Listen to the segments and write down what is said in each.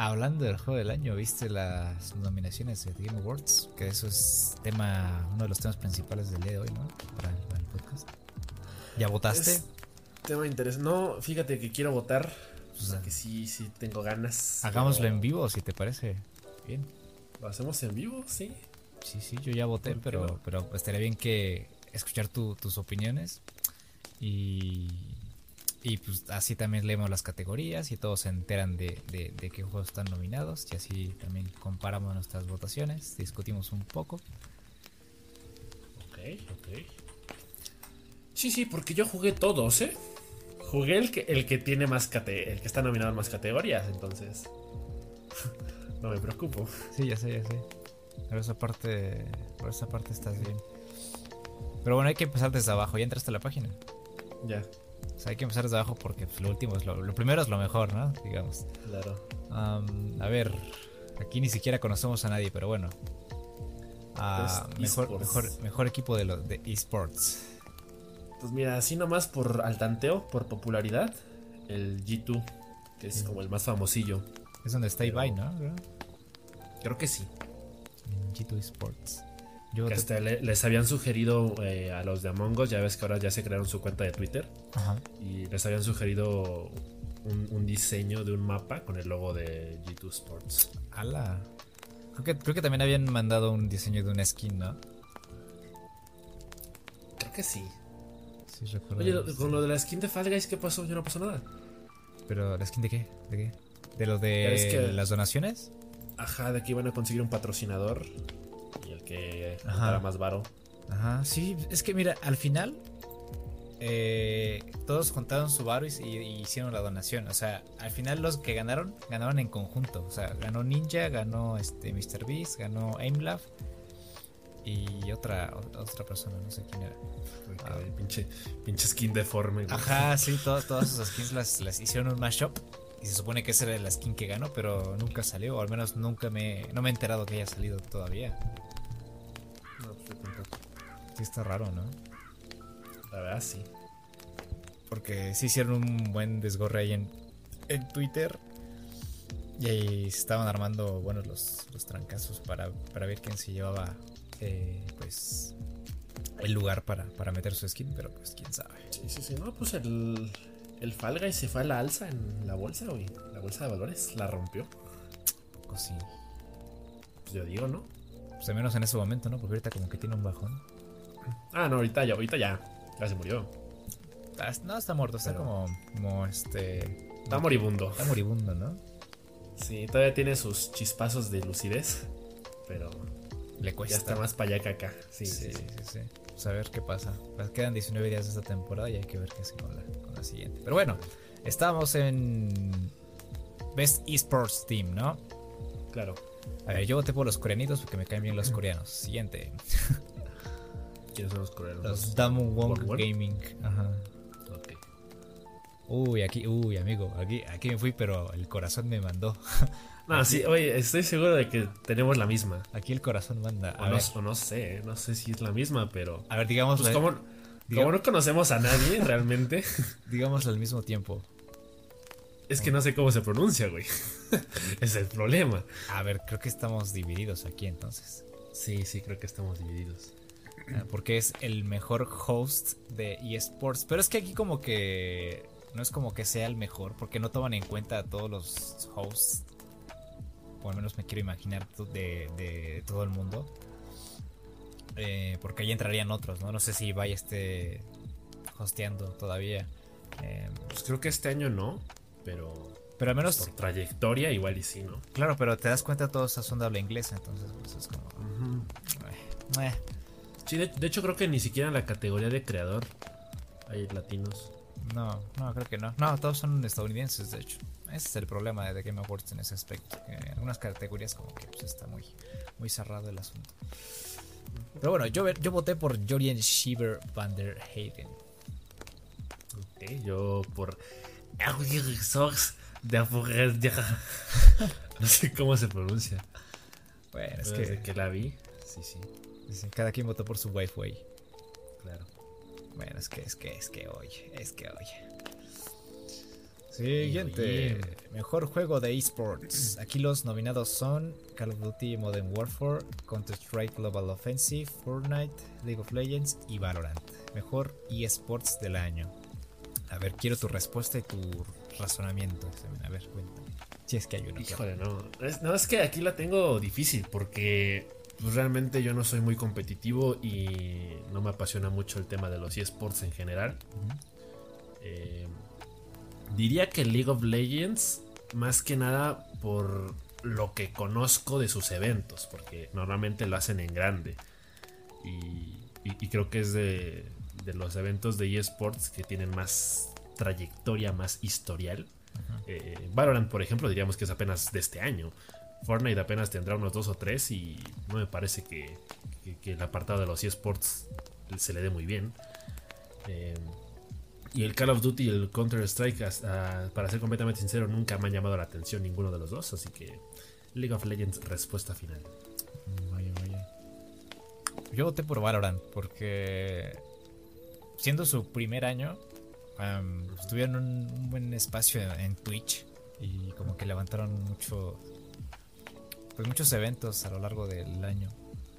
Hablando del juego del año, ¿viste las nominaciones de Game Awards? Que eso es tema, uno de los temas principales del día de hoy, ¿no? Para, el podcast. ¿Ya votaste? Es tema interesante. No, fíjate que quiero votar. O sea, que sí, sí tengo ganas. Hagámoslo en vivo, si te parece. Bien. ¿Lo hacemos en vivo? Sí. Sí, sí, yo ya voté, pero, pero estaría bien que escuchar tus opiniones. Y y pues así también leemos las categorías y todos se enteran de, de, qué juegos están nominados. Y así también comparamos nuestras votaciones, discutimos un poco. Ok, ok. Sí, sí, porque yo jugué todos, ¿eh? Jugué el que, el que tiene más cate el que está nominado en más categorías, entonces. no me preocupo. Sí, ya sé, ya sé. Por esa parte. Por esa parte estás bien. Pero bueno, hay que empezar desde abajo. ¿Ya entraste a la página? Ya. O sea, hay que empezar desde abajo porque pues, lo último es lo, primero es lo mejor, ¿no? Digamos. Claro. a ver, aquí ni siquiera conocemos a nadie, pero bueno. Ah, mejor, mejor, mejor, equipo de, de esports. Pues mira, así nomás por al tanteo, por popularidad, el G2, que es como el más famosillo. Es donde está Ibai, ¿no? Creo que sí. G2 Que hasta les habían sugerido eh, a los de Among Us, ya ves que ahora ya se crearon su cuenta de Twitter. Y les habían sugerido un, diseño de un mapa con el logo de G2 Sports. ¡Hala! Creo que, también habían mandado un diseño de una skin, ¿no? Creo que sí. Oye, con lo de la skin de Fall Guys, ¿qué pasó? Ya no pasó nada. ¿Pero la skin de qué? ¿De qué? ¿De lo de las donaciones? Ajá, de que iban a conseguir un patrocinador que Ajá. más varo. Ajá, sí, es que mira, al final eh, todos juntaron su varo y, hicieron la donación. O sea, al final los que ganaron, ganaron en conjunto. O sea, ganó Ninja, ganó este Mr. Beast, ganó Aimlab y otra otra persona, no sé quién era. Ah, pinche, pinche skin deforme. Ajá, sí, todas esas skins las, las hicieron un mashup. Y se supone que esa era la skin que ganó, pero nunca salió. O al menos nunca me, no me he enterado que haya salido todavía. Sí está raro, ¿no? La verdad sí. Porque sí hicieron un buen desgorre ahí en, en Twitter. Y ahí se estaban armando, bueno, los, los trancazos para, ver quién se llevaba, eh, pues, el lugar para, para meter su skin, pero pues quién sabe. Sí, sí, sí, no, pues el, el Falga y se fue a la alza en la bolsa, güey. La bolsa de valores la rompió. Pues sí. Pues yo digo, ¿no? Pues al menos en ese momento, ¿no? Porque ahorita como que tiene un bajón. Ah, no, ahorita ya, ahorita ya. Ya se murió. Ah, no, está muerto, está como, como este. Está moribundo. Está moribundo, ¿no? Sí, todavía tiene sus chispazos de lucidez. Pero. Le cuesta. Ya está más para allá que acá. Sí, sí, sí. sí, Pues a ver qué pasa. Pues quedan 19 días de esta temporada y hay que ver qué hace con la, la siguiente. Pero bueno, estamos en. Best Esports Team, ¿no? Claro. A ver, yo voté por los coreanitos porque me caen bien los coreanos. Siguiente. ¿Quiénes son los coreanos? Los Damu Wong Gaming. Ajá. Ok. Uy, aquí, uy, amigo, aquí, aquí me fui, pero el corazón me mandó. No, sí, oye, estoy seguro de que tenemos la misma. Aquí el corazón manda. A o, no, sé, no sé si es la misma, pero. A ver, digamos. Pues como, no conocemos a nadie realmente. digamos al mismo tiempo. Es que no sé cómo se pronuncia, güey. es el problema. A ver, creo que estamos divididos aquí entonces. Sí, sí, creo que estamos divididos. Ah, porque es el mejor host de eSports. Pero es que aquí como que no es como que sea el mejor, porque no toman en cuenta a todos los hosts. O al menos me quiero imaginar de, todo el mundo. Eh, porque ahí entrarían otros, ¿no? No sé si vaya este hosteando todavía. Eh, pues creo que este año no, pero. Pero al menos. Por trayectoria, igual y sí, ¿no? Claro, pero te das cuenta, todos son de habla inglesa, entonces, pues es como. eh, Sí, de, hecho creo que ni siquiera en la categoría de creador hay latinos. No, no, creo que no. No, todos son estadounidenses, de hecho. Ese es el problema de Game Awards en ese aspecto. en algunas categorías como que pues, está muy, muy cerrado el asunto. Pero bueno, yo, yo voté por Jorian Shiver van der Hayden. Ok, yo por... No sé cómo se pronuncia. Bueno, es que... que la vi. Sí, sí. Cada quien votó por su wife way. Claro. Bueno, es que, es que, es que oye, es que oye. Siguiente. Mejor juego de esports. Aquí los nominados son Call of Duty Modern Warfare, Counter-Strike Global Offensive, Fortnite, League of Legends y Valorant. Mejor esports del año. A ver, quiero tu respuesta y tu razonamiento. A ver, cuéntame. Si es que hay una. Híjole, no. no, es que aquí la tengo difícil porque pues, realmente yo no soy muy competitivo y no me apasiona mucho el tema de los esports en general. eh, Diría que League of Legends, más que nada por lo que conozco de sus eventos, porque normalmente lo hacen en grande. Y, creo que es de, los eventos de eSports que tienen más trayectoria, más historial. Eh, Valorant, por ejemplo, diríamos que es apenas de este año. Fortnite apenas tendrá unos dos o tres y no me parece que, el apartado de los eSports se le dé muy bien. Eh, y el Call of Duty y el Counter Strike, para ser completamente sincero, nunca me han llamado la atención ninguno de los dos. Así que League of Legends, respuesta final. Vaya, vaya. Yo voté por Valorant porque, siendo su primer año, estuvieron en un, buen espacio en, Twitch y como que levantaron mucho, pues muchos eventos a lo largo del año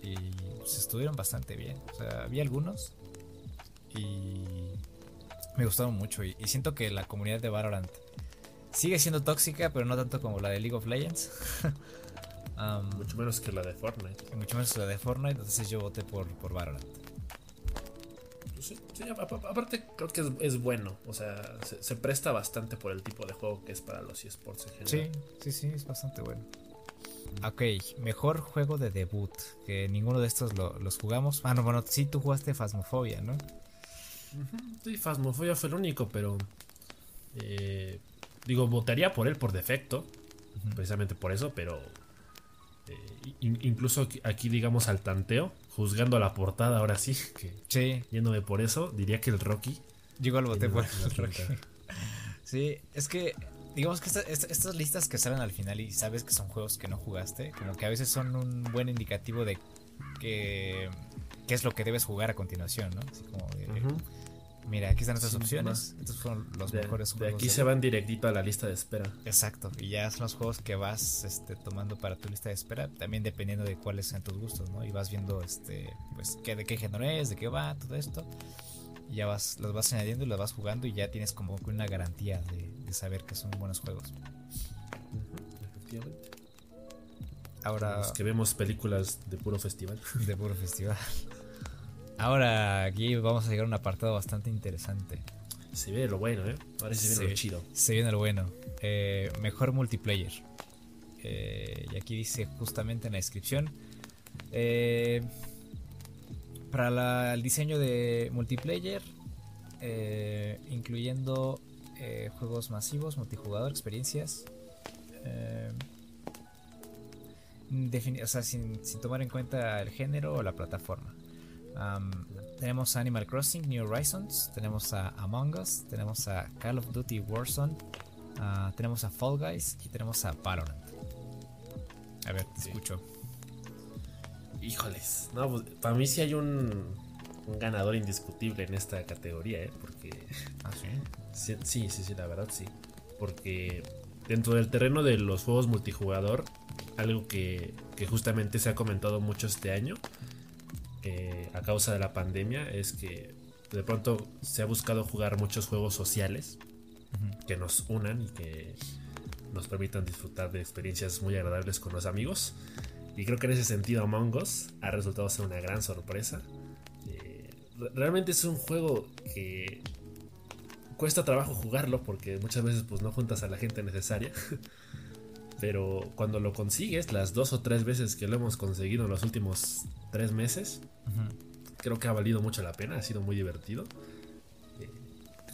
y pues, estuvieron bastante bien. O sea, había algunos y me gustaron mucho y, siento que la comunidad de Valorant sigue siendo tóxica, pero no tanto como la de League of Legends. mucho menos que la de Fortnite. Mucho menos que la de Fortnite, entonces yo voté por, por Valorant. Pues sí, aparte creo que es, bueno, o sea, se, presta bastante por el tipo de juego que es para los esports en general. Sí, sí, sí, es bastante bueno. Ok, mejor juego de debut, que ninguno de estos los jugamos. Ah, no, bueno, sí, tú jugaste Phasmophobia, ¿no? Sí, Phasmophobia fue el único, pero. Eh, digo, votaría por él por defecto. Precisamente por eso, pero. Eh, incluso aquí, digamos, al tanteo, juzgando a la portada, ahora sí, que sí. yéndome por eso, diría que el Rocky. Yo igual voté por el Rocky. sí, es que digamos que estas listas que salen al final y sabes que son juegos que no jugaste, como que a veces son un buen indicativo de que qué es lo que debes jugar a continuación, ¿no? Así como de, Mira, aquí están nuestras opciones. Estos fueron los mejores juegos. De aquí se van directito a la lista de espera. Exacto. Y ya son los juegos que vas este, tomando para tu lista de espera. También dependiendo de cuáles sean tus gustos, ¿no? Y vas viendo este, pues, qué, de qué género es, de qué va, todo esto. Y ya vas, los vas añadiendo y los vas jugando y ya tienes como una garantía de, saber que son buenos juegos. efectivamente. Ahora. Los que vemos películas de puro festival. De puro festival. Ahora aquí vamos a llegar a un apartado bastante interesante. Se ve lo bueno, ¿eh? Ahora se, viene lo chido. Se viene lo bueno. Eh, mejor multiplayer. Eh, y aquí dice justamente en la descripción. Eh, para el diseño de multiplayer, incluyendo juegos masivos, multijugador, experiencias. o sea, sin, sin tomar en cuenta el género o la plataforma tenemos a Animal Crossing New Horizons, tenemos a Among Us, tenemos a Call of Duty Warzone, uh, tenemos a Fall Guys y tenemos a Valorant. A ver, te escucho. Híjoles, no, pues, para mí sí hay un, un, ganador indiscutible en esta categoría, ¿eh? Porque. ¿Ah, sí? sí? Sí, sí, la verdad sí. Porque dentro del terreno de los juegos multijugador, algo que, que justamente se ha comentado mucho este año eh, a causa de la pandemia es que de pronto se ha buscado jugar muchos juegos sociales que nos unan y que nos permitan disfrutar de experiencias muy agradables con los amigos. Y creo que en ese sentido Among Us ha resultado ser una gran sorpresa. Eh, realmente es un juego que cuesta trabajo jugarlo porque muchas veces pues no juntas a la gente necesaria. Pero cuando lo consigues, las dos o tres veces que lo hemos conseguido en los últimos tres meses, creo que ha valido mucho la pena, ha sido muy divertido. Eh,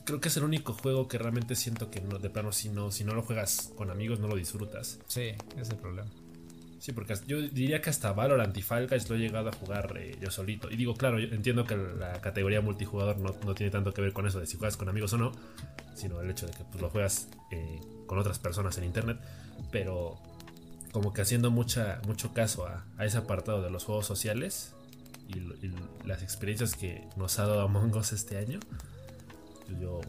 creo que es el único juego que realmente siento que no, de plano si no, si no lo juegas con amigos no lo disfrutas. Sí, es el problema. Sí, porque yo diría que hasta Valorant y Fall Guys lo he llegado a jugar eh, yo solito. Y digo, claro, yo entiendo que la categoría multijugador no, tiene tanto que ver con eso de si juegas con amigos o no, sino el hecho de que pues, lo juegas eh, con otras personas en internet pero como que haciendo mucha, mucho caso a, ese apartado de los juegos sociales y, las experiencias que nos ha dado Among Us este año, yo,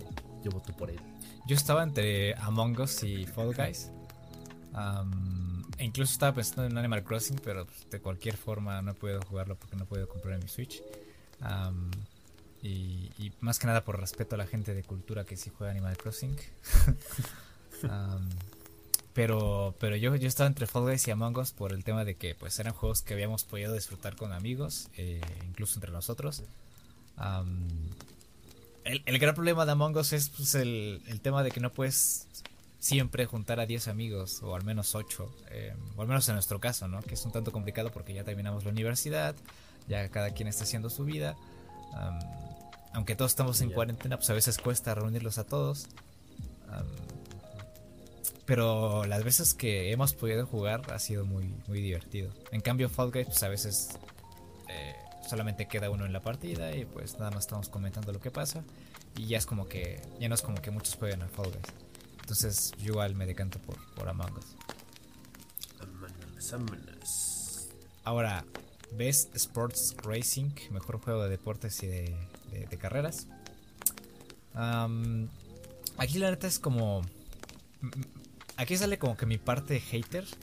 yo voto por él. Yo estaba entre Among Us y Fall Guys. e incluso estaba pensando en Animal Crossing, pero pues, de cualquier forma no puedo jugarlo porque no puedo comprar en mi Switch. y, más que nada por respeto a la gente de cultura que sí juega Animal Crossing. pero pero yo, yo estaba entre Fall Guys y Among Us por el tema de que pues eran juegos que habíamos podido disfrutar con amigos, eh, incluso entre nosotros. el, gran problema de Among Us es pues, el, el tema de que no puedes siempre juntar a 10 amigos, o al menos 8, eh, o al menos en nuestro caso, ¿no? Que es un tanto complicado porque ya terminamos la universidad, ya cada quien está haciendo su vida. aunque todos estamos en cuarentena, pues a veces cuesta reunirlos a todos. Pero las veces que hemos podido jugar ha sido muy, muy divertido. En cambio, Fall Guys, pues a veces eh, solamente queda uno en la partida y pues nada más estamos comentando lo que pasa. Y ya es como que, ya no es como que muchos jueguen a Fall Guys. Entonces yo igual me decanto por, por Among Us. Ahora, Best Sports Racing, mejor juego de deportes y de, carreras. aquí la neta es como... Aquí sale como que mi parte hater.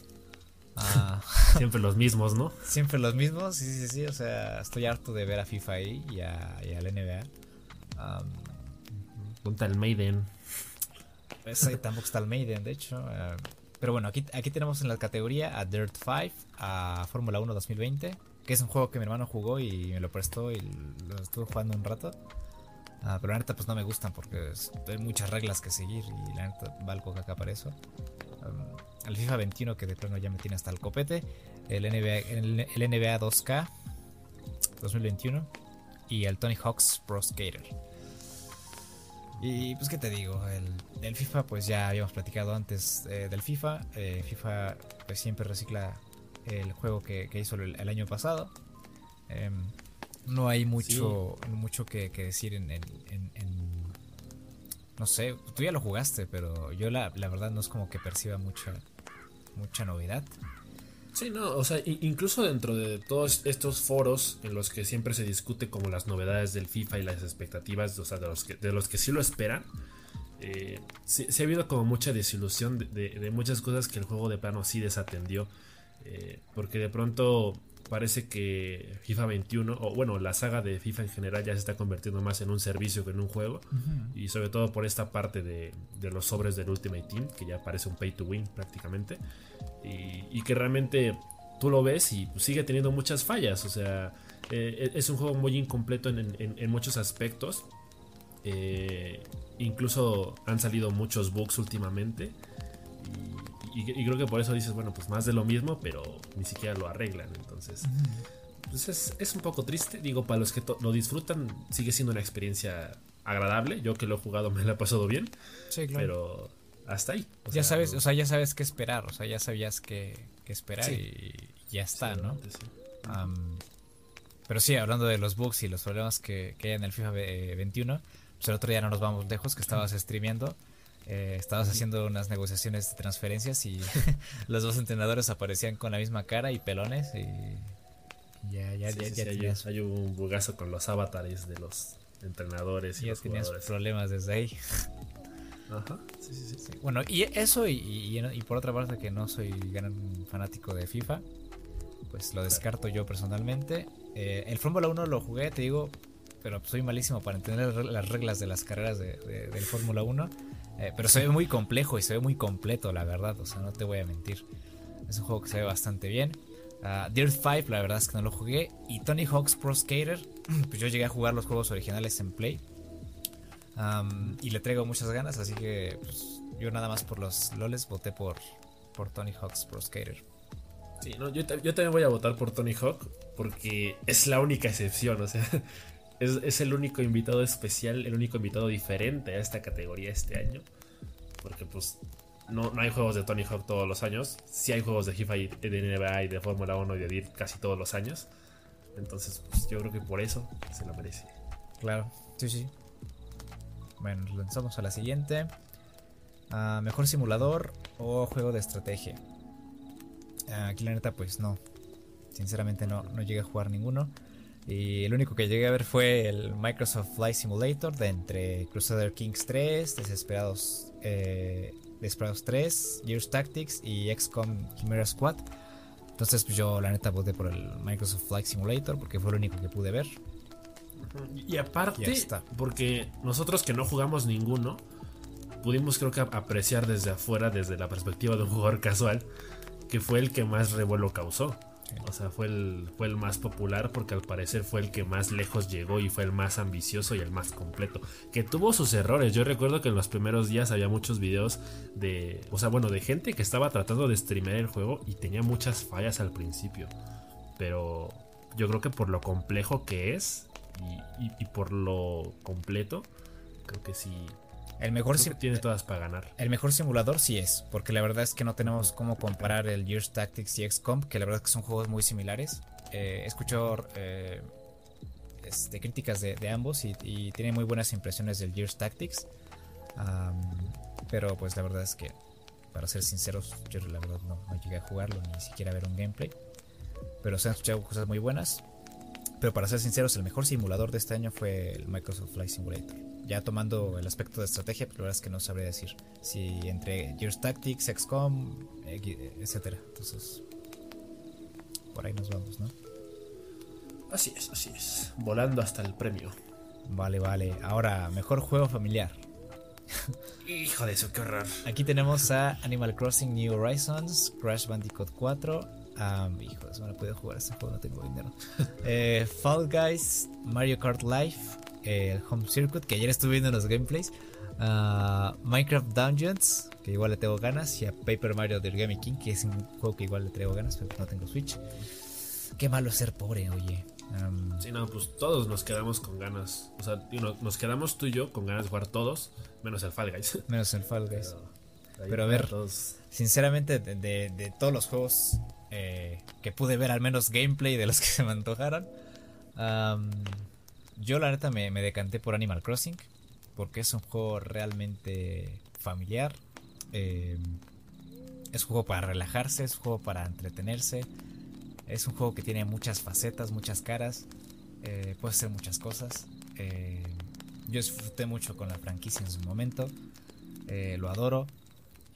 Ah. Siempre los mismos, ¿no? Siempre los mismos, sí, sí, sí. O sea, estoy harto de ver a FIFA ahí y, a, y al NBA. Punta el Maiden. Ese tampoco está el Maiden, de hecho. Eh, pero bueno, aquí, aquí tenemos en la categoría a Dirt 5, a Fórmula 1 2020, que es un juego que mi hermano jugó y me lo prestó y lo estuve jugando un rato. Ah, pero la neta pues no me gustan porque hay muchas reglas que seguir y la neta valgo acá para eso. Um, el FIFA 21 que de plano ya me tiene hasta el copete. El NBA, el NBA 2K 2021 y el Tony Hawk's Pro Skater. Y pues qué te digo, el, FIFA pues ya habíamos platicado antes eh, del FIFA. Eh, FIFA pues siempre recicla el juego que, hizo el, año pasado. Em, no hay mucho, mucho que, decir en, No sé, tú ya lo jugaste, pero yo la, la verdad no es como que perciba mucha, mucha novedad. Sí, no, o sea, incluso dentro de todos estos foros en los que siempre se discute como las novedades del FIFA y las expectativas, o sea, de los que, de los que sí lo esperan, eh, sí, ha habido como mucha desilusión de, muchas cosas que el juego de plano sí desatendió, eh, porque de pronto parece que FIFA 21, o bueno, la saga de FIFA en general ya se está convirtiendo más en un servicio que en un juego. Y sobre todo por esta parte de, los sobres del Ultimate Team, que ya parece un pay to win prácticamente. Y, que realmente tú lo ves y pues, sigue teniendo muchas fallas. O sea, eh, es un juego muy incompleto en, muchos aspectos. Eh, incluso han salido muchos bugs últimamente. Y, creo que por eso dices, bueno, pues más de lo mismo, pero ni siquiera lo arreglan. Entonces, pues es, un poco triste. Digo, para los que lo disfrutan, sigue siendo una experiencia agradable. Yo que lo he jugado me la he pasado bien. Sí, claro. Pero hasta ahí. ya sabes, o sea, ya sabes qué esperar. O sea, ya sabías qué, esperar y ya está, ¿no? pero sí, hablando de los bugs y los problemas que, hay en el FIFA 21, pues el otro día no nos vamos lejos, que estabas streameando eh, estabas haciendo unas negociaciones de transferencias y los dos entrenadores aparecían con la misma cara y pelones y ya, ya, ya, ya hay, un bugazo con los avatares de los entrenadores y, ya tenías problemas desde ahí. Ajá, sí, sí, sí. Bueno, y eso y, por otra parte que no soy gran fanático de FIFA, pues lo descarto yo personalmente. Eh, el Fórmula 1 lo jugué, te digo, pero soy malísimo para entender las reglas de las carreras de, del Fórmula 1. Eh, pero se ve muy complejo y se ve muy completo, la verdad. O sea, no te voy a mentir. Es un juego que se ve bastante bien. Uh, Dirt 5, la verdad es que no lo jugué. Y Tony Hawk's Pro Skater, pues yo llegué a jugar los juegos originales en Play. y le traigo muchas ganas, así que pues, yo nada más por los loles voté por, por Tony Hawk's Pro Skater. Sí, no, yo, yo, también voy a votar por Tony Hawk porque es la única excepción, o sea, es, el único invitado especial, el único invitado diferente a esta categoría este año. Porque pues no, no hay juegos de Tony Hawk todos los años. Sí hay juegos de FIFA de NBA de Fórmula 1 y de DIR casi todos los años. Entonces pues, yo creo que por eso se lo merece. Claro, sí, sí. Bueno, lanzamos a la siguiente. Ah, mejor simulador o juego de estrategia. Ah, aquí la neta pues no. Sinceramente no, no llegué a jugar ninguno. Y el único que llegué a ver fue el Microsoft Flight Simulator de entre Crusader Kings 3, Desesperados, eh, Desesperados 3, Gears Tactics y XCOM Chimera Squad. Entonces pues yo la neta voté por el Microsoft Flight Simulator porque fue el único que pude ver. Y aparte, porque nosotros que no jugamos ninguno, pudimos creo que apreciar desde afuera, desde la perspectiva de un jugador casual, que fue el que más revuelo causó. O sea, fue el, fue el más popular porque al parecer fue el que más lejos llegó y fue el más ambicioso y el más completo. Que tuvo sus errores. Yo recuerdo que en los primeros días había muchos videos de. O sea, bueno, de gente que estaba tratando de streamear el juego y tenía muchas fallas al principio. Pero yo creo que por lo complejo que es y por lo completo, creo que sí, el mejor tiene todas para ganar. El mejor simulador sí es, porque la verdad es que no tenemos cómo comparar el Gears Tactics y XCOM, que la verdad es que son juegos muy similares. Eh, escucho eh, este, críticas de, ambos y, y, tiene muy buenas impresiones del Gears Tactics. pero pues la verdad es que, para ser sinceros, yo la verdad no, no llegué a jugarlo ni siquiera a ver un gameplay. Pero se han escuchado cosas muy buenas. Pero para ser sinceros, el mejor simulador de este año fue el Microsoft Flight Simulator ya tomando el aspecto de estrategia, pero la verdad es que no sabría decir si entre Gears Tactics, XCOM, etcétera. Entonces, por ahí nos vamos, ¿no? Así es, así es. Volando hasta el premio. Vale, vale. Ahora, mejor juego familiar. Hijo de eso, qué horror. Aquí tenemos a Animal Crossing New Horizons, Crash Bandicoot 4. hijo de eso, no puedo jugar este juego, no tengo dinero. Eh, Fall Guys, Mario Kart Life, el Home Circuit, que ayer estuve viendo los gameplays. Uh, Minecraft Dungeons, que igual le tengo ganas. Y a Paper Mario del Game King, que es un juego que igual le tengo ganas, pero no tengo Switch. Qué malo ser pobre, oye. Um, sí, no, pues todos nos quedamos con ganas. O sea, nos quedamos tú y yo con ganas de jugar todos, menos el Fall Guys. Menos el Fall Guys. Pero, a ver, sinceramente, de, todos los juegos eh, que pude ver, al menos gameplay de los que se me antojaron. Um, yo la neta me, decanté por Animal Crossing porque es un juego realmente familiar. Eh, es un juego para relajarse, es un juego para entretenerse. Es un juego que tiene muchas facetas, muchas caras. Eh, puede hacer muchas cosas. Eh, yo disfruté mucho con la franquicia en su momento. lo adoro.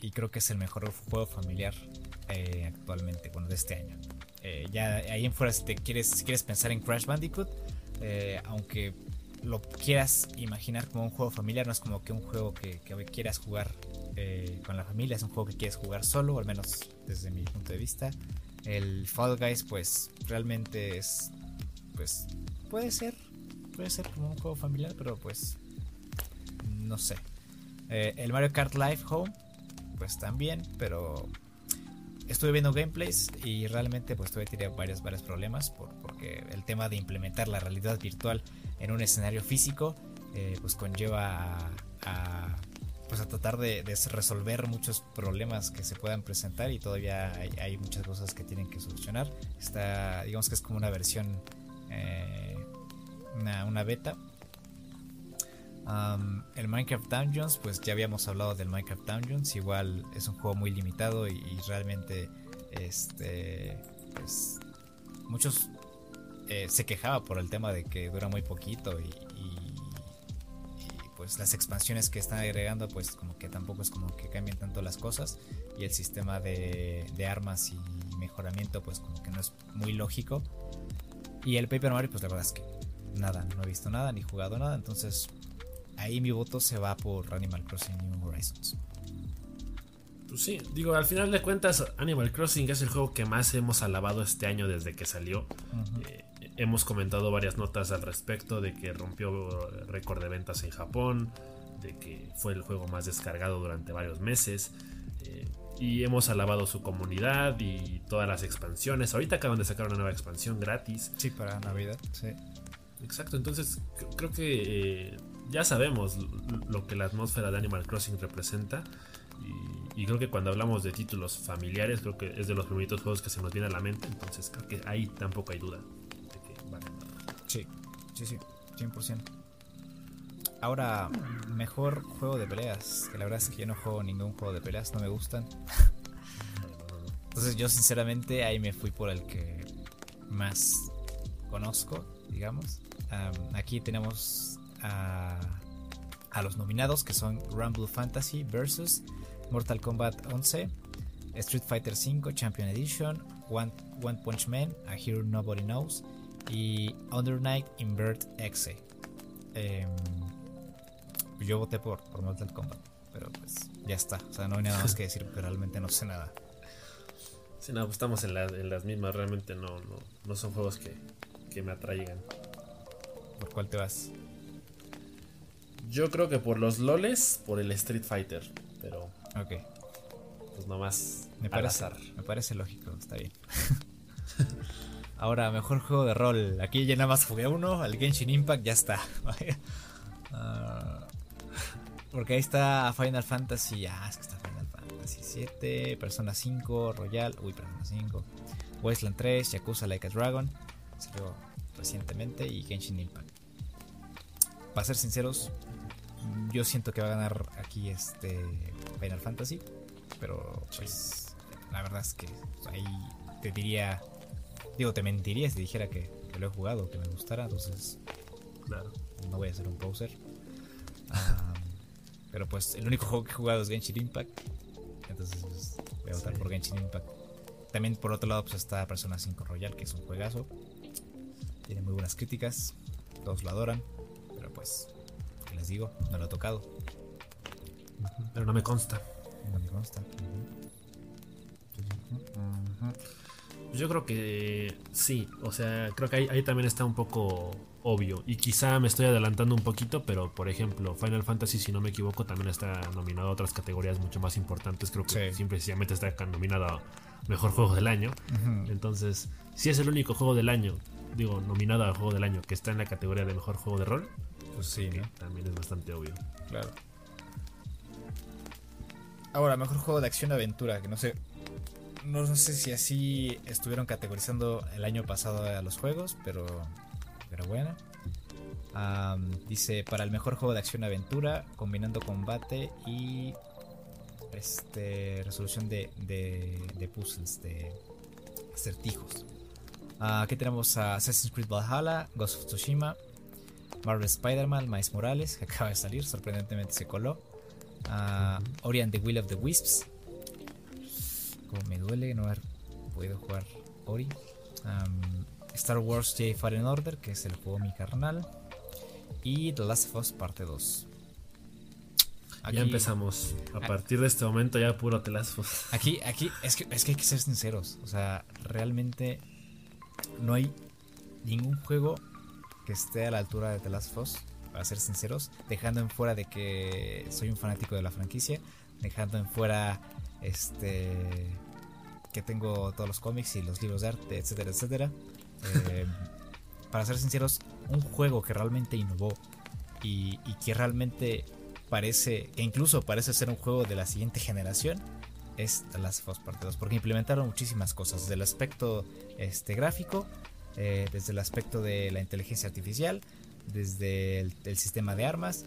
Y creo que es el mejor juego familiar actualmente, bueno, de este año. ya ahí en fuera, si, te quieres, si quieres pensar en Crash Bandicoot, eh, aunque lo quieras imaginar como un juego familiar, no es como que un juego que, quieras jugar eh, con la familia, es un juego que quieres jugar solo, al menos desde mi punto de vista. El Fall Guys, pues realmente es, pues puede ser, puede ser como un juego familiar, pero pues no sé. Eh, el Mario Kart Live Home, pues también, pero estuve viendo gameplays y realmente pues tuve varios, varios problemas por, el tema de implementar la realidad virtual en un escenario físico eh, pues conlleva a, pues a tratar de, resolver muchos problemas que se puedan presentar y todavía hay, muchas cosas que tienen que solucionar. Está, digamos que es como una versión, eh, una, una beta el Minecraft Dungeons, pues ya habíamos hablado del Minecraft Dungeons, igual es un juego muy limitado y, realmente este pues muchos eh, se quejaba por el tema de que dura muy poquito y, pues las expansiones que están agregando pues como que tampoco es como que cambien tanto las cosas y el sistema de, de armas y mejoramiento pues como que no es muy lógico y el Paper Mario pues la verdad es que nada, no he visto nada ni jugado nada entonces ahí mi voto se va por Animal Crossing New Horizons. Pues sí, digo, al final de cuentas, Animal Crossing es el juego que más hemos alabado este año desde que salió. Eh, hemos comentado varias notas al respecto de que rompió récord de ventas en Japón, de que fue el juego más descargado durante varios meses. Eh, y hemos alabado su comunidad y todas las expansiones. Ahorita acaban de sacar una nueva expansión gratis. Sí, para Navidad, sí. Exacto, entonces creo que eh, ya sabemos lo que la atmósfera de Animal Crossing representa. Y, creo que cuando hablamos de títulos familiares, creo que es de los primeritos juegos que se nos viene a la mente. Entonces creo que ahí tampoco hay duda. Sí, sí, sí, 100%. Ahora, mejor juego de peleas. Que la verdad es que yo no juego ningún juego de peleas, no me gustan. Entonces yo sinceramente ahí me fui por el que más conozco digamos. aquí tenemos a, a, los nominados que son Rumble Fantasy versus Mortal Kombat 11, Street Fighter V Champion Edition, One, One Punch Man, A Hero Nobody Knows y Under Night Invert X. Em, yo voté por, por Mortal Kombat, pero pues ya está. O sea, no hay nada más que decir porque realmente no sé nada. Sí, no, pues estamos en, las mismas. Realmente no, no, son juegos que, que me atraigan. ¿Por cuál te vas? Yo creo que por los loles, por el Street Fighter. Pero. Ok. Pues nomás. Me parece, me parece lógico, está bien. Ahora, mejor juego de rol. Aquí ya nada más jugué uno, el Genshin Impact, ya está. Ah, porque ahí está Final Fantasy. Ah, es que está Final Fantasy 7, Persona 5, Royal. Uy, Persona 5. Wasteland 3, Yakuza Like a Dragon. Salió recientemente. Y Genshin Impact. Para ser sinceros, yo siento que va a ganar aquí este Final Fantasy. Pero pues la verdad es que ahí te diría Digo, te mentiría si dijera que, lo he jugado, que me gustara, entonces. Claro. No voy a ser un poser. pero pues el único juego que he jugado es Genshin Impact. Entonces pues, voy a votar por Genshin Impact. También por otro lado pues está Persona 5 Royal, que es un juegazo. Tiene muy buenas críticas. Todos lo adoran. Pero pues, ¿qué les digo? No lo he tocado. Pero no me consta. No me consta. Yo creo que sí, o sea, creo que ahí, también está un poco obvio. Y quizá me estoy adelantando un poquito, pero por ejemplo, Final Fantasy, si no me equivoco, también está nominado a otras categorías mucho más importantes. Creo que siempre sencillamente está nominado a Mejor Juego del Año. Entonces, si es el único juego del año, digo, nominado a Juego del Año, que está en la categoría de Mejor Juego de Rol, pues sí, también es bastante obvio. Claro. Ahora, Mejor Juego de Acción-Aventura, que no sé, no sé si así estuvieron categorizando el año pasado a los juegos, pero, pero bueno. dice para el mejor juego de acción aventura, combinando combate y este resolución de, de, puzzles, de acertijos. Ah, aquí tenemos a Assassin's Creed Valhalla, Ghost of Tsushima, Marvel Spider-Man, Miles Morales, que acaba de salir, sorprendentemente se coló. Uh, the Will of the Wisps, como me duele no haber podido jugar Ori. Star Wars Jedi Fallen Order, que es el juego mi carnal. Y The Last of Us parte 2. ya empezamos. A partir de este momento ya puro The Last of Us. Aquí, aquí es que, es que hay que ser sinceros. O sea, realmente no hay ningún juego que esté a la altura de The Last of Us. Para ser sinceros. Dejando en fuera de que soy un fanático de la franquicia. Dejando en fuera este que tengo todos los cómics y los libros de arte, etcétera, etcétera. Eh, para ser sinceros, un juego que realmente innovó y, que realmente parece, que incluso parece ser un juego de la siguiente generación, es The Last of Us Part 2, porque implementaron muchísimas cosas, desde el aspecto este, gráfico, eh, desde el aspecto de la inteligencia artificial, desde el, sistema de armas.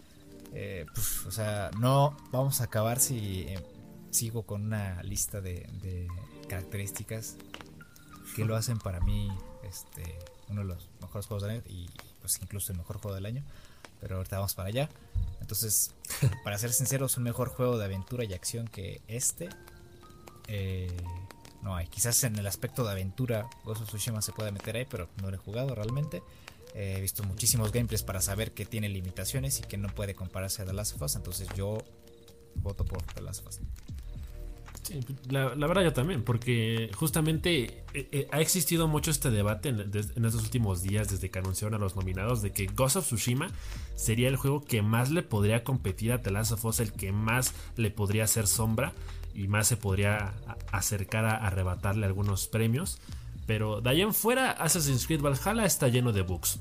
Eh, o sea, no vamos a acabar si sigo con una lista de, características que lo hacen para mí este, uno de los mejores juegos del año y pues incluso el mejor juego del año. Pero ahorita vamos para allá. Entonces, para ser sinceros, un mejor juego de aventura y acción que este eh, no hay. Quizás en el aspecto de aventura Ghost of Tsushima se puede meter ahí, pero no lo he jugado realmente. he visto muchísimos gameplays para saber que tiene limitaciones y que no puede compararse a The Last of Us. Entonces yo voto por The Last of Us la, verdad yo también, porque justamente eh, eh, ha existido mucho este debate en, estos últimos días desde que anunciaron a los nominados de que Ghost of Tsushima sería el juego que más le podría competir a The Last of Us, el que más le podría hacer sombra y más se podría acercar a arrebatarle algunos premios. Pero de ahí en fuera, Assassin's Creed Valhalla está lleno de bugs.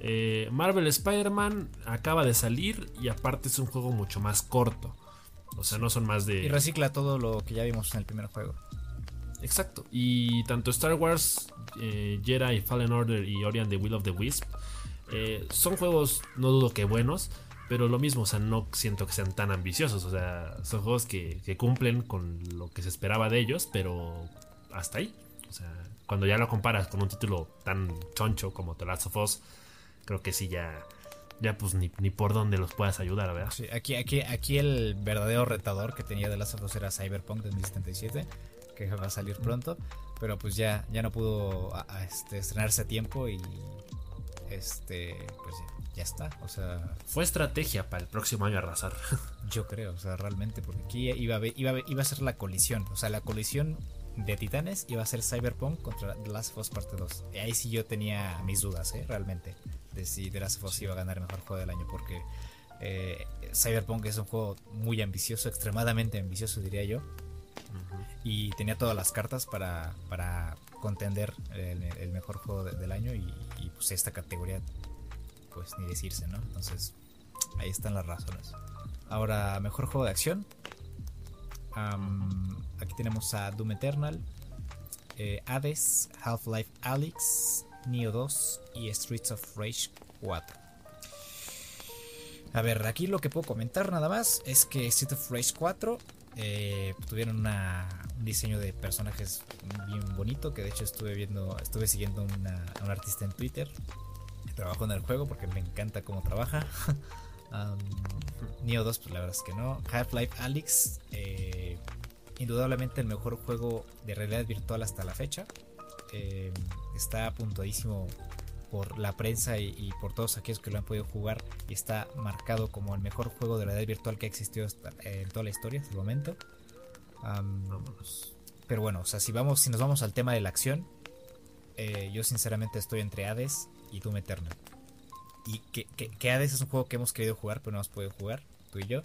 Eh, Marvel Spider-Man acaba de salir y aparte es un juego mucho más corto. O sea, no son más de. Y recicla todo lo que ya vimos en el primer juego. Exacto. Y tanto Star Wars, eh, Jedi Fallen Order y Ori and the Will of the Wisp eh, son juegos, no dudo que buenos, pero lo mismo, o sea, no siento que sean tan ambiciosos. O sea, son juegos que, cumplen con lo que se esperaba de ellos, pero hasta ahí. O sea, cuando ya lo comparas con un título tan choncho como The Last of Us, creo que sí ya ya pues ni, por dónde los puedas ayudar, ¿verdad? Sí, aquí, aquí, aquí el verdadero retador que tenía The Last of Us era Cyberpunk 2077, que va a salir pronto, pero pues ya, ya no pudo este, estrenarse a tiempo y este pues ya, está, o sea... Fue estrategia para el próximo año arrasar. Yo creo, o sea, realmente, porque aquí iba a, iba, iba a ser la colisión, o sea, la colisión de Titanes iba a ser Cyberpunk contra The Last of Us Parte 2. Y ahí sí yo tenía mis dudas, ¿eh? Realmente, de si The Last of Us iba a ganar el mejor juego del año, porque eh, Cyberpunk es un juego muy ambicioso, extremadamente ambicioso, diría yo. Y tenía todas las cartas para, para contender el, mejor juego del año y, y, pues esta categoría, pues ni decirse, ¿no? Entonces, ahí están las razones. Ahora, mejor juego de acción aquí tenemos a Doom Eternal, eh, Hades, Half-Life Alyx, Neo 2 y Streets of Rage 4. A ver, aquí lo que puedo comentar nada más es que Streets of Rage 4 eh, tuvieron un diseño de personajes bien bonito, que de hecho estuve viendo, estuve siguiendo a un artista en Twitter que trabajó en el juego porque me encanta cómo trabaja. Neo 2, pues la verdad es que no. Half-Life Alyx, eh, indudablemente el mejor juego de realidad virtual hasta la fecha. Eh, está apuntadísimo por la prensa y, por todos aquellos que lo han podido jugar y está marcado como el mejor juego de realidad virtual que ha existido eh, en toda la historia hasta el momento. pero bueno, o sea, si vamos, si nos vamos al tema de la acción, yo sinceramente estoy entre Hades y Doom Eternal. Y que, que, Hades es un juego que hemos querido jugar, pero no hemos podido jugar, tú y yo.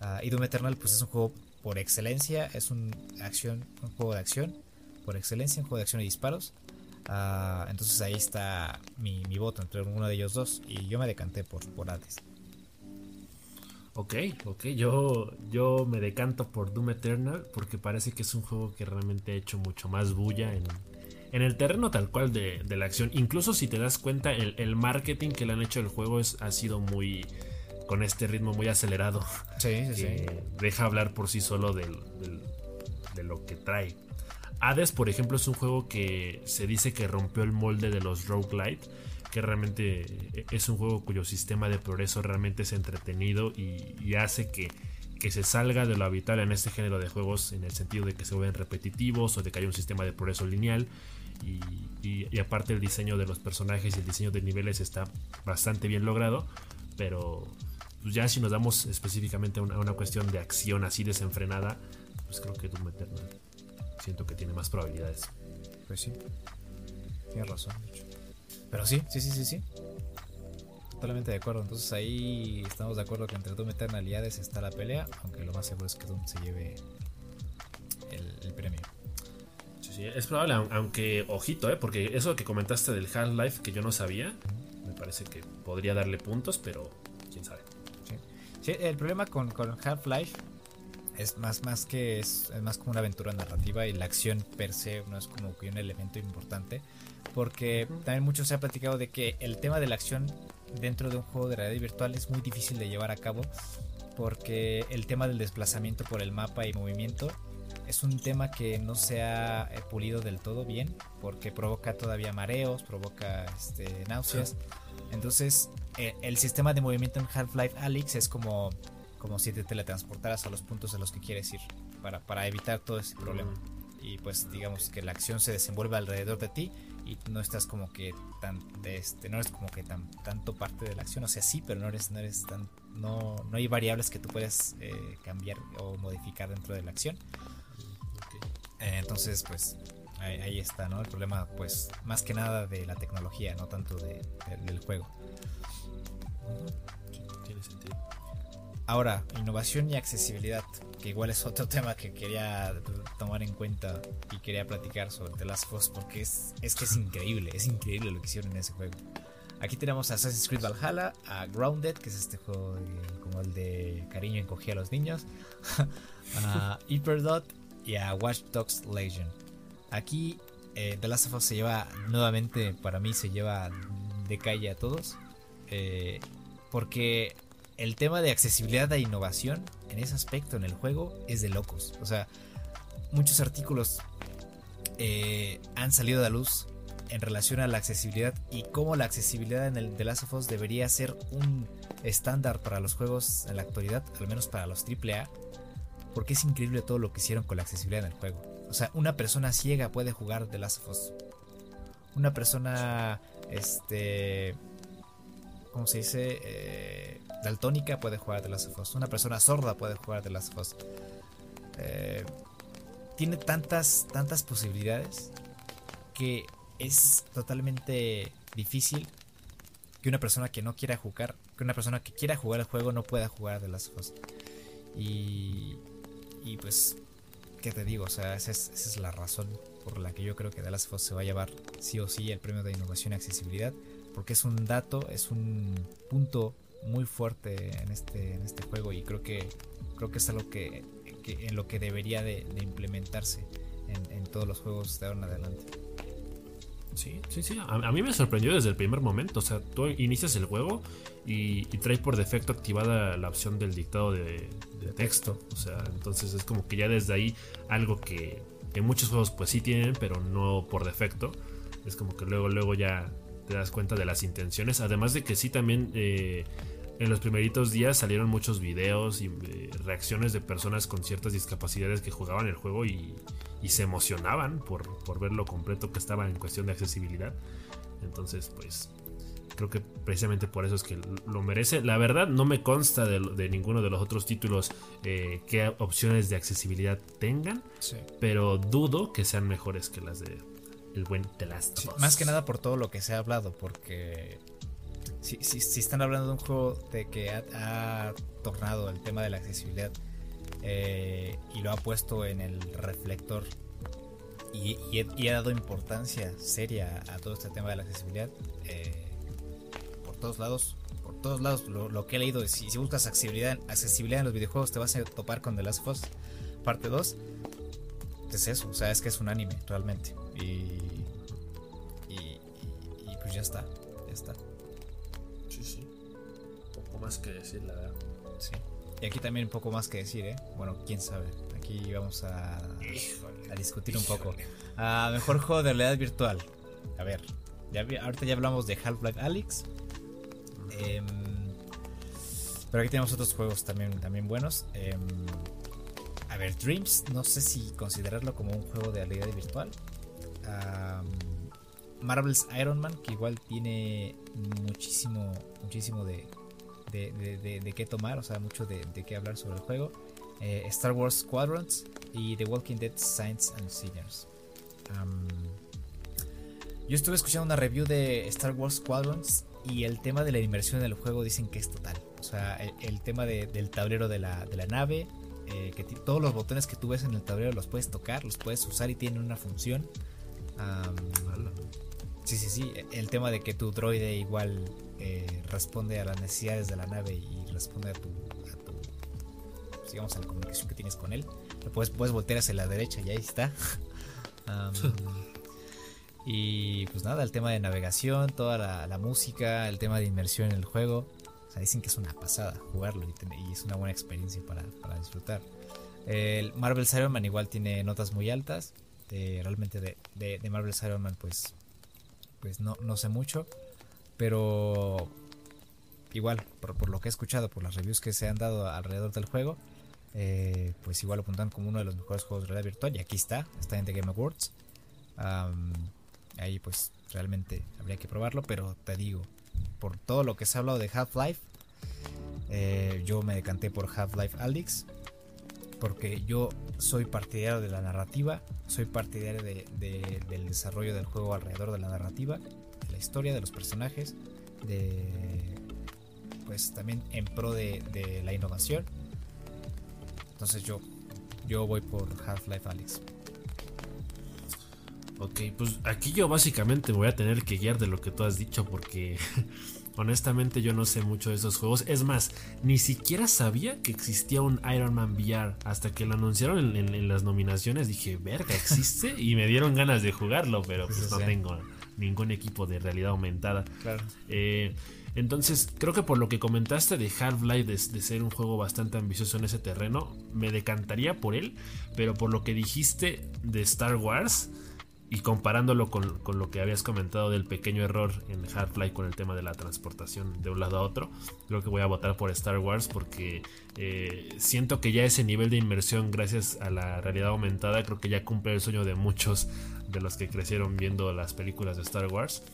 Uh, y Doom Eternal, pues es un juego por excelencia, es un, acción, un juego de acción, por excelencia, un juego de acción y disparos. Uh, entonces ahí está mi, mi, voto entre uno de ellos dos. Y yo me decanté por, por Hades. Ok, ok, yo, yo me decanto por Doom Eternal porque parece que es un juego que realmente ha hecho mucho más bulla en, en el terreno tal cual de, la acción. Incluso si te das cuenta, el, marketing que le han hecho al juego es, ha sido muy con este ritmo muy acelerado. Sí, sí, sí. Deja hablar por sí solo de lo que trae. Hades, por ejemplo, es un juego que se dice que rompió el molde de los roguelite, que realmente es un juego cuyo sistema de progreso realmente es entretenido y, hace que, que, se salga de lo habitual en este género de juegos en el sentido de que se vuelven repetitivos o de que haya un sistema de progreso lineal. Y, aparte el diseño de los personajes y el diseño de niveles está bastante bien logrado, pero pues ya si nos damos específicamente a una, cuestión de acción así desenfrenada, pues creo que Doom Eternal siento que tiene más probabilidades. Pues sí, tienes razón. Pero sí, sí, sí, sí, sí. Totalmente de acuerdo. Entonces ahí estamos de acuerdo que entre Doom Eternal y Hades está la pelea, aunque lo más seguro es que Doom se lleve el premio es probable, aunque ojito, ¿eh? porque eso que comentaste del Half-Life que yo no sabía, me parece que podría darle puntos, pero quién sabe. Sí, el problema con, con Half-Life es más, más que es, más como una aventura narrativa y la acción per se no es como que un elemento importante. Porque también mucho se ha platicado de que el tema de la acción dentro de un juego de realidad virtual es muy difícil de llevar a cabo. Porque el tema del desplazamiento por el mapa y movimiento es un tema que no se ha eh, pulido del todo bien porque provoca todavía mareos, provoca este, náuseas. Entonces, eh, el sistema de movimiento en Half-Life Alyx es como, como si te teletransportaras a los puntos a los que quieres ir para, para evitar todo ese problema. Y pues digamos que la acción se desenvuelve alrededor de ti y no estás como que tan este no eres como que tan tanto parte de la acción o sea sí pero no eres no eres tan no, no hay variables que tú puedas eh, cambiar o modificar dentro de la acción eh, entonces, pues ahí, está, ¿no? El problema, pues, más que nada de la tecnología, no tanto de, del juego. tiene sentido. Ahora, innovación y accesibilidad, que igual es otro tema que quería tomar en cuenta y quería platicar sobre The Last of Us, porque es, es que es increíble, es increíble lo que hicieron en ese juego. Aquí tenemos a Assassin's Creed Valhalla, a Grounded, que es este juego como el de cariño encogía a los niños, a Hyperdot y a Watch Dogs Legion. Aquí eh, The Last of Us se lleva nuevamente, para mí se lleva de calle a todos, eh, porque el tema de accesibilidad e innovación en ese aspecto en el juego es de locos. O sea, muchos artículos eh, han salido a la luz en relación a la accesibilidad y cómo la accesibilidad en el The Last of Us debería ser un estándar para los juegos en la actualidad, al menos para los AAA, porque es increíble todo lo que hicieron con la accesibilidad en el juego. O sea, una persona ciega puede jugar The Last of Us. Una persona, este, ¿cómo se dice? Eh, daltónica puede jugar The Last of Us. Una persona sorda puede jugar The Last of Us. Eh, tiene tantas, tantas posibilidades que es totalmente difícil que una persona que no quiera jugar, que una persona que quiera jugar el juego no pueda jugar de las cosas. Y, y pues, ¿qué te digo? O sea, esa es, la razón por la que yo creo que The Last of Us se va a llevar sí o sí el premio de innovación y accesibilidad, porque es un dato, es un punto muy fuerte en este, en este juego y creo que, creo que es algo que, en lo que debería de, implementarse en, todos los juegos de ahora en adelante. Sí, sí, sí. A, mí me sorprendió desde el primer momento. O sea, tú inicias el juego y, traes por defecto activada la opción del dictado de, texto. O sea, entonces es como que ya desde ahí algo que en muchos juegos pues sí tienen, pero no por defecto. Es como que luego, luego ya te das cuenta de las intenciones. Además de que sí también eh, en los primeritos días salieron muchos videos y eh, reacciones de personas con ciertas discapacidades que jugaban el juego y, se emocionaban por, ver lo completo que estaba en cuestión de accesibilidad. Entonces, pues creo que precisamente por eso es que lo merece. La verdad no me consta de, ninguno de los otros títulos eh, qué opciones de accesibilidad tengan, pero dudo que sean mejores que las de el buen The Last Más que nada por todo lo que se ha hablado, porque si, si, están hablando de un juego de que ha, tornado el tema de la accesibilidad eh, y lo ha puesto en el reflector y, ha dado importancia seria a todo este tema de la accesibilidad eh, por todos lados por todos lados lo, que he leído si, si, buscas accesibilidad, accesibilidad en los videojuegos te vas a topar con The Last of Us parte 2 es eso, o sea es que es un anime realmente y, y pues ya está ya está más que decir, la verdad. Sí. Y aquí también poco más que decir, ¿eh? Bueno, quién sabe. Aquí vamos a, a discutir un poco. Ah, mejor juego de realidad virtual. A ver, ya, ahorita ya hablamos de Half-Life Alyx. Em, pero aquí tenemos otros juegos también, también buenos. Em, a ver, Dreams, no sé si considerarlo como un juego de realidad virtual. Marvel's Iron Man, que igual tiene muchísimo, muchísimo de, de, qué tomar, o sea, mucho de, qué hablar sobre el juego. Eh, Star Wars Squadrons y The Walking Dead Saints and Sinners. yo estuve escuchando una review de Star Wars Squadrons y el tema de la inmersión en el juego dicen que es total. O sea, el, tema del tablero de la, nave, eh, que todos los botones que tú ves en el tablero los puedes tocar, los puedes usar y tienen una función. Sí, sí, sí. El tema de que tu droide igual eh, responde a las necesidades de la nave y responde a tu, digamos, a la comunicación que tienes con él. Puedes, puedes voltear hacia la derecha y ahí está. y pues nada, el tema de navegación, toda la, música, el tema de inmersión en el juego. O sea, dicen que es una pasada jugarlo y, es una buena experiencia para, disfrutar. El Marvel Iron Man igual tiene notas muy altas. Realmente de, de, Marvel Iron Man pues, pues no, no sé mucho. Pero igual, por, lo que he escuchado, por las reviews que se han dado alrededor del juego, eh, pues igual apuntan como uno de los mejores juegos de realidad virtual. Y aquí está, está en The Game Awards. ahí pues realmente habría que probarlo, pero te digo, por todo lo que se ha hablado de Half-Life, eh, yo me decanté por Half-Life Alyx. Porque yo soy partidario de la narrativa, soy partidario del desarrollo del juego alrededor de la narrativa historia, de los personajes, de pues también en pro de, la innovación. Entonces yo, yo voy por Half-Life Alyx. Ok, pues aquí yo básicamente voy a tener que guiar de lo que tú has dicho porque honestamente yo no sé mucho de esos juegos. Es más, ni siquiera sabía que existía un Iron Man VR hasta que lo anunciaron en, las nominaciones. Dije, verga, existe y me dieron ganas de jugarlo, pero pues no tengo ningún equipo de realidad aumentada. Eh, entonces, creo que por lo que comentaste de Half-Life, de, ser un juego bastante ambicioso en ese terreno, me decantaría por él. Pero por lo que dijiste de Star Wars, y comparándolo con, lo que habías comentado del pequeño error en Half-Life con el tema de la transportación de un lado a otro, creo que voy a votar por Star Wars porque eh, siento que ya ese nivel de inmersión gracias a la realidad aumentada creo que ya cumple el sueño de muchos de los que crecieron viendo las películas de Star Wars.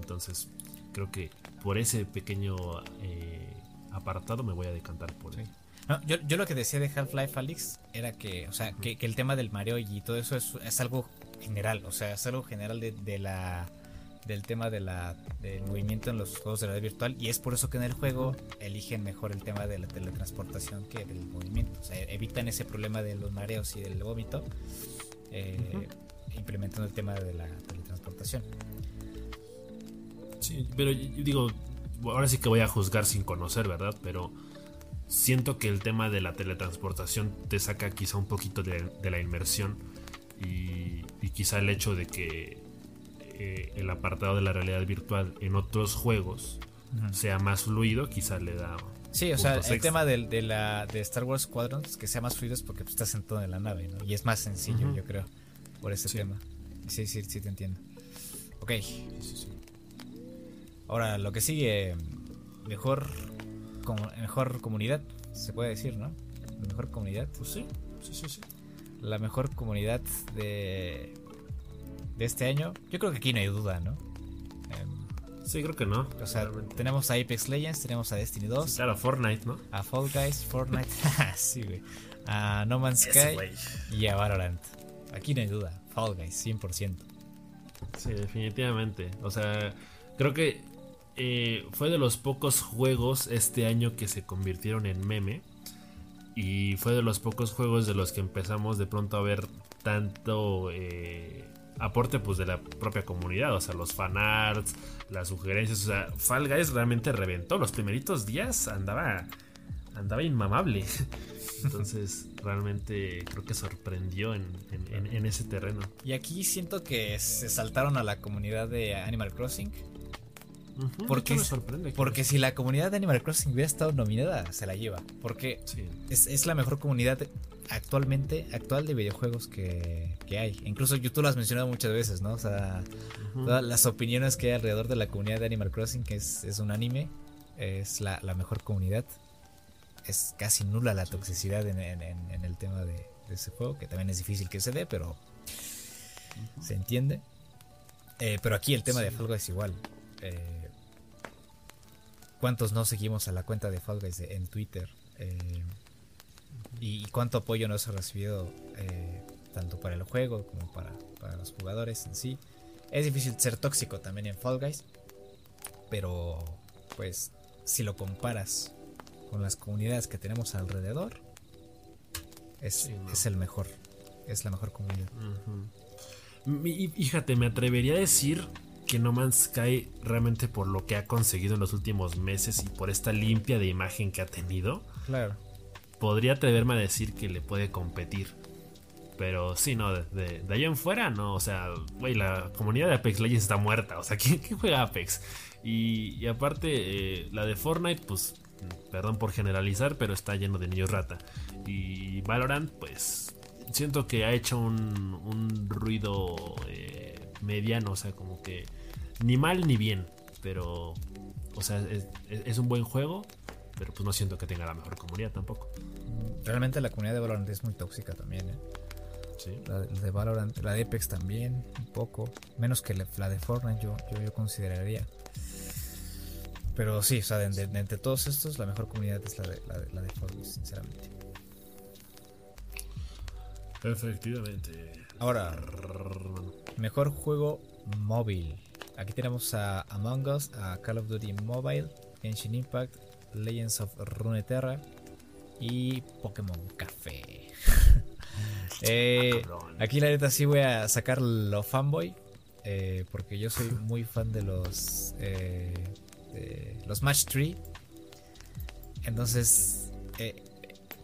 Entonces creo que por ese pequeño eh, apartado me voy a decantar por él. yo, lo que decía de Half-Life Alyx era que, o sea, que, el tema del Mario y todo eso es algo general, o sea, es algo general de, la del tema de la, del movimiento en los juegos de realidad virtual y es por eso que en el juego eligen mejor el tema de la teletransportación que del movimiento, o sea, evitan ese problema de los mareos y del vómito eh, implementando el tema de la teletransportación. Sí, pero yo digo, ahora sí que voy a juzgar sin conocer, ¿verdad? Pero siento que el tema de la teletransportación te saca quizá un poquito de, de la inmersión y, quizá el hecho de que eh, el apartado de la realidad virtual en otros juegos sea más fluido, quizá le da. Sí, o sea, el tema de, de, la, de Star Wars Squadrons, que sea más fluido es porque tú estás sentado en la nave, ¿no? Y es más sencillo, yo creo, por ese tema. Sí, sí, sí, te entiendo. Ok. Ahora, lo que sigue, mejor, mejor comunidad, se puede decir, ¿no? Mejor comunidad. Pues sí, sí, sí, sí la mejor comunidad de, de este año. Yo creo que aquí no hay duda, ¿no? Em, sí, creo que no. O sea, tenemos a Apex Legends, tenemos a Destiny 2. claro, a Fortnite, ¿no? A Fall Guys, Fortnite. sí, güey. A No Man's Sky y a Valorant. Aquí no hay duda. Fall Guys, 100%. Sí, definitivamente. O sea, creo que eh, fue de los pocos juegos este año que se convirtieron en meme y fue de los pocos juegos de los que empezamos de pronto a ver tanto eh, aporte pues de la propia comunidad, o sea, los fanarts, las sugerencias, o sea, Fall Guys realmente reventó. Los primeritos días andaba andaba inmamable. Entonces, realmente creo que sorprendió en, en, ese terreno. Y aquí siento que se saltaron a la comunidad de Animal Crossing porque, porque si la comunidad de Animal Crossing hubiera estado nominada, se la lleva. Porque es, la mejor comunidad actualmente, actual de videojuegos que, hay. Incluso YouTube lo has mencionado muchas veces, ¿no? O sea, todas las opiniones que hay alrededor de la comunidad de Animal Crossing, que es, un anime, es la, mejor comunidad. Es casi nula la toxicidad en, el tema de, ese juego, que también es difícil que se dé, pero se entiende. Eh, pero aquí el tema de Fall es igual. Eh, cuántos no seguimos a la cuenta de Fall Guys en Twitter eh, y cuánto apoyo nos ha recibido eh, tanto para el juego como para, los jugadores en sí. Es difícil ser tóxico también en Fall Guys, pero pues si lo comparas con las comunidades que tenemos alrededor, es, es el mejor, es la mejor comunidad. Fíjate, me atrevería a decir que No Man's Sky realmente por lo que ha conseguido en los últimos meses y por esta limpia de imagen que ha tenido, claro. podría atreverme a decir que le puede competir. Pero sí, no, de, de, ahí en fuera, no, o sea, güey, la comunidad de Apex Legends está muerta, o sea, ¿quién, juega Apex? Y, aparte, eh, la de Fortnite, pues, perdón por generalizar, pero está lleno de niños rata. Y Valorant, pues, siento que ha hecho un, un ruido eh, mediano, o sea, como que ni mal ni bien, pero, o sea, es, un buen juego, pero pues no siento que tenga la mejor comunidad tampoco. Realmente la comunidad de Valorant es muy tóxica también, ¿eh? Sí. La de Valorant, la de Apex también, un poco. Menos que la de Fortnite, yo, yo, consideraría. Pero sí, o sea, de, entre todos estos, la mejor comunidad es la de, la de, Fortnite, sinceramente. Efectivamente. Ahora, mejor juego móvil. Aquí tenemos a Among Us, a Call of Duty Mobile, Genshin Impact, Legends of Runeterra y Pokémon Café. Eh, aquí la neta sí voy a sacar lo fanboy. Eh, porque yo soy muy fan de los eh, de los Match 3. Entonces,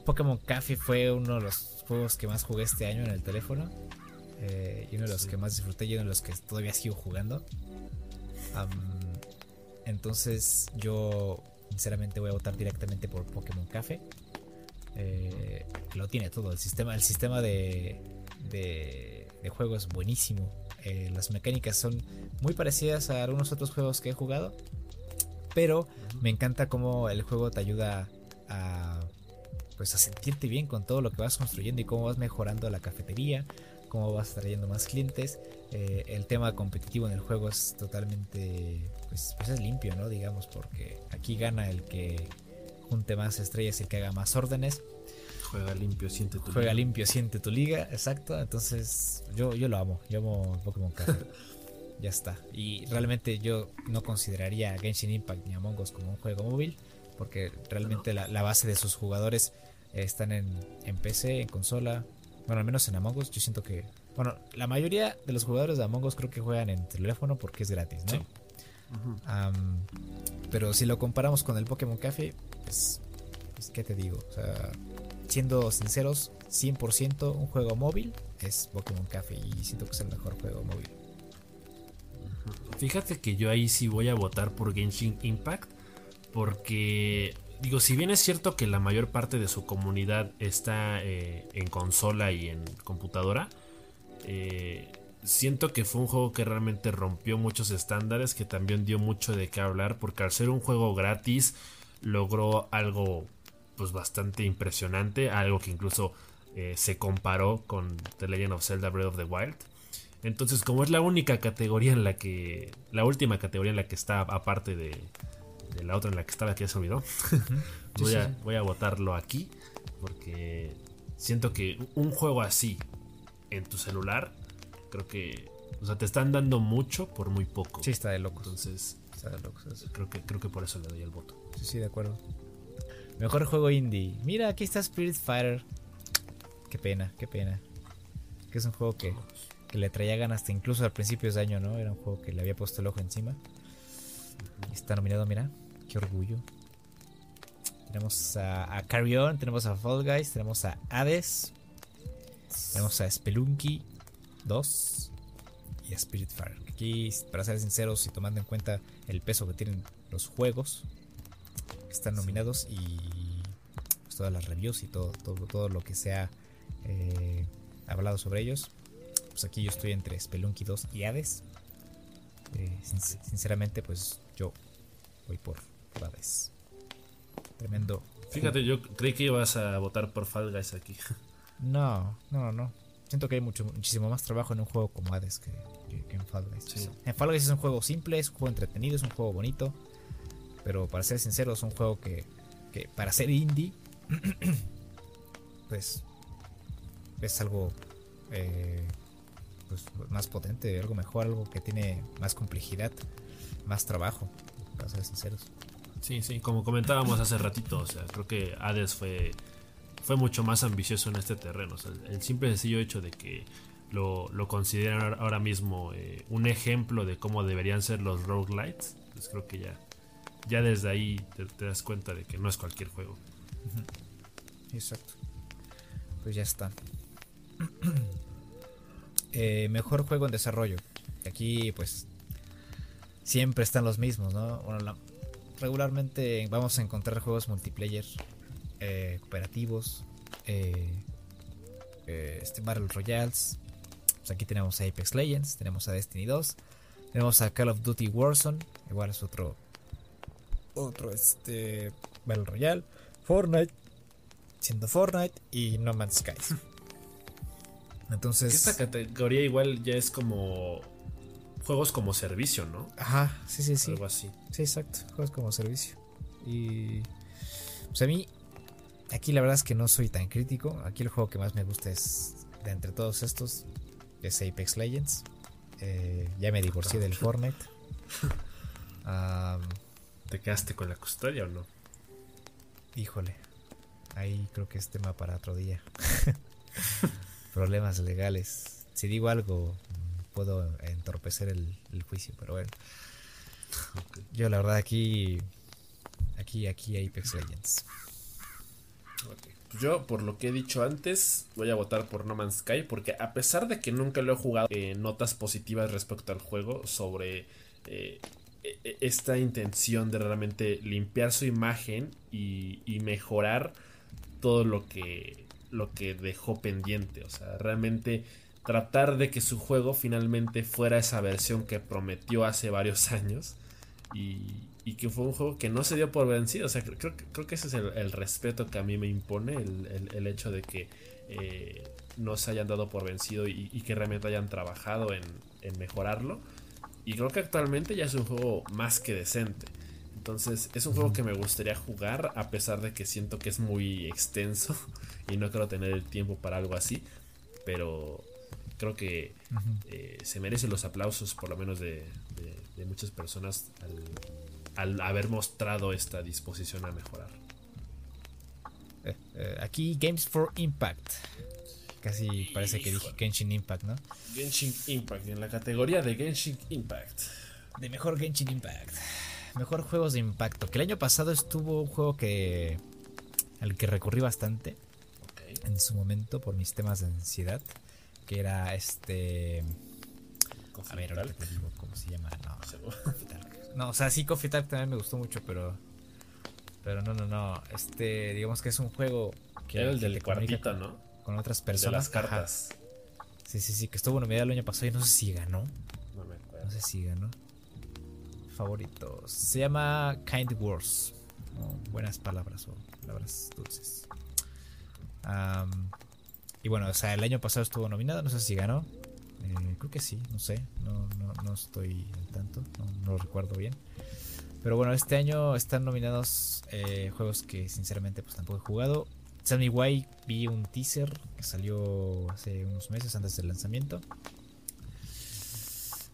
Pokémon Café fue uno de los juegos que más jugué este año en el teléfono. Eh, y uno de los que más disfruté y uno de los que todavía sigo jugando. Entonces yo sinceramente voy a votar directamente por Pokémon Café. Eh, lo tiene todo, el sistema, el sistema de, de, juego es buenísimo. Eh, las mecánicas son muy parecidas a algunos otros juegos que he jugado. Pero me encanta cómo el juego te ayuda a pues a sentirte bien con todo lo que vas construyendo y cómo vas mejorando la cafetería, cómo vas trayendo más clientes. Eh, el tema competitivo en el juego es totalmente, pues, pues, es limpio, ¿no? Digamos, porque aquí gana el que junte más estrellas y el que haga más órdenes. Juega limpio, siente tu Juega limpio, siente tu liga, exacto. Entonces, yo, yo lo amo, yo amo Pokémon Café. ya está. Y realmente yo no consideraría Genshin Impact ni Among Us como un juego móvil, porque realmente la, la, base de sus jugadores están en, en PC, en consola. Bueno, al menos en Among Us, yo siento que. Bueno, la mayoría de los jugadores de Among Us creo que juegan en teléfono porque es gratis, ¿no? Sí. pero si lo comparamos con el Pokémon Café, pues, pues, ¿qué te digo? O sea, siendo sinceros, 100% un juego móvil es Pokémon Café y siento que es el mejor juego móvil. Fíjate que yo ahí sí voy a votar por Genshin Impact porque digo, si bien es cierto que la mayor parte de su comunidad está eh, en consola y en computadora, eh, siento que fue un juego que realmente rompió muchos estándares, que también dio mucho de qué hablar, porque al ser un juego gratis logró algo pues bastante impresionante, algo que incluso eh, se comparó con The Legend of Zelda Breath of the Wild. Entonces, como es la única categoría en la que, la última categoría en la que está aparte de, de la otra en la que estaba que ya se olvidó. voy, a, voy a votarlo aquí porque siento que un juego así en tu celular, creo que, o sea, te están dando mucho por muy poco. Sí, está de locos. Entonces, está de locos. Creo que, creo que por eso le doy el voto. Sí, sí, de acuerdo. Mejor juego indie. Mira, aquí está Spirit Fighter. Qué pena, qué pena. Que es un juego que, que le traía ganas hasta incluso al principio de año, ¿no? Era un juego que le había puesto el ojo encima. Está nominado, mira. Qué orgullo. Tenemos a, a Carry On, tenemos a Fall Guys, tenemos a Hades, tenemos a Spelunky 2 y a Spiritfarer. Aquí, para ser sinceros y tomando en cuenta el peso que tienen los juegos que están nominados y pues, todas las reviews y todo, todo, todo lo que se ha eh, hablado sobre ellos, pues aquí yo estoy entre Spelunky 2 y Hades. Eh, sinceramente, pues yo voy por Hades. Tremendo. Fíjate, yo creí que ibas a votar por Fall Guys aquí. No, no, no. Siento que hay mucho, muchísimo más trabajo en un juego como Hades que, en Fall Guys. En Fall Guys es un juego simple, es un juego entretenido, es un juego bonito. Pero para ser sincero, es un juego que, que para ser indie, pues es algo eh, pues, más potente, algo mejor, algo que tiene más complejidad, más trabajo, para ser sinceros. Sí, sí, como comentábamos hace ratito, o sea, creo que Hades fue, fue mucho más ambicioso en este terreno. El simple sencillo hecho de que lo, lo consideran ahora mismo eh, un ejemplo de cómo deberían ser los roguelites, pues creo que ya, ya desde ahí te, das cuenta de que no es cualquier juego. Exacto. Pues ya está. Eh, mejor juego en desarrollo. Aquí pues siempre están los mismos, ¿no? Bueno, la, regularmente vamos a encontrar juegos multiplayer eh, cooperativos, eh, eh, este Battle Royales. Pues aquí tenemos a Apex Legends, tenemos a Destiny 2, tenemos a Call of Duty Warzone, igual es otro otro este Battle Royale, Fortnite, siendo Fortnite y No Man's Skies. Entonces, esta categoría igual ya es como juegos como servicio, ¿no? Ajá, sí, sí, sí. Algo así. Sí, exacto, juegos como servicio. Y pues a mí, aquí la verdad es que no soy tan crítico. Aquí el juego que más me gusta es, de entre todos estos, es Apex Legends. Eh, ya me divorcié del Fortnite. ¿Te quedaste con la custodia o no? Híjole, ahí creo que es tema para otro día. Problemas legales. Si digo algo puedo entorpecer el, juicio, pero bueno. Yo la verdad aquí, aquí, aquí Apex Legends. Yo, por lo que he dicho antes, voy a votar por No Man's Sky porque a pesar de que nunca lo he jugado, eh, notas positivas respecto al juego sobre eh, e, e, esta intención de realmente limpiar su imagen y, mejorar todo lo que, lo que dejó pendiente. O sea, realmente tratar de que su juego finalmente fuera esa versión que prometió hace varios años que fue un juego que no se dio por vencido. O sea, creo, creo que ese es el, respeto que a mí me impone, el, hecho de que eh, no se hayan dado por vencido y, que realmente hayan trabajado en, en mejorarlo. Y creo que actualmente ya es un juego más que decente. Entonces es un juego que me gustaría jugar a pesar de que siento que es muy extenso y no quiero tener el tiempo para algo así. Pero creo que eh, se merece los aplausos por lo menos de, muchas personas al, haber mostrado esta disposición a mejorar. Eh, eh, aquí Games for Impact. Casi parece que dije Genshin Impact, ¿no? Genshin Impact, en la categoría de Genshin Impact. De mejor Genshin Impact. Mejor juegos de impacto. Que el año pasado estuvo un juego que. al que recurrí bastante. En su momento por mis temas de ansiedad. Que era este. A ver, te digo cómo se llama. No, no, o sea, sí, Coffee Talk también me gustó mucho, pero. Pero no, no, no. Este, digamos que es un juego. Que era el del cuartito, ¿no? Con otras personas. las cartas. Sí, sí, sí, que estuvo nominado el año pasado y no sé si ganó. No me acuerdo. No sé si ganó favoritos. Se llama Kind Words. buenas palabras o palabras dulces. y bueno, o sea, el año pasado estuvo nominado, no sé si ganó. Eh, creo que sí, no sé, no, no, estoy al tanto, no, lo recuerdo bien. Pero bueno, este año están nominados eh, juegos que sinceramente pues tampoco he jugado. Me Why vi un teaser que salió hace unos meses antes del lanzamiento.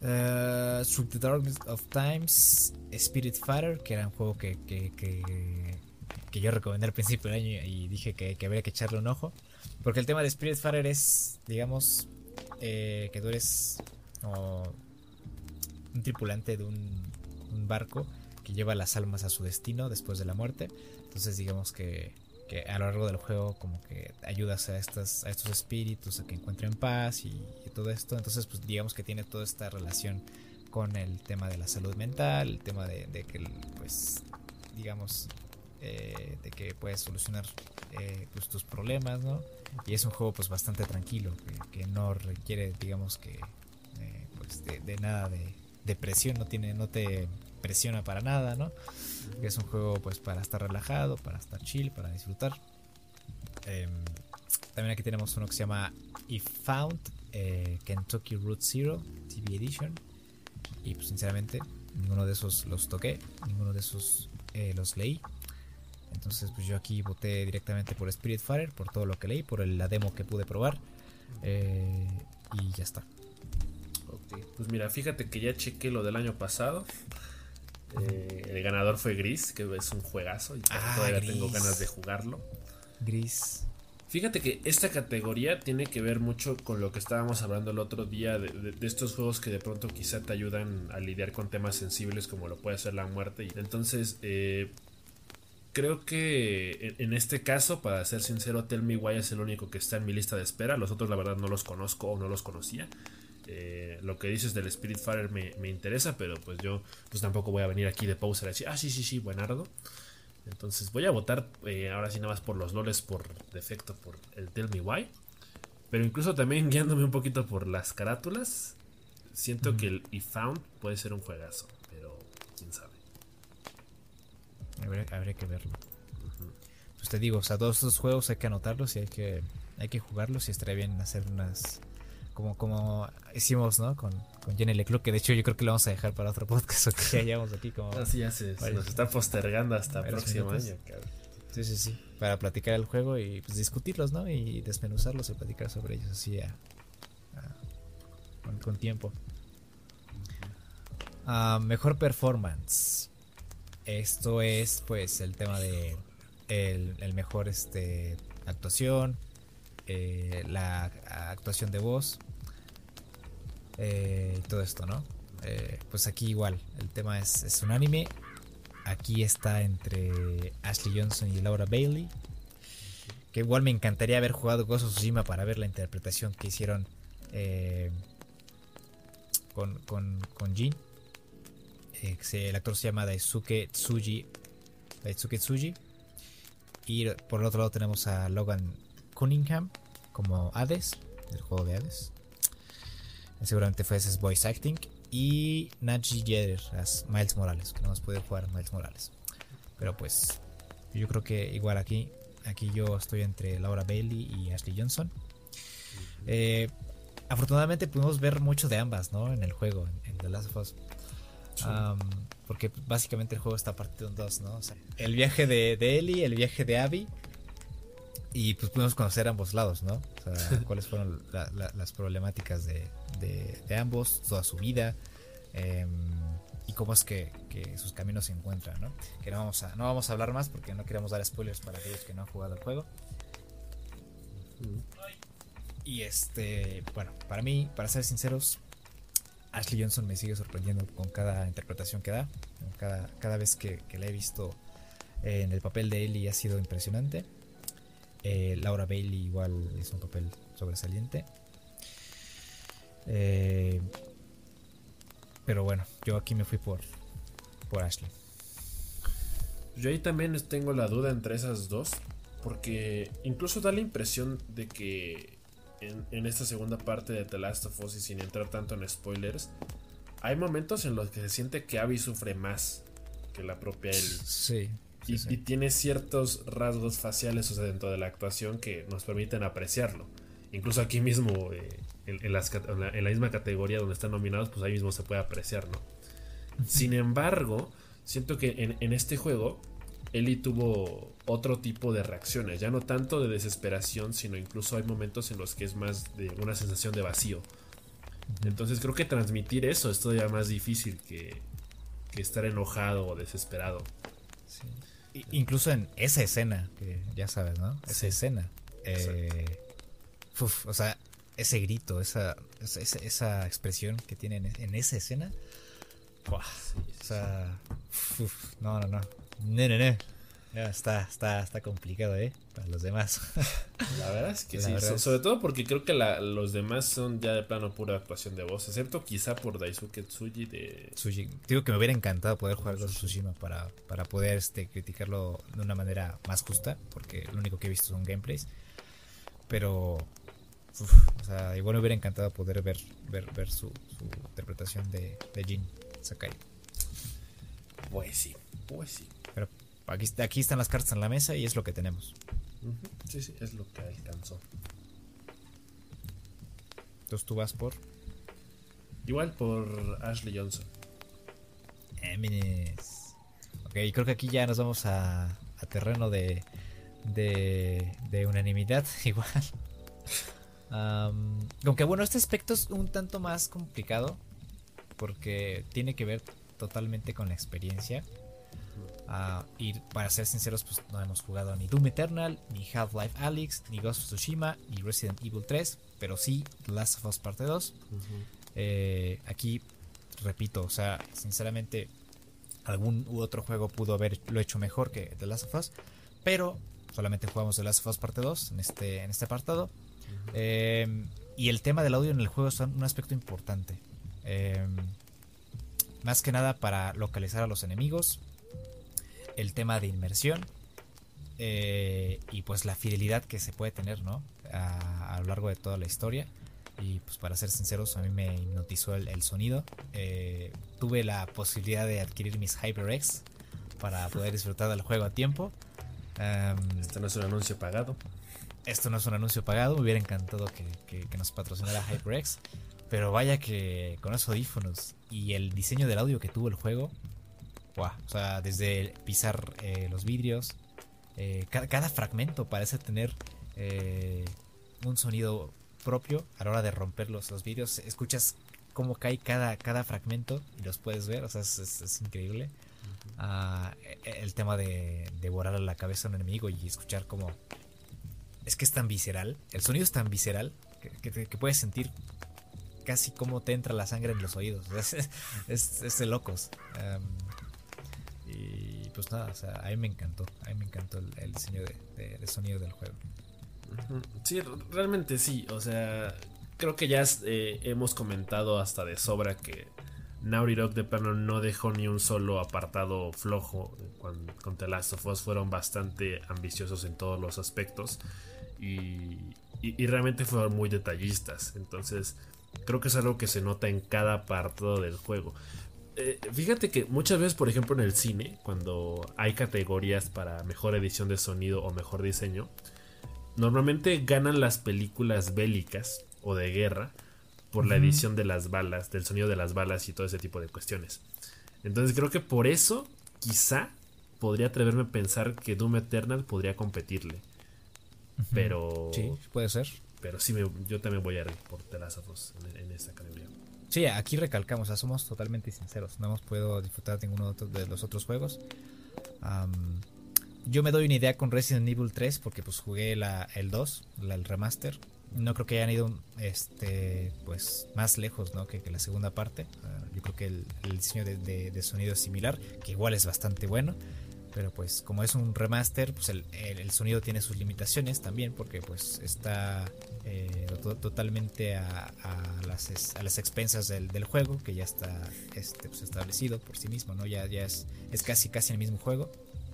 Uh, the Darkness of Times, Spirit Fighter, que era un juego que, que, que, yo recomendé al principio del año y dije que, habría que echarle un ojo. Porque el tema de Spirit Fighter es, digamos, eh, que tú eres un tripulante de un, barco que lleva las almas a su destino después de la muerte. Entonces, digamos que que a lo largo del juego como que ayudas a, estas, a estos espíritus a que encuentren paz y, todo esto. Entonces pues digamos que tiene toda esta relación con el tema de la salud mental, el tema de, que pues digamos eh, de que puedes solucionar eh, pues, tus problemas, ¿no? Y es un juego pues bastante tranquilo, que, no requiere digamos que eh, pues de, nada de, de presión, no tiene, no te presiona para nada, ¿no? es un juego pues para estar relajado, para estar chill, para disfrutar. Em, también aquí tenemos uno que se llama If Found Kentucky Route Zero TV Edition. Y pues sinceramente ninguno de esos los toqué, ninguno de esos los leí. Entonces pues yo aquí voté directamente por Spirit Fire, por todo lo que leí, por la demo que pude probar. Eh, y ya está. Pues mira, fíjate que ya chequé lo del año pasado. Eh, el ganador fue Gris, que es un juegazo y ah, todavía tengo ganas de jugarlo. Gris. Fíjate que esta categoría tiene que ver mucho con lo que estábamos hablando el otro día de, estos juegos que de pronto quizá te ayudan a lidiar con temas sensibles como lo puede ser la muerte. Entonces, eh, creo que en, este caso, para ser sincero, Tell Me Why es el único que está en mi lista de espera. Los otros, la verdad, no los conozco o no los conocía. Eh, lo que dices del Spirit Fire me, interesa, pero pues yo pues tampoco voy a venir aquí de pausa a decir, ah, sí, sí, sí, buenardo. Entonces voy a votar eh, ahora sí nada más por los loles por defecto, por el Tell Me Why. Pero incluso también guiándome un poquito por las carátulas, siento que el If Found puede ser un juegazo, pero quién sabe. Habría, que verlo. Pues te digo, o sea, todos estos juegos hay que anotarlos y hay que, hay que jugarlos y estaría bien hacer unas como, como hicimos, ¿no? Con, con Jenny Leclerc, que de hecho yo creo que lo vamos a dejar para otro podcast o que ya llevamos aquí como... Así ya se, nos está postergando hasta el próximo año, Sí, sí, sí. Para platicar el juego y pues discutirlos, ¿no? Y desmenuzarlos y platicar sobre ellos así con, tiempo. Ah, mejor performance. Esto es pues el tema de el, mejor este actuación, eh, la actuación de voz, eh, todo esto, ¿no? Eh, pues aquí igual, el tema es, es un anime. Aquí está entre Ashley Johnson y Laura Bailey. Que igual me encantaría haber jugado Ghost of Tsushima para ver la interpretación que hicieron con, con, con Jin. El actor se llama Daisuke Tsuji. Daisuke Tsuji. Y por el otro lado tenemos a Logan Cunningham como Hades, del juego de Hades. Seguramente fue ese voice acting. Y Naji Jeder as Miles Morales, que no hemos podido jugar Miles Morales. Pero pues yo creo que igual aquí, aquí yo estoy entre Laura Bailey y Ashley Johnson. Eh, afortunadamente pudimos ver mucho de ambas, ¿no? En el juego, en, The Last of Us. Porque básicamente el juego está partido en dos, ¿no? el viaje de, de Ellie, el viaje de Abby. Y pues pudimos conocer ambos lados, ¿no? O sea, cuáles fueron las problemáticas de, de, ambos, toda su vida. Em, y cómo es que, sus caminos se encuentran, ¿no? Que no vamos, a, no vamos a hablar más porque no queremos dar spoilers para aquellos que no han jugado el juego. Y este, bueno, para mí, para ser sinceros, Ashley Johnson me sigue sorprendiendo con cada interpretación que da. Cada, cada vez que, la he visto en el papel de Ellie ha sido impresionante. Eh, Laura Bailey igual es un papel sobresaliente. Eh, pero bueno, yo aquí me fui por, por Ashley. Yo ahí también tengo la duda entre esas dos. Porque incluso da la impresión de que en, esta segunda parte de The Last of Us y sin entrar tanto en spoilers, hay momentos en los que se siente que Abby sufre más que la propia Ellie. Sí. y, tiene ciertos rasgos faciales o sea, dentro de la actuación que nos permiten apreciarlo. Incluso aquí mismo, eh, en, la, misma categoría donde están nominados, pues ahí mismo se puede apreciar, ¿no? Sin embargo, siento que en, en este juego Ellie tuvo otro tipo de reacciones, ya no tanto de desesperación, sino incluso hay momentos en los que es más de una sensación de vacío. Entonces creo que transmitir eso es todavía más difícil que, estar enojado o desesperado. Incluso en esa escena, que ya sabes, ¿no? Esa escena. Eh, o sea, ese grito, esa, esa, expresión que tienen en esa escena. o sea, no, no, no. No, no, no. Está, está, está complicado, ¿eh? Para los demás. La verdad es que sí. sobre todo porque creo que los demás son ya de plano pura actuación de voz. Excepto quizá por Daisuke Tsuji de. Tsuji. Digo que me hubiera encantado poder jugar con Tsushima para, para poder este, criticarlo de una manera más justa. Porque lo único que he visto son gameplays. Pero. o sea, igual me hubiera encantado poder ver, ver, ver su, su interpretación de, de Jin Sakai. Pues sí, pues sí. Pero aquí, aquí están las cartas en la mesa y es lo que tenemos. Sí, sí, es lo que alcanzó. Entonces tú vas por. Igual por Ashley Johnson. Eminis. Ok, creo que aquí ya nos vamos a, a terreno de, de, de unanimidad, igual. aunque bueno, este aspecto es un tanto más complicado porque tiene que ver totalmente con la experiencia y para ser sinceros, pues no hemos jugado ni Doom Eternal, ni Half-Life Alyx, ni Ghost of Tsushima, ni Resident Evil 3, pero sí The Last of Us Parte 2. Eh, aquí, repito, o sea, sinceramente, algún u otro juego pudo haberlo hecho mejor que The Last of Us, pero solamente jugamos The Last of Us Parte 2 en este, en este apartado. Em, y el tema del audio en el juego es un aspecto importante. Em, más que nada para localizar a los enemigos, el tema de inmersión eh, y pues la fidelidad que se puede tener, ¿no? A, lo largo de toda la historia. Y pues para ser sinceros, a mí me hipnotizó el, sonido. Eh, tuve la posibilidad de adquirir mis HyperX para poder disfrutar del juego a tiempo. esto no es un anuncio pagado. Esto no es un anuncio pagado. Me hubiera encantado que, que nos patrocinara HyperX. Pero vaya que con esos audífonos y el diseño del audio que tuvo el juego, o sea, desde pisar eh, los vidrios, eh, cada, fragmento parece tener eh, un sonido propio a la hora de romper los, vidrios. Escuchas cómo cae cada, cada fragmento y los puedes ver, o sea, es, increíble. E, el tema de, de borrar la cabeza a un enemigo y escuchar cómo... Es que es tan visceral, el sonido es tan visceral que, puedes sentir casi cómo te entra la sangre en los oídos. Es, de locos. Y pues nada, o sea, a mí me encantó. A mí me encantó el, diseño de, sonido del juego. Sí, realmente sí. O sea, creo que ya eh, hemos comentado hasta de sobra que Naughty Dog de plano no dejó ni un solo apartado flojo con, con The Last of Us. Fueron bastante ambiciosos en todos los aspectos. Y, y, realmente fueron muy detallistas. Entonces, creo que es algo que se nota en cada apartado del juego. Eh, fíjate que muchas veces, por ejemplo, en el cine, cuando hay categorías para mejor edición de sonido o mejor diseño, normalmente ganan las películas bélicas o de guerra por la edición de las balas, del sonido de las balas y todo ese tipo de cuestiones. Entonces creo que por eso, quizá, podría atreverme a pensar que Doom Eternal podría competirle. Pero. Sí, puede ser. Pero sí, me, yo también voy a ir por The Last of Us en, esta categoría. Sí, aquí recalcamos, somos totalmente sinceros. No hemos podido disfrutar ninguno de los otros juegos. yo me doy una idea con Resident Evil 3 porque pues jugué la, el 2, el remaster. No creo que hayan ido este, pues, más lejos ¿no? que, la segunda parte. Ah, yo creo que el, diseño de, sonido es similar, que igual es bastante bueno pero pues como es un remaster pues el, sonido tiene sus limitaciones también porque pues está eh, totalmente a, las, a las expensas del, juego que ya está este, pues, establecido por sí mismo no ya, ya es, es casi casi el mismo juego.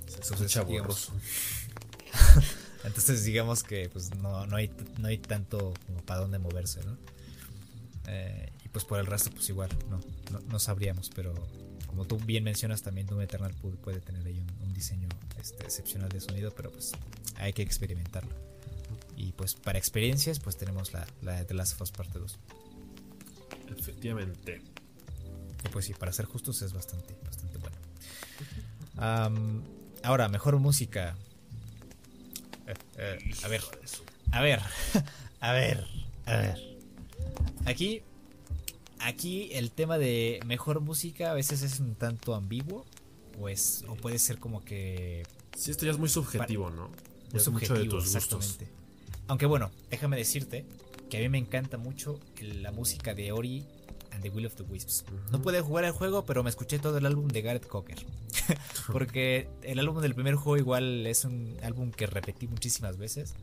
Entonces digamos, entonces digamos que pues no, no, hay, no hay tanto como para dónde moverse no eh, y pues por el resto pues igual no, no sabríamos pero como tú bien mencionas, también Doom Eternal puede tener ahí un, diseño este, excepcional de sonido, pero pues hay que experimentarlo. Y pues para experiencias, pues tenemos la, la de The Last of Us Parte 2. Efectivamente. Y pues sí, para ser justos es bastante, bastante bueno. ahora, mejor música. Eh, eh, a ver, a ver, a ver, a ver. Aquí aquí el tema de mejor música a veces es un tanto ambiguo. O, o puede ser como que. Sí, esto ya es muy subjetivo, ¿no? Muy subjetivo, exactamente. Aunque bueno, déjame decirte que a mí me encanta mucho la música de Ori and the Will of the Wisps. No pude jugar el juego, pero me escuché todo el álbum de Gareth Cocker. Porque el álbum del primer juego igual es un álbum que repetí muchísimas veces.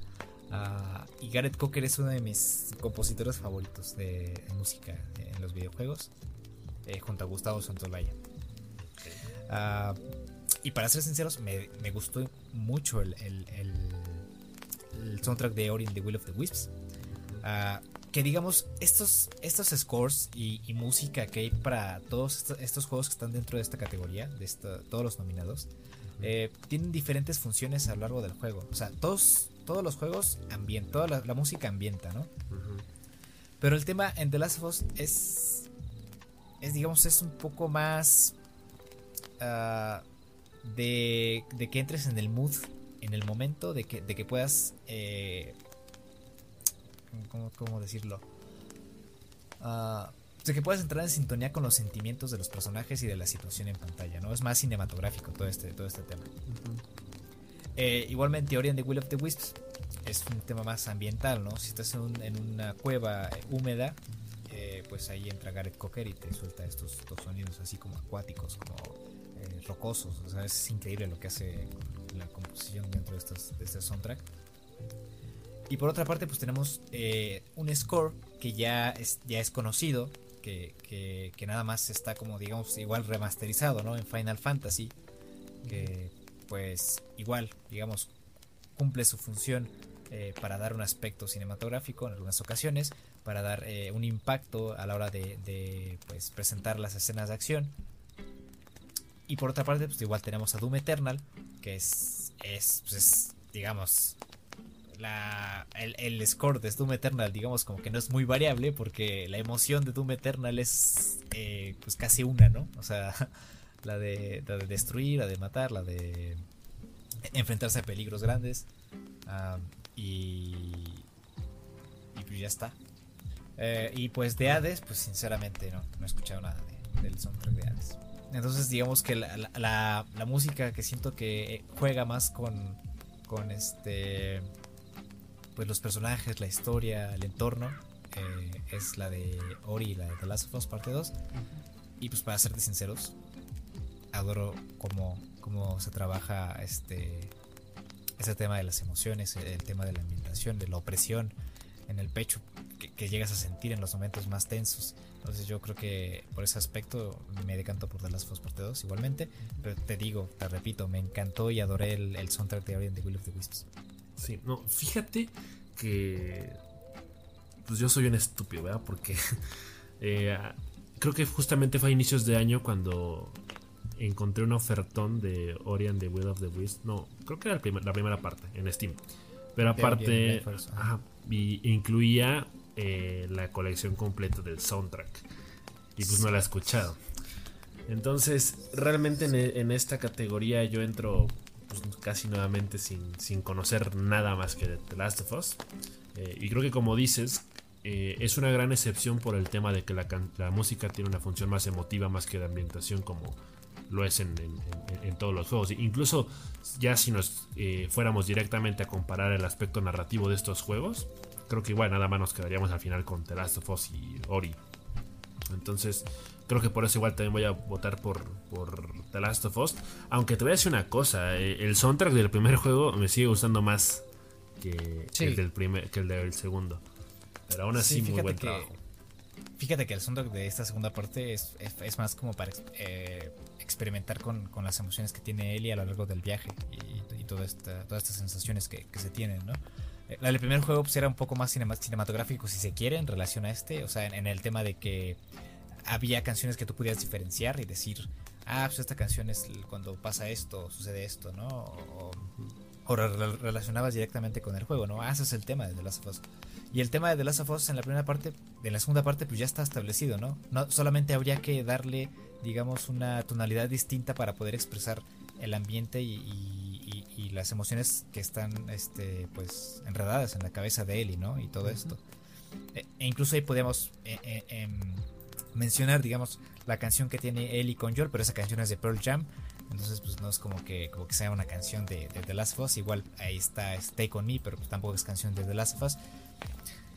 Ah, y Gareth Cocker es uno de mis compositores favoritos de, música en los videojuegos, eh, junto a Gustavo Santolaya. Ah, y para ser sinceros, me, gustó mucho el, el, soundtrack de Ori and the Will of the Wisps. Ah, que digamos, estos, estos scores y, música que hay para todos estos, juegos que están dentro de esta categoría, de todos los nominados, eh, tienen diferentes funciones a lo largo del juego. O sea, todos todos los juegos ambientan, toda la, música ambienta, ¿no? Pero el tema en The Last of Us es, es digamos, es un poco más ah, de, de, que entres en el mood, en el momento, de que, de que puedas, eh, ¿cómo, decirlo? Uh, de que puedas entrar en sintonía con los sentimientos de los personajes y de la situación en pantalla, ¿no? Es más cinematográfico todo este, todo este tema. Eh, igualmente, Ori and the Will of the Wisps es un tema más ambiental, ¿no? Si estás en, una cueva húmeda, eh, pues ahí entra Gareth Cocker y te suelta estos, sonidos así como acuáticos, como eh, rocosos. O sea, es increíble lo que hace la composición dentro de, estos, de este soundtrack. Y por otra parte, pues tenemos un score que ya es, ya es conocido, que, que, que, nada más está como, digamos, igual remasterizado, ¿no? En Final Fantasy. Que pues igual, digamos, cumple su función eh, para dar un aspecto cinematográfico en algunas ocasiones, para dar eh, un impacto a la hora de, pues, presentar las escenas de acción. Y por otra parte, pues igual tenemos a Doom Eternal, que es, es, pues, digamos, la, el, score de Doom Eternal, digamos, como que no es muy variable, porque la emoción de Doom Eternal es eh, pues casi una, ¿no? O sea, la de, destruir, la de matar, la de enfrentarse a peligros grandes. y, y pues ya está. Eh, y pues de Hades, pues sinceramente no, no he escuchado nada del soundtrack de Hades. Entonces digamos que la, la, la, música que siento que juega más con, con este pues los personajes, la historia, el entorno, eh, es la de Ori, la de The Last of Us Parte 2. Y pues para serte sinceros, adoro cómo, cómo se trabaja este ese tema de las emociones, el tema de la ambientación, de la opresión en el pecho que, llegas a sentir en los momentos más tensos. Entonces yo creo que por ese aspecto me decanto por The Last of Us Parte 2 igualmente. Pero te digo, te repito, me encantó y adoré el, el soundtrack de Ori and the Will of the Wisps. Sí, no, fíjate que pues yo soy un estúpido, ¿verdad? Porque eh, creo que justamente fue a inicios de año cuando encontré un ofertón de Ori and the Will of the Wisps. No, creo que era la primera parte en Steam. Pero aparte, incluía eh, la colección completa del soundtrack. Y pues no la he escuchado. Entonces, realmente en, esta categoría yo entro pues, casi nuevamente sin, sin, conocer nada más que The Last of Us. Eh, y creo que como dices, eh, es una gran excepción por el tema de que la, la, música tiene una función más emotiva más que de ambientación como lo es en, todos los juegos. Incluso ya si nos eh, fuéramos directamente a comparar el aspecto narrativo de estos juegos, creo que igual nada más nos quedaríamos al final con The Last of Us y Ori. Entonces, creo que por eso igual también voy a votar por, por The Last of Us. Aunque te voy a decir una cosa, eh, el soundtrack del primer juego me sigue gustando más que, el, del primer, que el del segundo. Pero aún así, muy buen trabajo. Fíjate que el soundtrack de esta segunda parte es, es, más como para eh, experimentar con, con, las emociones que tiene Ellie a lo largo del viaje y, y toda esta, todas estas sensaciones que, que se tienen, ¿no? Eh, el primer juego pues, era un poco más cinematográfico, si se quiere, en relación a este. O sea, en, el tema de que había canciones que tú podías diferenciar y decir, ah, pues esta canción es cuando pasa esto, sucede esto, ¿no? O, relacionabas directamente con el juego, ¿no? Ah, ese es el tema de The Last of Us. Y el tema de The Last of Us en la primera parte, en la segunda parte, pues ya está establecido, ¿no? no solamente habría que darle, digamos, una tonalidad distinta para poder expresar el ambiente y y las emociones que están este, pues enredadas en la cabeza de Ellie, ¿no? Y todo esto. E, e, incluso ahí podemos eh, eh, em, mencionar, digamos, la canción que tiene Ellie con Joel, pero esa canción es de Pearl Jam. Entonces, pues no es como que, como que sea una canción de, The Last of Us. Igual ahí está Stay Con Me, pero tampoco es canción de The Last of Us.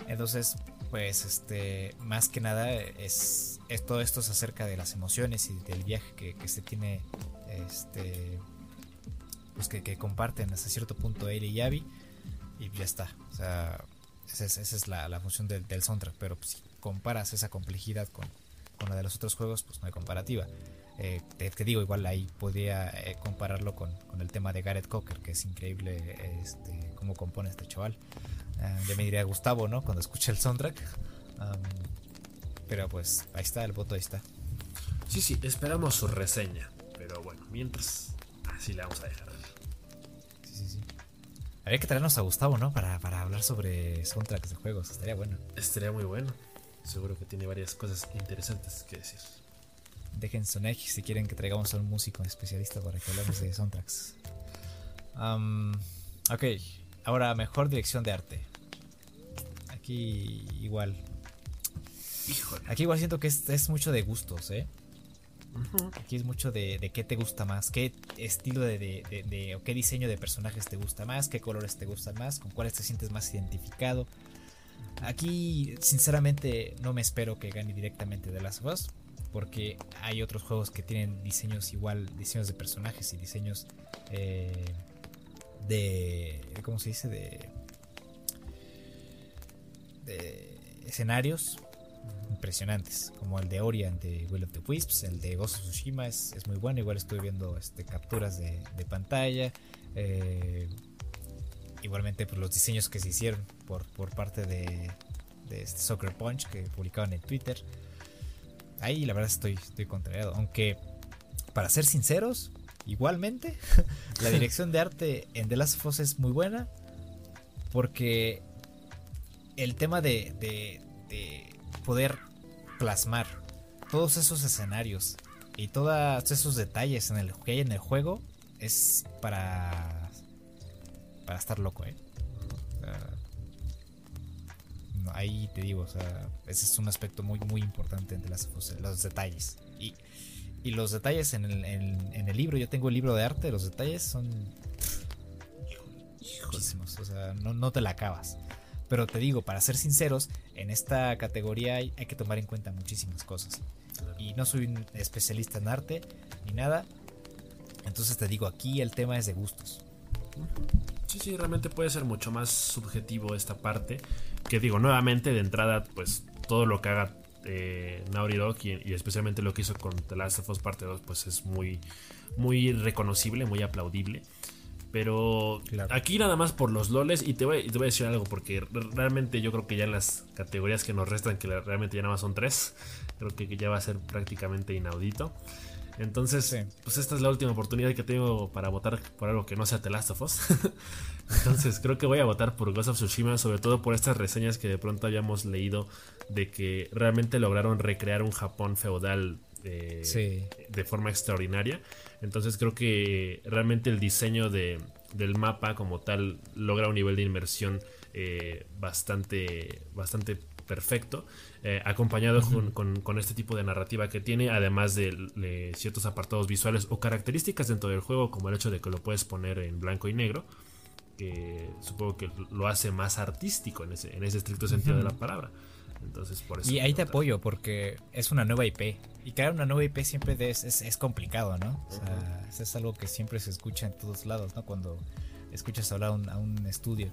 Entonces, pues, este, más que nada, es, es todo esto es acerca de las emociones y del viaje que, se tiene este, pues que, comparten hasta cierto punto él y Abby y ya está. O sea, esa es, la, función del, soundtrack, pero si comparas esa complejidad con, la de los otros juegos, pues no hay comparativa. Eh, te, digo, igual ahí podría eh, compararlo con, el tema de Gareth Cocker, que es increíble este, cómo compone este chaval. Ah, ya me diría Gustavo, ¿no? Cuando escuche el soundtrack. pero pues ahí está, el voto ahí está. Sí, sí, esperamos su reseña. Pero bueno, mientras, así le vamos a dejar. Habría que traernos a Gustavo, ¿no? Para, hablar sobre soundtracks de juegos. Estaría bueno. Estaría muy bueno. Seguro que tiene varias cosas interesantes que decir. Dejen su like si quieren que traigamos a un músico especialista para que hablemos de soundtracks. ok, ahora mejor dirección de arte. Aquí igual. Híjole. Aquí igual siento que es, es mucho de gustos, ¿eh? Aquí es mucho de, qué te gusta más, qué estilo de, o qué diseño de personajes te gusta más, qué colores te gustan más, con cuáles te sientes más identificado. Aquí, sinceramente, no me espero que gane directamente de las of porque hay otros juegos que tienen diseños igual, diseños de personajes y diseños eh, de, ¿cómo se dice? De, de escenarios impresionantes, como el de Ori de Will of the Wisps, el de Ghost of Tsushima es, muy bueno, igual estoy viendo este, capturas de, pantalla, eh, igualmente por pues, los diseños que se hicieron por, por parte de, este Soccer Punch que publicaban en Twitter. Ahí la verdad estoy, estoy contrariado, aunque para ser sinceros, igualmente la dirección de arte en The Last of Us es muy buena porque el tema de poder plasmar todos esos escenarios y todos esos detalles que hay en el juego es para para estar loco, ¿eh? ahí te digo, o sea, ese es un aspecto muy muy importante entre las los detalles y, y los detalles en el, en, el, libro, yo tengo el libro de arte, los detalles son muchísimos, o sea, no, no te la acabas. Pero te digo, para ser sinceros, en esta categoría hay, que tomar en cuenta muchísimas cosas. Y no soy un especialista en arte ni nada. Entonces te digo, aquí el tema es de gustos. Sí, sí, realmente puede ser mucho más subjetivo esta parte. Que digo, nuevamente de entrada, pues todo lo que haga eh, Naughty Dog y, especialmente lo que hizo con The Last of Us Parte 2, pues es muy, muy reconocible, muy aplaudible. Pero aquí nada más por los loles y te, voy, te voy a decir algo porque realmente yo creo que ya en las categorías que nos restan, que realmente ya nada más son tres, creo que ya va a ser prácticamente inaudito. Entonces, pues esta es la última oportunidad que tengo para votar por algo que no sea The Last of Us. Entonces, creo que voy a votar por Ghost of Tsushima, sobre todo por estas reseñas que de pronto habíamos leído de que realmente lograron recrear un Japón feudal eh, de forma extraordinaria. Entonces creo que realmente el diseño de, del mapa como tal logra un nivel de inmersión eh, bastante, bastante perfecto, eh, acompañado con, este tipo de narrativa que tiene, además de, ciertos apartados visuales o características dentro del juego, como el hecho de que lo puedes poner en blanco y negro, que supongo que lo hace más artístico en ese, en ese estricto sentido de la palabra. Entonces, por eso y ahí te apoyo porque es una nueva IP. Y crear una nueva IP siempre es, es, complicado, ¿no? O sea, es algo que siempre se escucha en todos lados, ¿no? Cuando escuchas hablar a un estudio.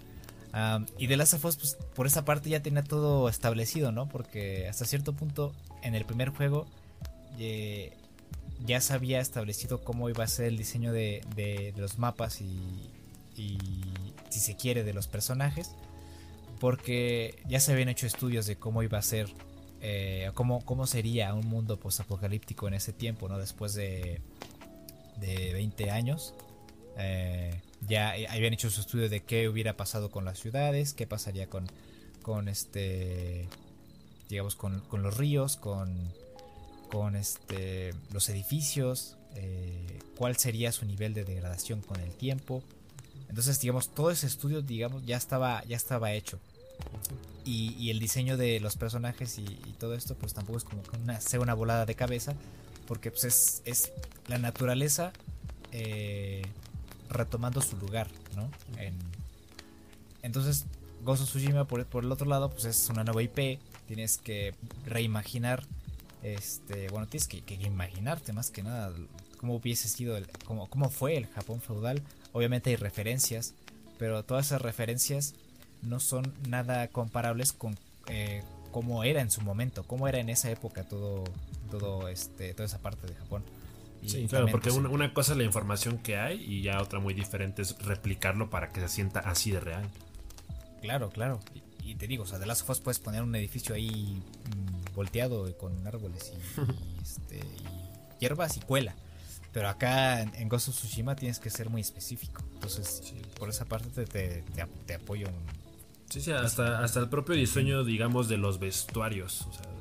y de Last of Us, pues por esa parte ya tenía todo establecido, ¿no? Porque hasta cierto punto en el primer juego eh, ya se había establecido cómo iba a ser el diseño de, de, los mapas y, y, si se quiere, de los personajes porque ya se habían hecho estudios de cómo iba a ser, eh, cómo, cómo sería un mundo postapocalíptico en ese tiempo, ¿no? Después de, de 20 años. Eh, ya habían hecho su estudio de qué hubiera pasado con las ciudades, qué pasaría con, con este, digamos, con, los ríos, con, con este, los edificios, eh, cuál sería su nivel de degradación con el tiempo. Entonces, digamos, todo ese estudio, digamos, ya estaba, ya estaba hecho. Y, el diseño de los personajes y, todo esto, pues tampoco es como una, sea una volada de cabeza, porque pues es, es la naturaleza eh, retomando su lugar, ¿no? entonces, of Tsushima, por, por, el otro lado, pues es una nueva IP, tienes que reimaginar, este, bueno, tienes que, imaginarte más que nada cómo hubiese sido, cómo, cómo fue el Japón feudal. Obviamente hay referencias, pero todas esas referencias no son nada comparables con eh, cómo era en su momento, cómo era en esa época todo, todo este, toda esa parte de Japón. sí, claro, porque pues, una, cosa es la información que hay y ya otra muy diferente es replicarlo para que se sienta así de real. Claro, claro. Y, te digo, o sea, de las puedes poner un edificio ahí mm, volteado con árboles y, este, y hierbas y cuela. Pero acá en, Ghost of Tsushima tienes que ser muy específico. Entonces, por esa parte te, te apoyo Sí, sí, hasta, hasta el propio diseño, digamos, de los vestuarios, o sea,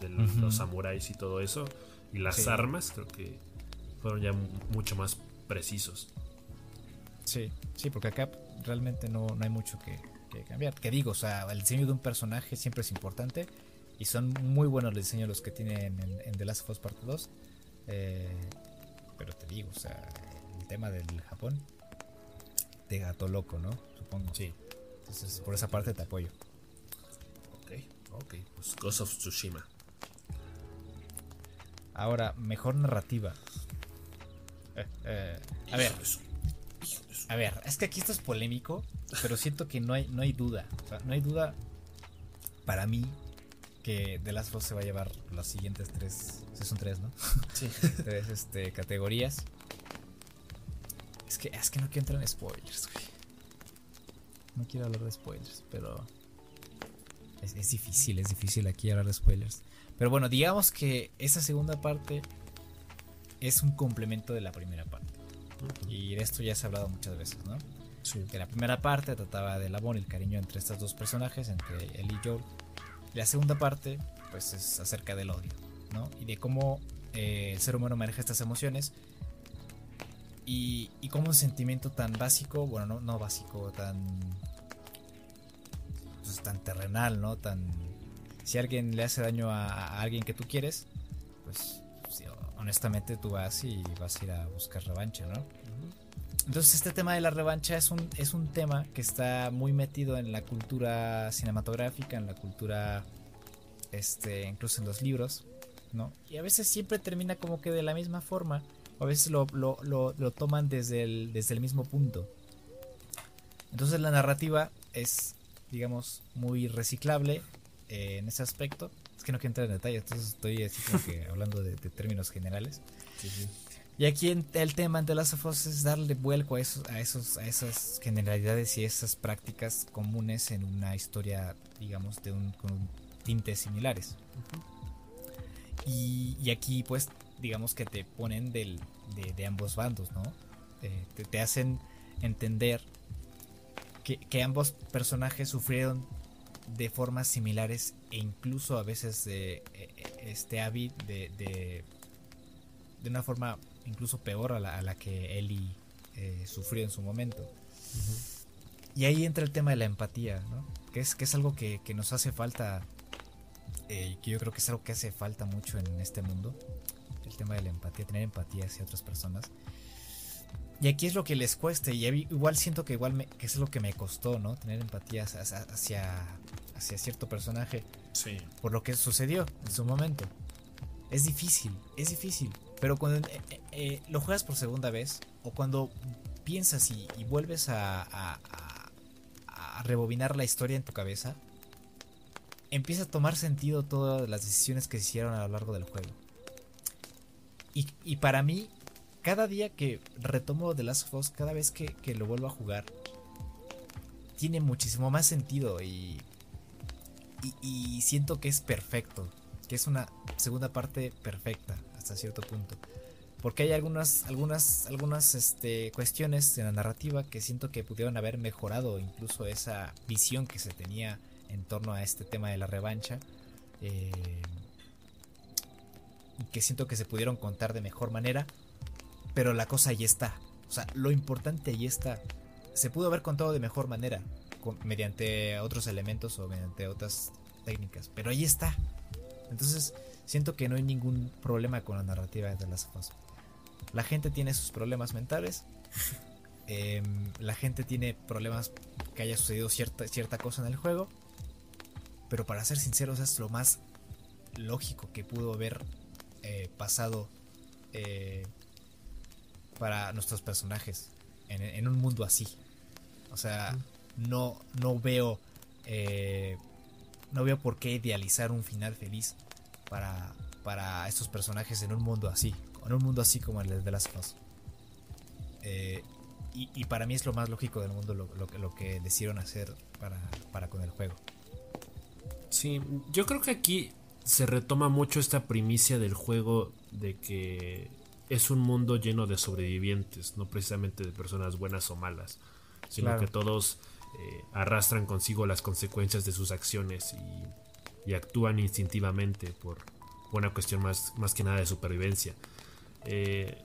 de los samuráis y todo eso, y las armas, creo que fueron ya mucho más precisos. Sí, sí, porque acá realmente no, hay mucho que, cambiar. Que digo, o sea, el diseño de un personaje siempre es importante y son muy buenos los diseños los que tienen en, The Last of Us Part 2. Eh, pero te digo, o sea, el tema del Japón de gato loco, ¿no? Supongo. Sí. Entonces, por esa parte te apoyo. Ok, ok. Pues Ghost of Tsushima. Ahora, mejor narrativa. Eh, eh, a ver. A ver, es que aquí esto es polémico, pero siento que no hay, no hay duda. O sea, no hay duda para mí que The Last of Us se va a llevar las siguientes tres. son tres, ¿no? Sí. tres este, categorías. Es que, es que no quiero entrar en spoilers, güey. No quiero hablar de spoilers, pero es, difícil, es difícil aquí hablar de spoilers. Pero bueno, digamos que esa segunda parte es un complemento de la primera parte. Y de esto ya se ha hablado muchas veces, ¿no? Sí. Que la primera parte trataba del amor y el cariño entre estos dos personajes, entre él y Joel. Y la segunda parte, pues es acerca del odio, ¿no? Y de cómo eh, el ser humano maneja estas emociones y, y como un sentimiento tan básico, bueno, no, no básico, tan. Pues, tan terrenal, ¿no? Tan. Si alguien le hace daño a, alguien que tú quieres, pues honestamente tú vas y vas a ir a buscar revancha, ¿no? Entonces este tema de la revancha es un, es un tema que está muy metido en la cultura cinematográfica, en la cultura, este, incluso en los libros, ¿no? Y a veces siempre termina como que de la misma forma a veces lo, toman desde el, desde el mismo punto. Entonces la narrativa es, digamos, muy reciclable eh, en ese aspecto. Es que no quiero entrar en detalle, entonces estoy así como que hablando de, términos generales. Y aquí el tema de las of es darle vuelco a, esos, a, esos, a esas generalidades y esas prácticas comunes en una historia, digamos, de un, con tintes similares. y, aquí, pues, digamos que te ponen del, de, ambos bandos, ¿no? Eh, te, hacen entender que, ambos personajes sufrieron de formas similares e incluso a veces de, eh, este Abby de, de, de una forma incluso peor a la, que Ellie eh, sufrió en su momento. Y ahí entra el tema de la empatía, ¿no? que, es, que es algo que, nos hace falta, eh, que yo creo que es algo que hace falta mucho en este mundo, el tema de la empatía, tener empatía hacia otras personas. Y aquí es lo que les cueste, y igual siento que igual que es lo que me costó, ¿no? Tener empatía hacia, hacia, cierto personaje. Sí. Por lo que sucedió en su momento. Es difícil, es difícil. Pero cuando eh, eh, eh, lo juegas por segunda vez, o cuando piensas y, vuelves a, a, rebobinar la historia en tu cabeza, empieza a tomar sentido todas las decisiones que se hicieron a lo largo del juego. Y, para mí, cada día que retomo The Last of Us, cada vez que, lo vuelvo a jugar, tiene muchísimo más sentido y, y, siento que es perfecto, que es una segunda parte perfecta hasta cierto punto. Porque hay algunas, algunas, algunas este, cuestiones en la narrativa que siento que pudieron haber mejorado incluso esa visión que se tenía en torno a este tema de la revancha. Eh, que siento que se pudieron contar de mejor manera. Pero la cosa ahí está. O sea, lo importante ahí está. Se pudo haber contado de mejor manera. mediante otros elementos o mediante otras técnicas. Pero ahí está. Entonces, siento que no hay ningún problema con la narrativa de las cosas. La gente tiene sus problemas mentales. Em, la gente tiene problemas que haya sucedido cierta, cierta cosa en el juego. Pero para ser sinceros es lo más lógico que pudo haber eh, pasado eh, para nuestros personajes en, un mundo así. O sea, no, no veo eh, no veo por qué idealizar un final feliz para, para estos personajes en un mundo así, en un mundo así como el de las of eh, y, para mí es lo más lógico del mundo lo, lo, que decidieron hacer para, para con el juego. Sí, yo creo que aquí se retoma mucho esta primicia del juego de que es un mundo lleno de sobrevivientes, no precisamente de personas buenas o malas, sino que todos eh, arrastran consigo las consecuencias de sus acciones y, actúan instintivamente por una cuestión más, más que nada de supervivencia. Eh,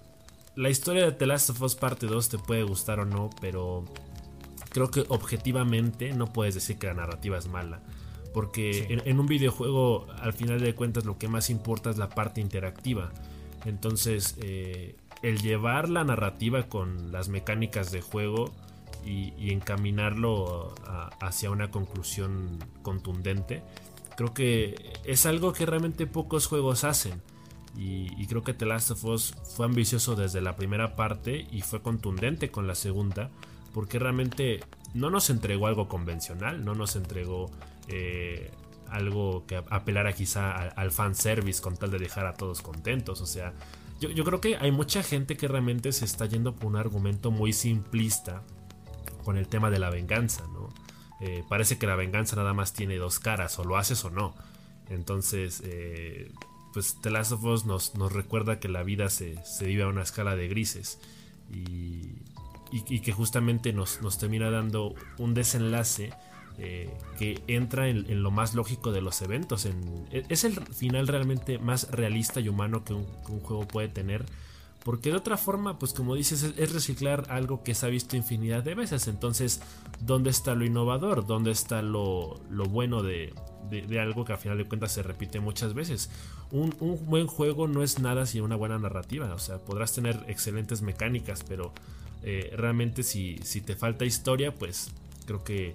la historia de The Last of Us Parte 2 te puede gustar o no, pero creo que objetivamente no puedes decir que la narrativa es mala. Porque en, un videojuego, al final de cuentas, lo que más importa es la parte interactiva. Entonces, eh, el llevar la narrativa con las mecánicas de juego y, encaminarlo hacia una conclusión contundente, creo que es algo que realmente pocos juegos hacen. Y, creo que The Last of Us fue ambicioso desde la primera parte y fue contundente con la segunda, porque realmente no nos entregó algo convencional, no nos entregó eh, algo que apelara quizá al, fanservice con tal de dejar a todos contentos. O sea, yo, creo que hay mucha gente que realmente se está yendo por un argumento muy simplista con el tema de la venganza, ¿no? Eh, parece que la venganza nada más tiene dos caras, o lo haces o no. Entonces, eh, pues The Last of Us nos, recuerda que la vida se, vive a una escala de grises y, que justamente nos, termina dando un desenlace eh, que entra en, lo más lógico de los eventos. E, es el final realmente más realista y humano que un, un juego puede tener porque de otra forma, pues como dices, es, reciclar algo que se ha visto infinidad de veces. Entonces, ¿dónde está lo innovador? ¿Dónde está lo, bueno de, algo que a final de cuentas se repite muchas veces? Un, buen juego no es nada sin una buena narrativa. O sea, podrás tener excelentes mecánicas, pero eh, realmente si, si te falta historia, pues creo que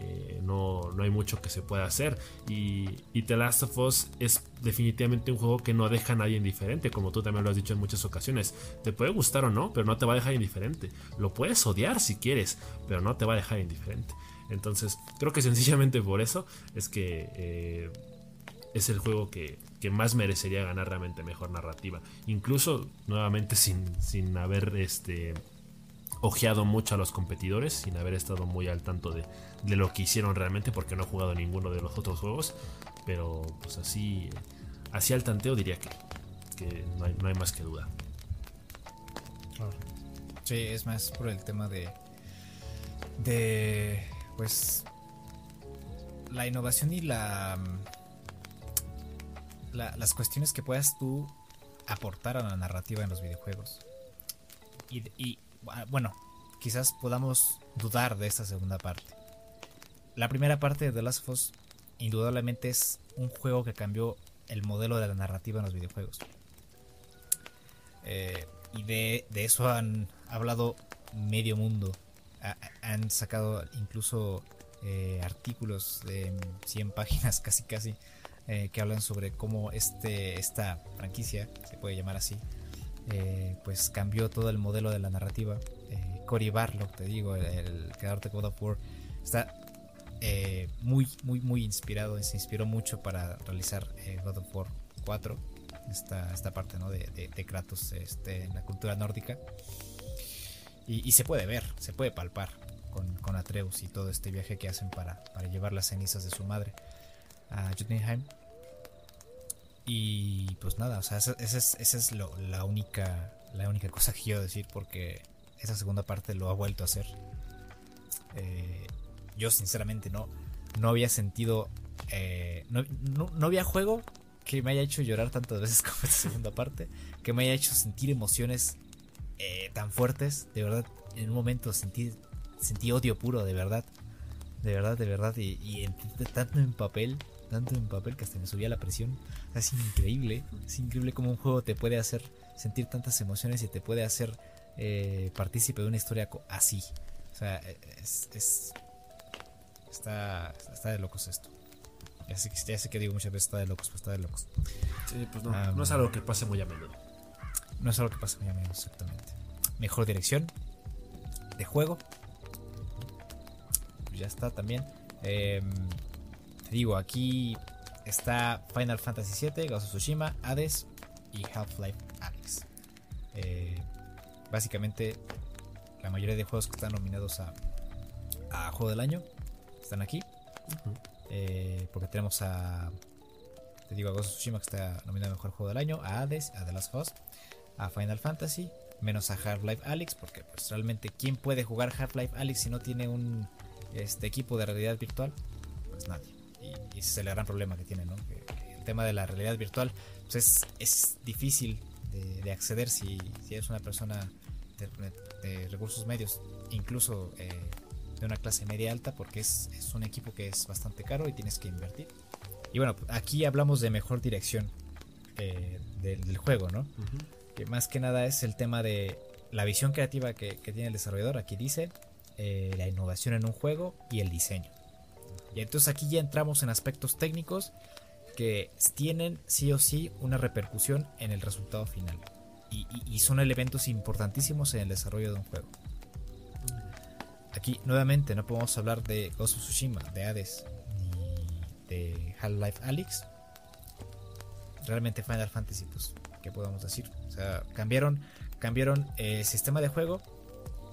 eh, no, no, hay mucho que se pueda hacer. Y, y, The Last of Us es definitivamente un juego que no deja a nadie indiferente, como tú también lo has dicho en muchas ocasiones. Te puede gustar o no, pero no te va a dejar indiferente. Lo puedes odiar si quieres, pero no te va a dejar indiferente. Entonces, creo que sencillamente por eso es que eh, es el juego que, más merecería ganar realmente mejor narrativa. Incluso, nuevamente, sin, sin haber este, ojeado mucho a los competidores, sin haber estado muy al tanto de, lo que hicieron realmente, porque no he jugado ninguno de los otros juegos. Pero, pues así, así al tanteo diría que, que no, hay, más que duda. Sí, es más por el tema de. de. pues. la innovación y la. las cuestiones que puedas tú aportar a la narrativa en los videojuegos. Y, ah, bueno, quizás podamos dudar de esta segunda parte. La primera parte de The Last of Us indudablemente es un juego que cambió el modelo de la narrativa en los videojuegos. Eh, y de, eso han hablado medio mundo. han sacado incluso eh, artículos de 100 páginas casi casi eh, que hablan sobre cómo este, esta franquicia, se puede llamar así, eh, pues cambió todo el modelo de la narrativa. Cory Barlock, te digo, el, creador de God of War, está muy, muy, muy inspirado, se inspiró mucho para realizar God of War 4 esta, esta parte ¿no? de, Kratos este, en la cultura nórdica. Y, se puede ver, se puede palpar con, con, Atreus y todo este viaje que hacen para, para llevar las cenizas de su madre a Jotunheim. Y pues nada, o sea, esa, es, esa es lo, la, única, la única cosa que quiero decir porque esa segunda parte lo ha vuelto a hacer. Eh, yo sinceramente no, no había sentido... Eh, no, no, no había juego que me haya hecho llorar tantas veces como esta segunda parte, que me haya hecho sentir emociones eh, tan fuertes, de verdad, en un momento sentí, sentí odio puro, de verdad, de verdad, de verdad, y, tanto en papel, tanto en papel que hasta me subía la presión, es increíble, es increíble como un juego te puede hacer sentir tantas emociones y te puede hacer eh, partícipe de una historia así, o sea, es, es está, está de locos esto. Ya sé, que digo muchas veces está de locos, pues está de locos. Sí, pues no, no es algo que pase muy a menudo. No es algo que pase muy a menudo, exactamente. Mejor dirección de juego. Pues ya está también. Em, te digo, aquí está Final Fantasy VII, Ghost of Tsushima, Hades y Half-Life Alyx. Eh, básicamente, la mayoría de juegos que están nominados a, a Juego del Año están aquí. Eh, porque tenemos a. Te digo, a Ghost of Tsushima que está nominado Mejor Juego del Año, a Hades, a The Last of Us, a Final Fantasy, menos a Half-Life Alyx, porque pues realmente, ¿quién puede jugar Half-Life Alyx si no tiene un este, equipo de realidad virtual? Pues nadie. Y, ese es el gran problema que tiene, ¿no? el tema de la realidad virtual pues es, es difícil de, acceder si, si, eres una persona de, recursos medios, incluso. Eh, de una clase media alta porque es, un equipo que es bastante caro y tienes que invertir. Y bueno, aquí hablamos de mejor dirección eh, del, juego, ¿no? Que más que nada es el tema de la visión creativa que, tiene el desarrollador. Aquí dice eh, la innovación en un juego y el diseño. Y entonces aquí ya entramos en aspectos técnicos que tienen sí o sí una repercusión en el resultado final. y son elementos importantísimos en el desarrollo de un juego. Aquí nuevamente no podemos hablar de Ghost of Tsushima, de Hades, ni de Half-Life Alyx. Realmente Final Fantasy, pues, ¿qué podemos decir? O sea, cambiaron, cambiaron el sistema de juego,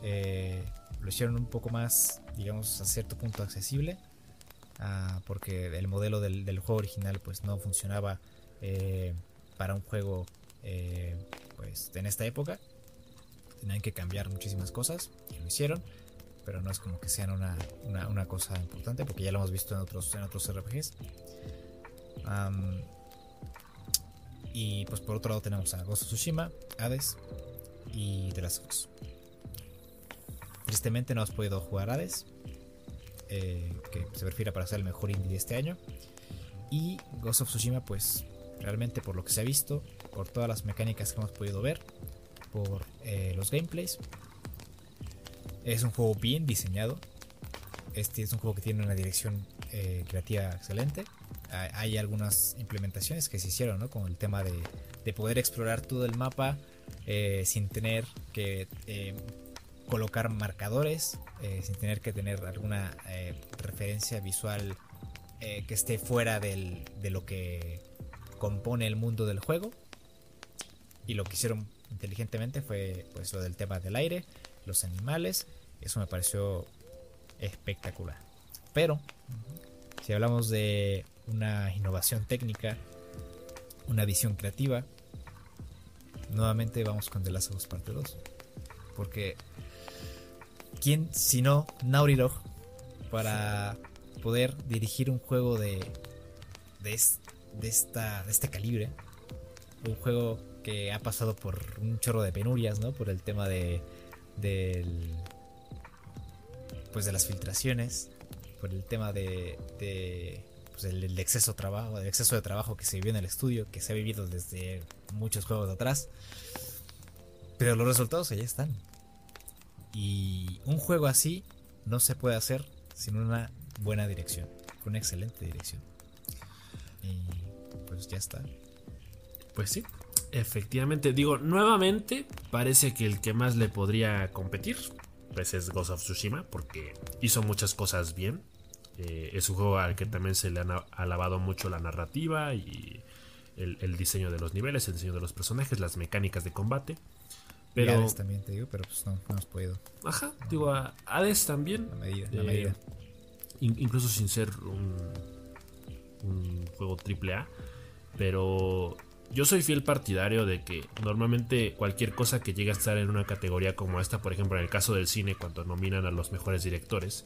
eh, lo hicieron un poco más, digamos, a cierto punto accesible, ah, porque el modelo del, juego original, pues, no funcionaba eh, para un juego, eh, pues, en esta época. Tenían que cambiar muchísimas cosas y lo hicieron pero no es como que sean una, una, cosa importante porque ya lo hemos visto en otros, en otros RPGs. y pues por otro lado tenemos a Ghost of Tsushima, Hades y The. Tristemente no has podido jugar Hades, eh, que se prefiere para ser el mejor indie de este año. Y Ghost of Tsushima, pues realmente por lo que se ha visto, por todas las mecánicas que hemos podido ver, por eh, los gameplays, es un juego bien diseñado. Este es un juego que tiene una dirección eh, creativa excelente. Hay algunas implementaciones que se hicieron, ¿no? Con el tema de, poder explorar todo el mapa sin tener que colocar marcadores, sin tener que tener alguna referencia visual eh, que esté fuera de lo que compone el mundo del juego. Y lo que hicieron inteligentemente fue pues lo del tema del aire, los animales. Eso me pareció espectacular. Pero, si hablamos de una innovación técnica, una visión creativa, nuevamente vamos con The Last of Us Parte 2. Porque, ¿quién si no Naughty Dog para poder dirigir un juego de, de, esta, de este calibre? Un juego que ha pasado por un chorro de penurias, ¿no? Por el tema de del pues de las filtraciones, por el tema de, pues el, exceso de trabajo, el exceso de trabajo que se vivió en el estudio, que se ha vivido desde muchos juegos de atrás. Pero los resultados ahí están. Y un juego así no se puede hacer sin una buena dirección, una excelente dirección. Y pues ya está. Pues sí, Efectivamente, digo, nuevamente parece que el que más le podría competir pues es Ghost of Tsushima porque hizo muchas cosas bien. Eh, es un juego al que también se le ha alabado mucho la narrativa y el, diseño de los niveles, el diseño de los personajes, las mecánicas de combate. Pero, Hades también te digo, pero pues no, hemos podido. Ajá, digo, a Hades también. La medida, la medida. incluso sin ser un, un juego triple A. Pero yo soy fiel partidario de que normalmente cualquier cosa que llegue a estar en una categoría como esta, por ejemplo en el caso del cine, cuando nominan a los mejores directores,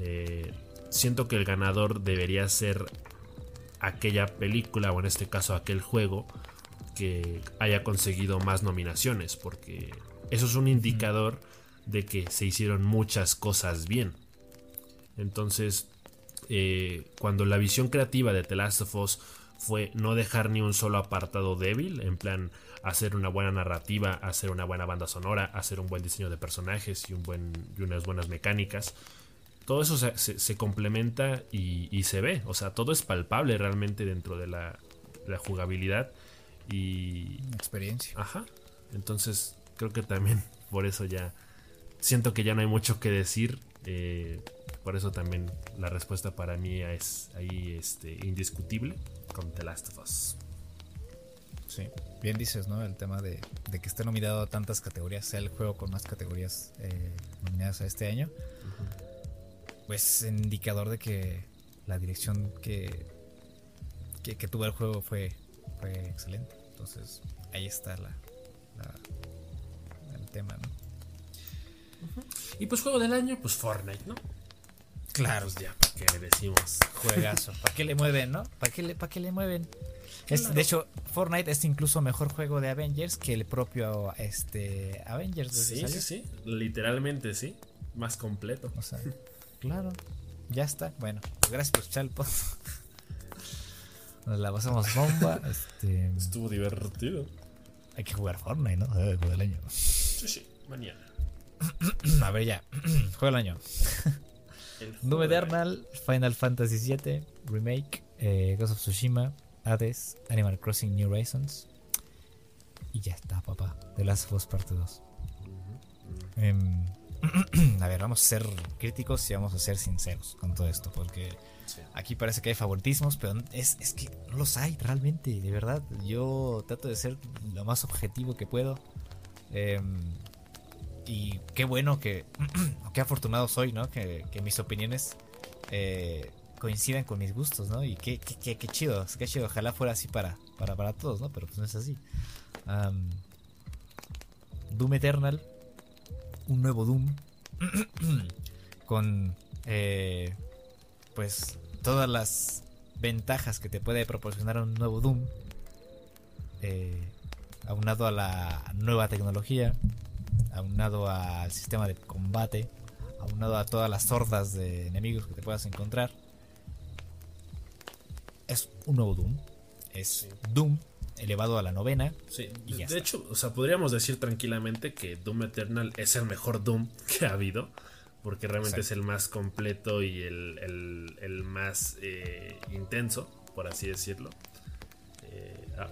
eh, siento que el ganador debería ser aquella película o en este caso aquel juego que haya conseguido más nominaciones, porque eso es un indicador de que se hicieron muchas cosas bien. Entonces, eh, cuando la visión creativa de The Last of Us fue no dejar ni un solo apartado débil, en plan hacer una buena narrativa, hacer una buena banda sonora, hacer un buen diseño de personajes y, un buen, y unas buenas mecánicas. Todo eso se, complementa y, se ve, o sea, todo es palpable realmente dentro de la, jugabilidad y... Experiencia. Ajá. Entonces creo que también por eso ya siento que ya no hay mucho que decir. Eh, por eso también la respuesta para mí es ahí este, indiscutible con The Last of Us. Sí, bien dices, ¿no? El tema de, que esté nominado a tantas categorías, sea el juego con más categorías eh, nominadas a este año. Pues indicador de que la dirección que, que, tuvo el juego fue, fue excelente. Entonces, ahí está la, el tema, ¿no? Y pues juego del año, pues Fortnite, ¿no? Claro. Pues ya, ¿para qué le decimos? Juegazo. ¿Para qué le mueven, no? ¿Para qué le, para qué le mueven? Es, De hecho, Fortnite es incluso mejor juego de Avengers que el propio este, Avengers. Sí, sí, sí. Literalmente, sí. Más completo. O sea, claro. Ya está. Bueno, pues gracias por escuchar Nos la pasamos bomba. Este, Estuvo divertido. Hay que jugar Fortnite, ¿no? Juego del año. Sí, sí. Mañana. A ver, ya. Juego del año. Doom Eternal, Final Fantasy VII, Remake, eh, Ghost of Tsushima, Hades, Animal Crossing New Horizons. Y ya está, papá. The Last of Us Parte 2. Em, a ver, vamos a ser críticos y vamos a ser sinceros con todo esto, porque aquí parece que hay favoritismos, pero es, es, que no los hay realmente, de verdad. Yo trato de ser lo más objetivo que puedo. Eh, y qué bueno que, qué afortunado soy, ¿no? Que, mis opiniones eh, coincidan con mis gustos, ¿no? Y qué, qué, qué, chido, qué chido. Ojalá fuera así para, para, para todos, ¿no? Pero pues no es así. Doom Eternal, un nuevo Doom, con eh, pues todas las ventajas que te puede proporcionar un nuevo Doom, eh, aunado a la nueva tecnología, aunado al sistema de combate, aunado a todas las hordas de enemigos que te puedas encontrar. Es un nuevo Doom. Es Doom elevado a la novena. Sí, de, hecho, o sea, podríamos decir tranquilamente que Doom Eternal es el mejor Doom que ha habido. Porque realmente es el más completo y el, más eh, intenso, por así decirlo.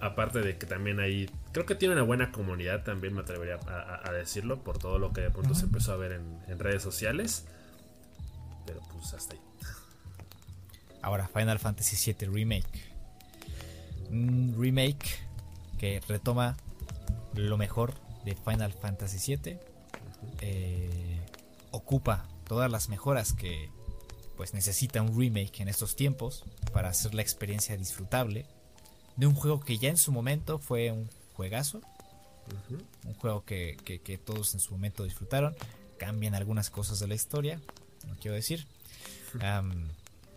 Aparte de que también ahí creo que tiene una buena comunidad también me atrevería a, decirlo por todo lo que de pronto se empezó a ver en, redes sociales. Pero pues hasta ahí. Ahora, Final Fantasy VII Remake. Remake que retoma lo mejor de Final Fantasy VII. Eh, ocupa todas las mejoras que pues necesita un remake en estos tiempos para hacer la experiencia disfrutable de un juego que ya en su momento fue un juegazo. Un juego que, todos en su momento disfrutaron. Cambian algunas cosas de la historia, no quiero decir.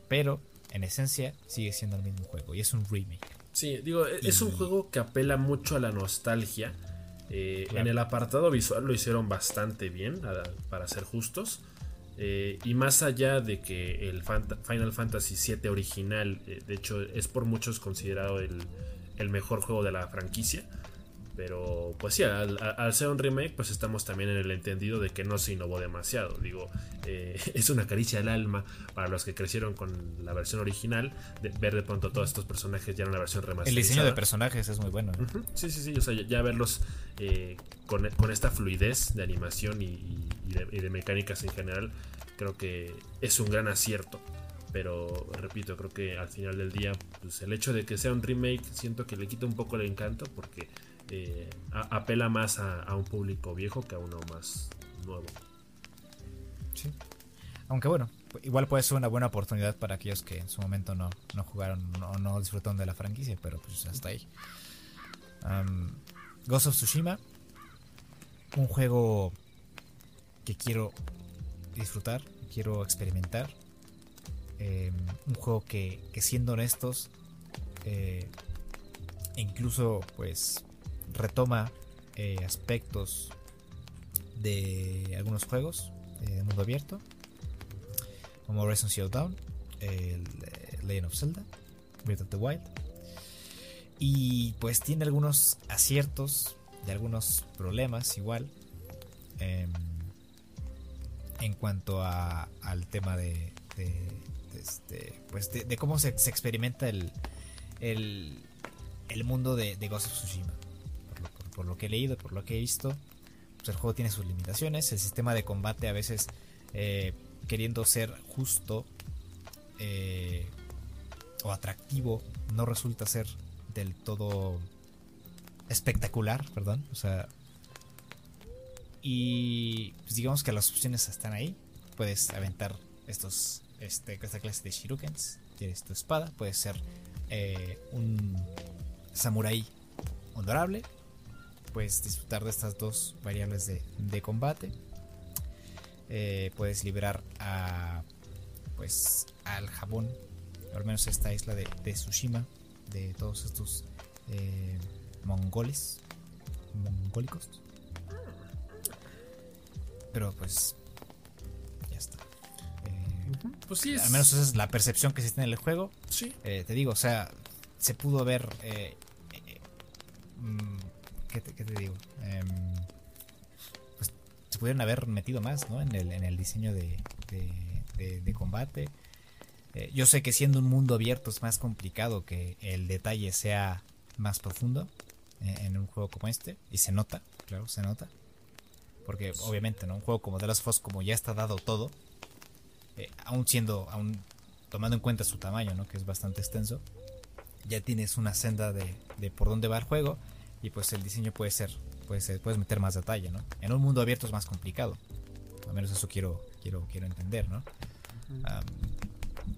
pero en esencia sigue siendo el mismo juego y es un remake. Sí, digo, e-, es un juego que apela mucho a la nostalgia. Eh, en el apartado visual lo hicieron bastante bien, para ser justos. Eh, y más allá de que el Final Fantasy VII original, eh, de hecho, es por muchos considerado el, el, mejor juego de la franquicia. Pero pues sí, al, ser un remake, pues estamos también en el entendido de que no se innovó demasiado. Digo, eh, es una caricia al alma para los que crecieron con la versión original, de ver de pronto todos estos personajes ya en una versión remasterizada. El diseño de personajes es muy bueno. Sí, sí, sí, o sea, ya, verlos eh, con, esta fluidez de animación y, de, mecánicas en general, creo que es un gran acierto pero repito, creo que al final del día, pues el hecho de que sea un remake, siento que le quita un poco el encanto porque eh, apela más a, un público viejo que a uno más nuevo. Sí. Aunque bueno, igual puede ser una buena oportunidad para aquellos que en su momento no, jugaron o no, disfrutaron de la franquicia, pero pues hasta ahí. Ghost of Tsushima, un juego que quiero disfrutar, quiero experimentar. Em, un juego que, que siendo honestos, eh, incluso pues retoma eh, aspectos de algunos juegos de mundo abierto, como Horizon Zero Dawn, el, eh, Legend of Zelda, Breath of the Wild. Y pues tiene algunos aciertos y algunos problemas igual. Em, en cuanto a, al tema de, este, pues de, cómo se, experimenta el, el, mundo de, de Ghost of Tsushima por lo que he leído, por lo que he visto, pues el juego tiene sus limitaciones. El sistema de combate a veces, eh, queriendo ser justo eh, o atractivo, no resulta ser del todo espectacular, perdón. O sea, y pues digamos que las opciones están ahí. Puedes aventar estos, este, esta clase de shurikens. Tienes tu espada, puedes ser eh, un samurai honorable puedes disfrutar de estas dos variables de, combate. Eh, puedes liberar a pues al Japón, al menos esta isla de, Tsushima, de todos estos eh, mongoles, mongólicos. Pero pues ya está. Eh, pues sí, al menos esa es la percepción que existe en el juego. Sí. te digo, o sea, se pudo ver mm, ¿qué te, digo? Em, pues se pudieron haber metido más, ¿no? En el, en el diseño de, combate. Eh, yo sé que siendo un mundo abierto es más complicado que el detalle sea más profundo eh, en un juego como este. Y se nota, claro, se nota. Porque obviamente, ¿no? Un juego como The Last of Us, como ya está dado todo, eh, aún siendo, aún tomando en cuenta su tamaño, ¿no? Que es bastante extenso, ya tienes una senda de, de por dónde va el juego y pues el diseño puede ser, puede ser, puedes meter más detalle, ¿no? En un mundo abierto es más complicado. Al menos eso quiero, quiero, quiero entender, ¿no?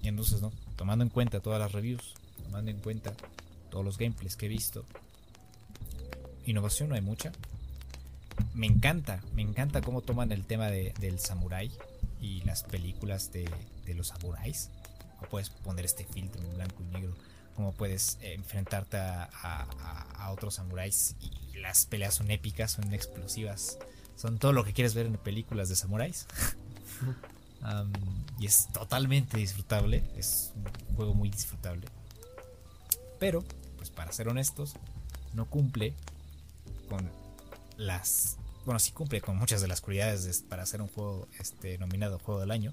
y entonces, ¿no? Tomando en cuenta todas las reviews, tomando en cuenta todos los gameplays que he visto, innovación no hay mucha. Me encanta, me encanta cómo toman el tema de, del samurai y las películas de, de los samuráis. O puedes poner este filtro en blanco y negro cómo puedes eh, enfrentarte a, otros samuráis y las peleas son épicas, son explosivas, son todo lo que quieres ver en películas de samuráis. y es totalmente disfrutable, es un juego muy disfrutable. Pero, pues para ser honestos, no cumple con las... Bueno, sí cumple con muchas de las cualidades para ser un juego este, nominado Juego del Año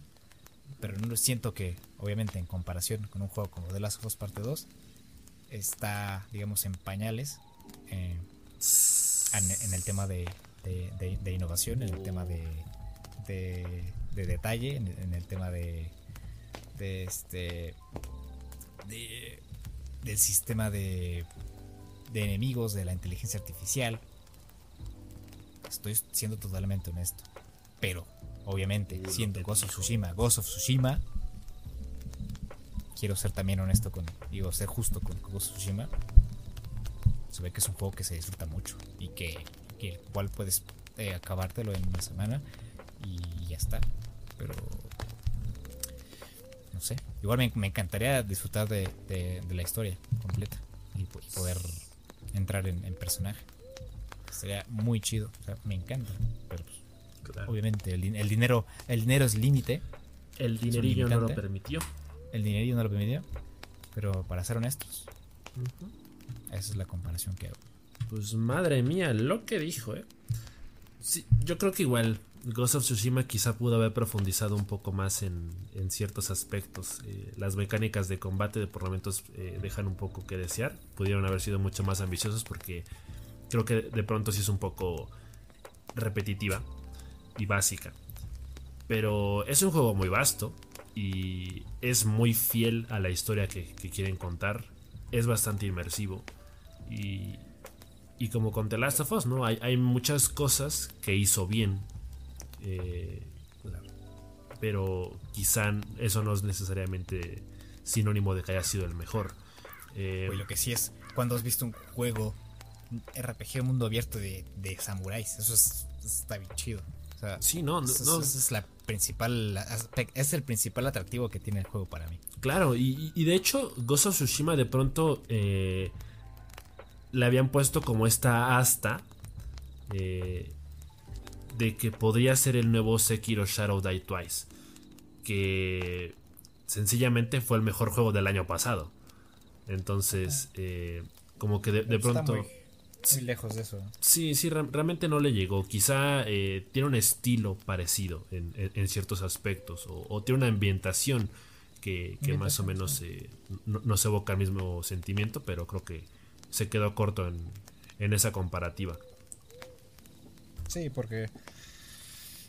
pero no siento que, obviamente, en comparación con un juego como The Last of Us Parte 2, está, digamos, en pañales eh, en, el tema de, innovación, en el tema de, de, detalle, en, el tema de, de este del sistema de, de enemigos, de la inteligencia artificial. Estoy siendo totalmente honesto. Pero, obviamente, siendo Ghost of Tsushima, Ghost of Tsushima, quiero ser también honesto con, digo, ser justo con Ghost of Tsushima. Se ve que es un juego que se disfruta mucho y que, que cual puedes eh, acabártelo en una semana y ya está. Pero no sé, igual me, encantaría disfrutar de, la historia completa y, poder entrar en, personaje. Sería muy chido, o sea, me encanta. Pero pues, obviamente el, dinero el dinero es límite. El dinerillo no lo permitió. El dinerillo no lo permitió. Pero para ser honestos, esa es la comparación que hago. Pues madre mía, lo que dijo, ¿eh? Sí, yo creo que igual Ghost of Tsushima quizá pudo haber profundizado un poco más en, ciertos aspectos. Eh, las mecánicas de combate de por momentos eh, dejan un poco que desear. Pudieron haber sido mucho más ambiciosos porque creo que de pronto sí es un poco repetitiva y básica. Pero es un juego muy vasto y es muy fiel a la historia que, quieren contar. Es bastante inmersivo y, y como con The Last of Us, ¿no? Hay, hay muchas cosas que hizo bien eh, pero quizá eso no es necesariamente sinónimo de que haya sido el mejor. Eh, lo que sí es, cuando has visto un juego RPG mundo abierto de, de samuráis, eso, está bien chido. Sí, no, no, es la principal es el principal atractivo que tiene el juego para mí. Claro, y, de hecho Ghost of Tsushima de pronto eh, le habían puesto como esta asta eh, de que podría ser el nuevo Sekiro Shadow Die Twice. Que sencillamente fue el mejor juego del año pasado. Entonces, eh, como que de, pronto... Muy, lejos de eso. Sí, sí, realmente no le llegó. Quizá eh, tiene un estilo parecido en, ciertos aspectos. O, tiene una ambientación que, más o menos eh, no, se evoca el mismo sentimiento, pero creo que se quedó corto en, en esa comparativa. Sí, porque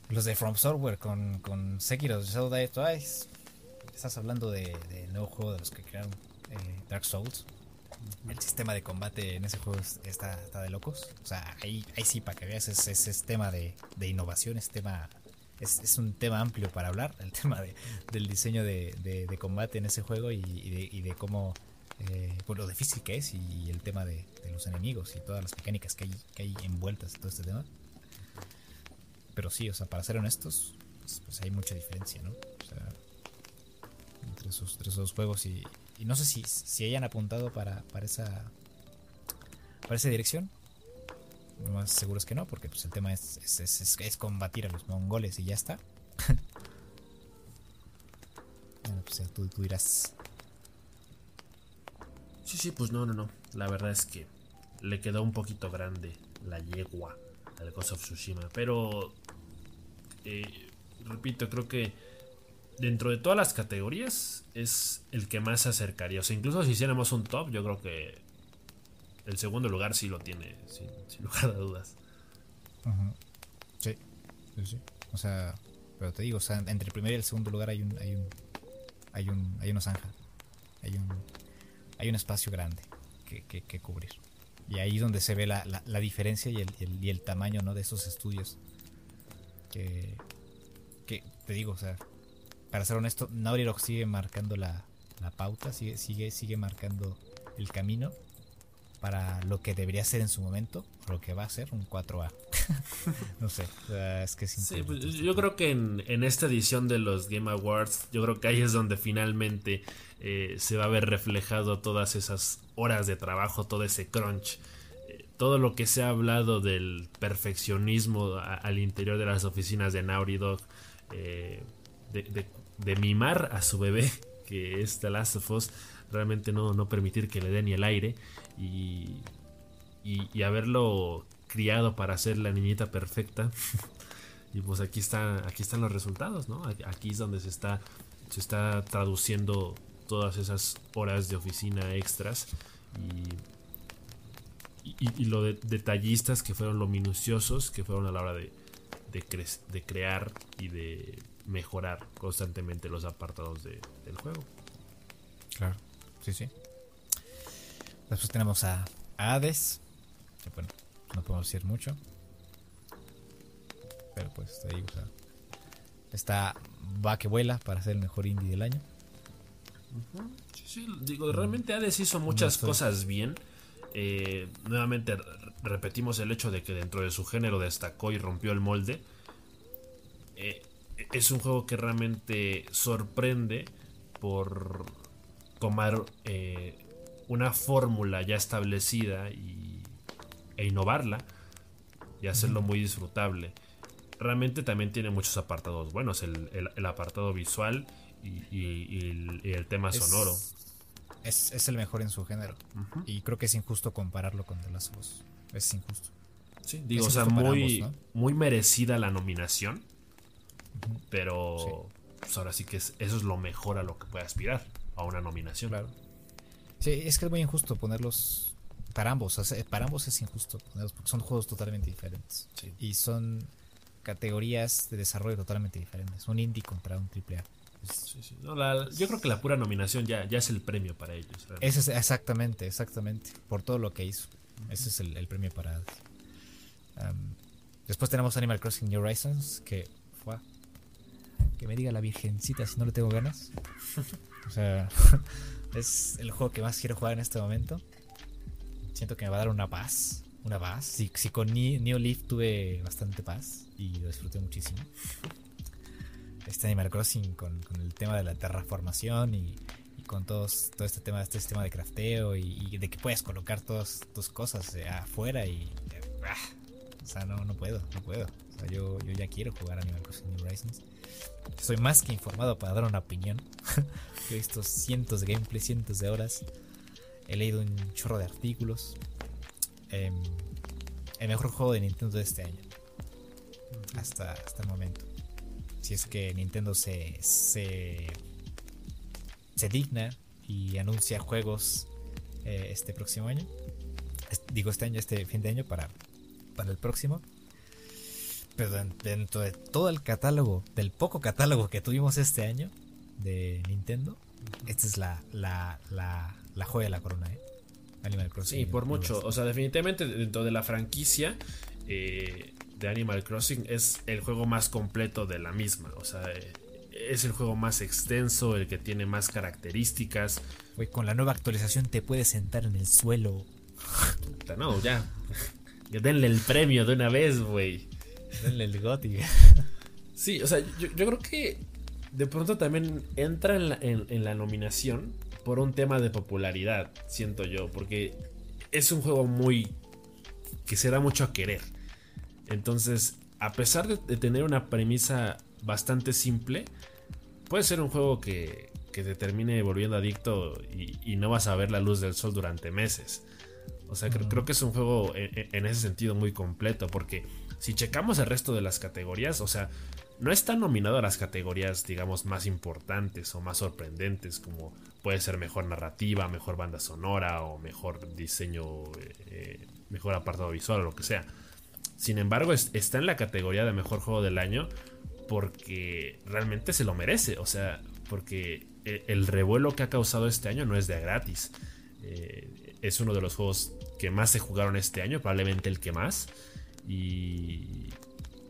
los de From Software con, con Sekiro Shadow Die Twice. Estás hablando de, de, nuevo juego de los que crearon eh, Dark Souls. El sistema de combate en ese juego está, está de locos. O sea, ahí, ahí sí, para que veas, es, es, tema de, de, innovación, es, tema, es, es, un tema amplio para hablar. El tema de, del diseño de, de, combate en ese juego y, de, cómo, eh, pues lo difícil que es y el tema de, los enemigos y todas las mecánicas que hay, que hay envueltas en todo este tema. Pero sí, o sea, para ser honestos, pues, pues hay mucha diferencia, ¿no? O sea, entre esos, entre esos juegos y, y no sé si, si hayan apuntado para, para esa para esa dirección. Lo más seguro es que no, porque pues el tema es, es, es, combatir a los mongoles y ya está. bueno, pues tú, tú dirás. Sí, sí, pues no, no, no. La verdad es que le quedó un poquito grande la yegua al Ghost of Tsushima. Pero eh, repito, creo que dentro de todas las categorías es el que más se acercaría. O sea, incluso si hiciéramos un top, yo creo que el segundo lugar sí lo tiene, sin, lugar a dudas. sí, sí, sí. O sea, pero te digo, o sea, entre el primer y el segundo lugar hay un, hay un, hay un, hay una zanja, hay un, hay un espacio grande que, que, cubrir. Y ahí es donde se ve la, la, diferencia y el, el, y el, tamaño ¿no? de esos estudios que, te digo, o sea, para ser honesto, Naughty Dog sigue marcando la, pauta, sigue, sigue, sigue marcando el camino para lo que debería ser en su momento, o lo que va a ser un 4A. no sé, es que es pues, yo creo que en, esta edición de los Game Awards, yo creo que ahí es donde finalmente eh, se va a ver reflejado todas esas horas de trabajo, todo ese crunch todo lo que se ha hablado del perfeccionismo al interior de las oficinas de Naughty Dog, eh, de, mimar a su bebé, que es The Last of Us, realmente no, no permitir que le dé ni el aire y, y, haberlo criado para ser la niñita perfecta. y pues aquí, está, aquí están los resultados, ¿no? Aquí es donde se está, se está traduciendo todas esas horas de oficina extras y y, lo de, detallistas que fueron lo minuciosos que fueron a la hora de, de, crear y de mejorar constantemente los apartados del juego. Claro, Sí, sí. Después tenemos a, Hades. Que bueno, no podemos decir mucho. Pero pues está ahí, o sea, está va que vuela para ser el mejor indie del año. Sí, sí, digo, realmente Hades hizo muchas cosas bien. Eh, nuevamente repetimos el hecho de que dentro de su género destacó y rompió el molde. Eh, es un juego que realmente sorprende por tomar eh, una fórmula ya establecida y, e innovarla y hacerlo muy disfrutable. Realmente también tiene muchos apartados buenos, el, apartado visual y, el, tema sonoro. Es, el mejor en su género. Y creo que es injusto compararlo con The Last of Us. Es injusto. Sí, digo, o sea, muy, muy merecida la nominación. Pero pues ahora sí que eso es lo mejor a lo que puede aspirar, a una nominación. Claro. Sí, es que es muy injusto ponerlos para ambos. para ambos es injusto ponerlos porque son juegos totalmente diferentes. Y son categorías de desarrollo totalmente diferentes. Un indie contra un triple A. yo creo que la pura nominación ya, ya es el premio para ellos. Ese es exactamente, exactamente. Por todo lo que hizo. Ese es el, premio para. después tenemos Animal Crossing New Horizons, que fue que me diga la virgencita si no le tengo ganas. o sea, es el juego que más quiero jugar en este momento. Siento que me va a dar una paz. Una paz. Si, si con Leaf tuve bastante paz y lo disfruté muchísimo. Este Animal Crossing con, el tema de la terraformación y, con todos, todo este tema, este sistema de crafteo y, de que puedes colocar todas tus cosas afuera y... Ah, o sea, no, no puedo, no puedo. O sea, yo, yo ya quiero jugar Animal Crossing New Horizons. Soy más que informado para dar una opinión. He visto cientos de gameplay, cientos de horas. He leído un chorro de artículos. Em, el mejor juego de Nintendo de este año. Hasta, hasta el momento. Si es que Nintendo se, se, se digna y anuncia juegos eh, este próximo año. digo este año, este fin de año para, para el próximo. Pero dentro de todo el catálogo, del poco catálogo que tuvimos este año de Nintendo, esta es la, la, la, la joya de la corona, ¿eh? Animal Crossing. Sí, por mucho. O sea, definitivamente dentro de la franquicia eh, de Animal Crossing es el juego más completo de la misma. O sea, eh, es el juego más extenso, el que tiene más características. Güey, con la nueva actualización te puedes sentar en el suelo. No, ya. Denle el premio de una vez, güey. El Goti. Sí, o sea, yo, creo que de pronto también entra en la, nominación por un tema de popularidad, siento yo, porque es un juego muy que se da mucho a querer. Entonces, a pesar de, tener una premisa bastante simple, puede ser un juego que, que te termine volviendo adicto y, no vas a ver la luz del sol durante meses. O sea, creo, que es un juego en, ese sentido muy completo, porque si checamos el resto de las categorías, o sea, no está nominado a las categorías, digamos, más importantes o más sorprendentes, como puede ser mejor narrativa, mejor banda sonora o mejor diseño, eh, mejor apartado visual o lo que sea. Sin embargo, está en la categoría de mejor juego del año porque realmente se lo merece, o sea, porque eh, el revuelo que ha causado este año no es de gratis. Eh, es uno de los juegos que más se jugaron este año, probablemente el que más. Y,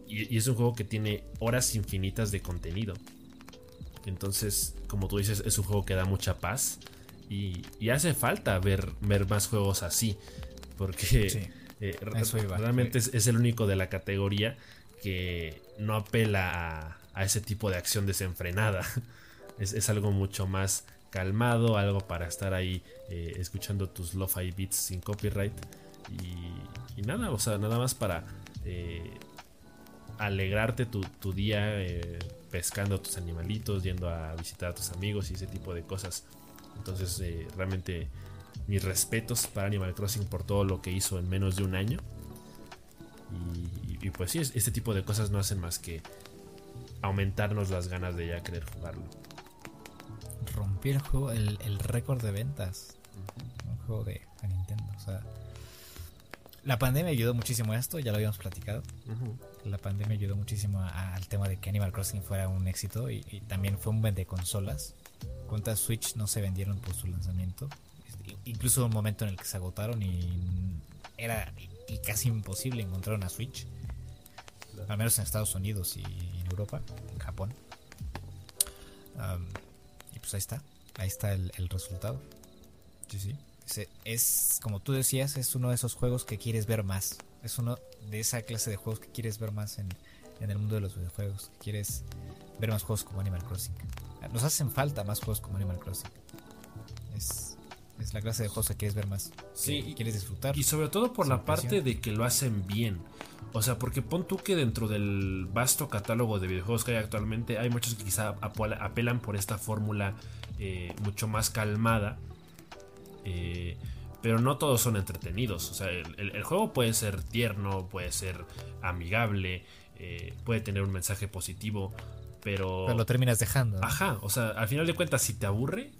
es un juego que tiene horas infinitas de contenido. Entonces, como tú dices, es un juego que da mucha paz. Y, hace falta ver, ver, más juegos así. Porque eh, realmente es, el único de la categoría que no apela a, ese tipo de acción desenfrenada. Es, algo mucho más calmado, algo para estar ahí eh, escuchando tus lo-fi beats sin copyright. Y, nada, o sea, nada más para eh, alegrarte tu, día eh, pescando a tus animalitos, yendo a visitar a tus amigos y ese tipo de cosas. Entonces, eh, realmente mis respetos para Animal Crossing por todo lo que hizo en menos de un año. Y, pues sí, este tipo de cosas no hacen más que aumentarnos las ganas de ya querer jugarlo. Rompió el juego, el, récord de ventas. Un juego de Nintendo. O sea, la pandemia ayudó muchísimo a esto, ya lo habíamos platicado. La pandemia ayudó muchísimo al tema de que Animal Crossing fuera un éxito y, también fue un vende consolas. ¿Cuántas Switch no se vendieron por su lanzamiento? Incluso un momento en el que se agotaron y era casi imposible encontrar una Switch. Al menos en Estados Unidos y en Europa, en Japón. y pues ahí está. Ahí está el, resultado. Sí, sí. Es, como tú decías, es uno de esos juegos que quieres ver más. Es uno de esa clase de juegos que quieres ver más en, en el mundo de los videojuegos. Que quieres ver más juegos como Animal Crossing. Nos hacen falta más juegos como Animal Crossing. Es, es la clase de juegos que quieres ver más. Sí, quieres disfrutar. Y sobre todo por la parte de que lo hacen bien. O sea, porque pon tú que dentro del vasto catálogo de videojuegos que hay actualmente, hay muchos que quizá apelan por esta fórmula eh, mucho más calmada. Eh, pero no todos son entretenidos. O sea, el, juego puede ser tierno, puede ser amigable, eh, puede tener un mensaje positivo, pero... Pero lo terminas dejando. Ajá, o sea, al final de cuentas, si te aburre,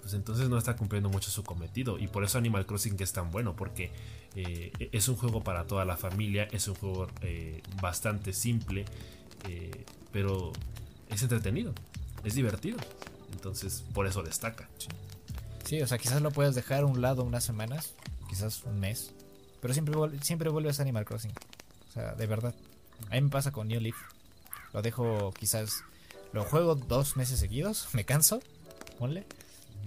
pues entonces no está cumpliendo mucho su cometido. Y por eso Animal Crossing es tan bueno, porque eh, es un juego para toda la familia, es un juego eh, bastante simple, pero es entretenido, es divertido. Entonces, por eso destaca. Sí. O sea, quizás lo puedes dejar a un lado unas semanas, quizás un mes, pero siempre, siempre vuelves a Animal Crossing. O sea, de verdad. A mí me pasa con New Leaf. Lo dejo quizás. Lo juego dos meses seguidos, me canso, ponle.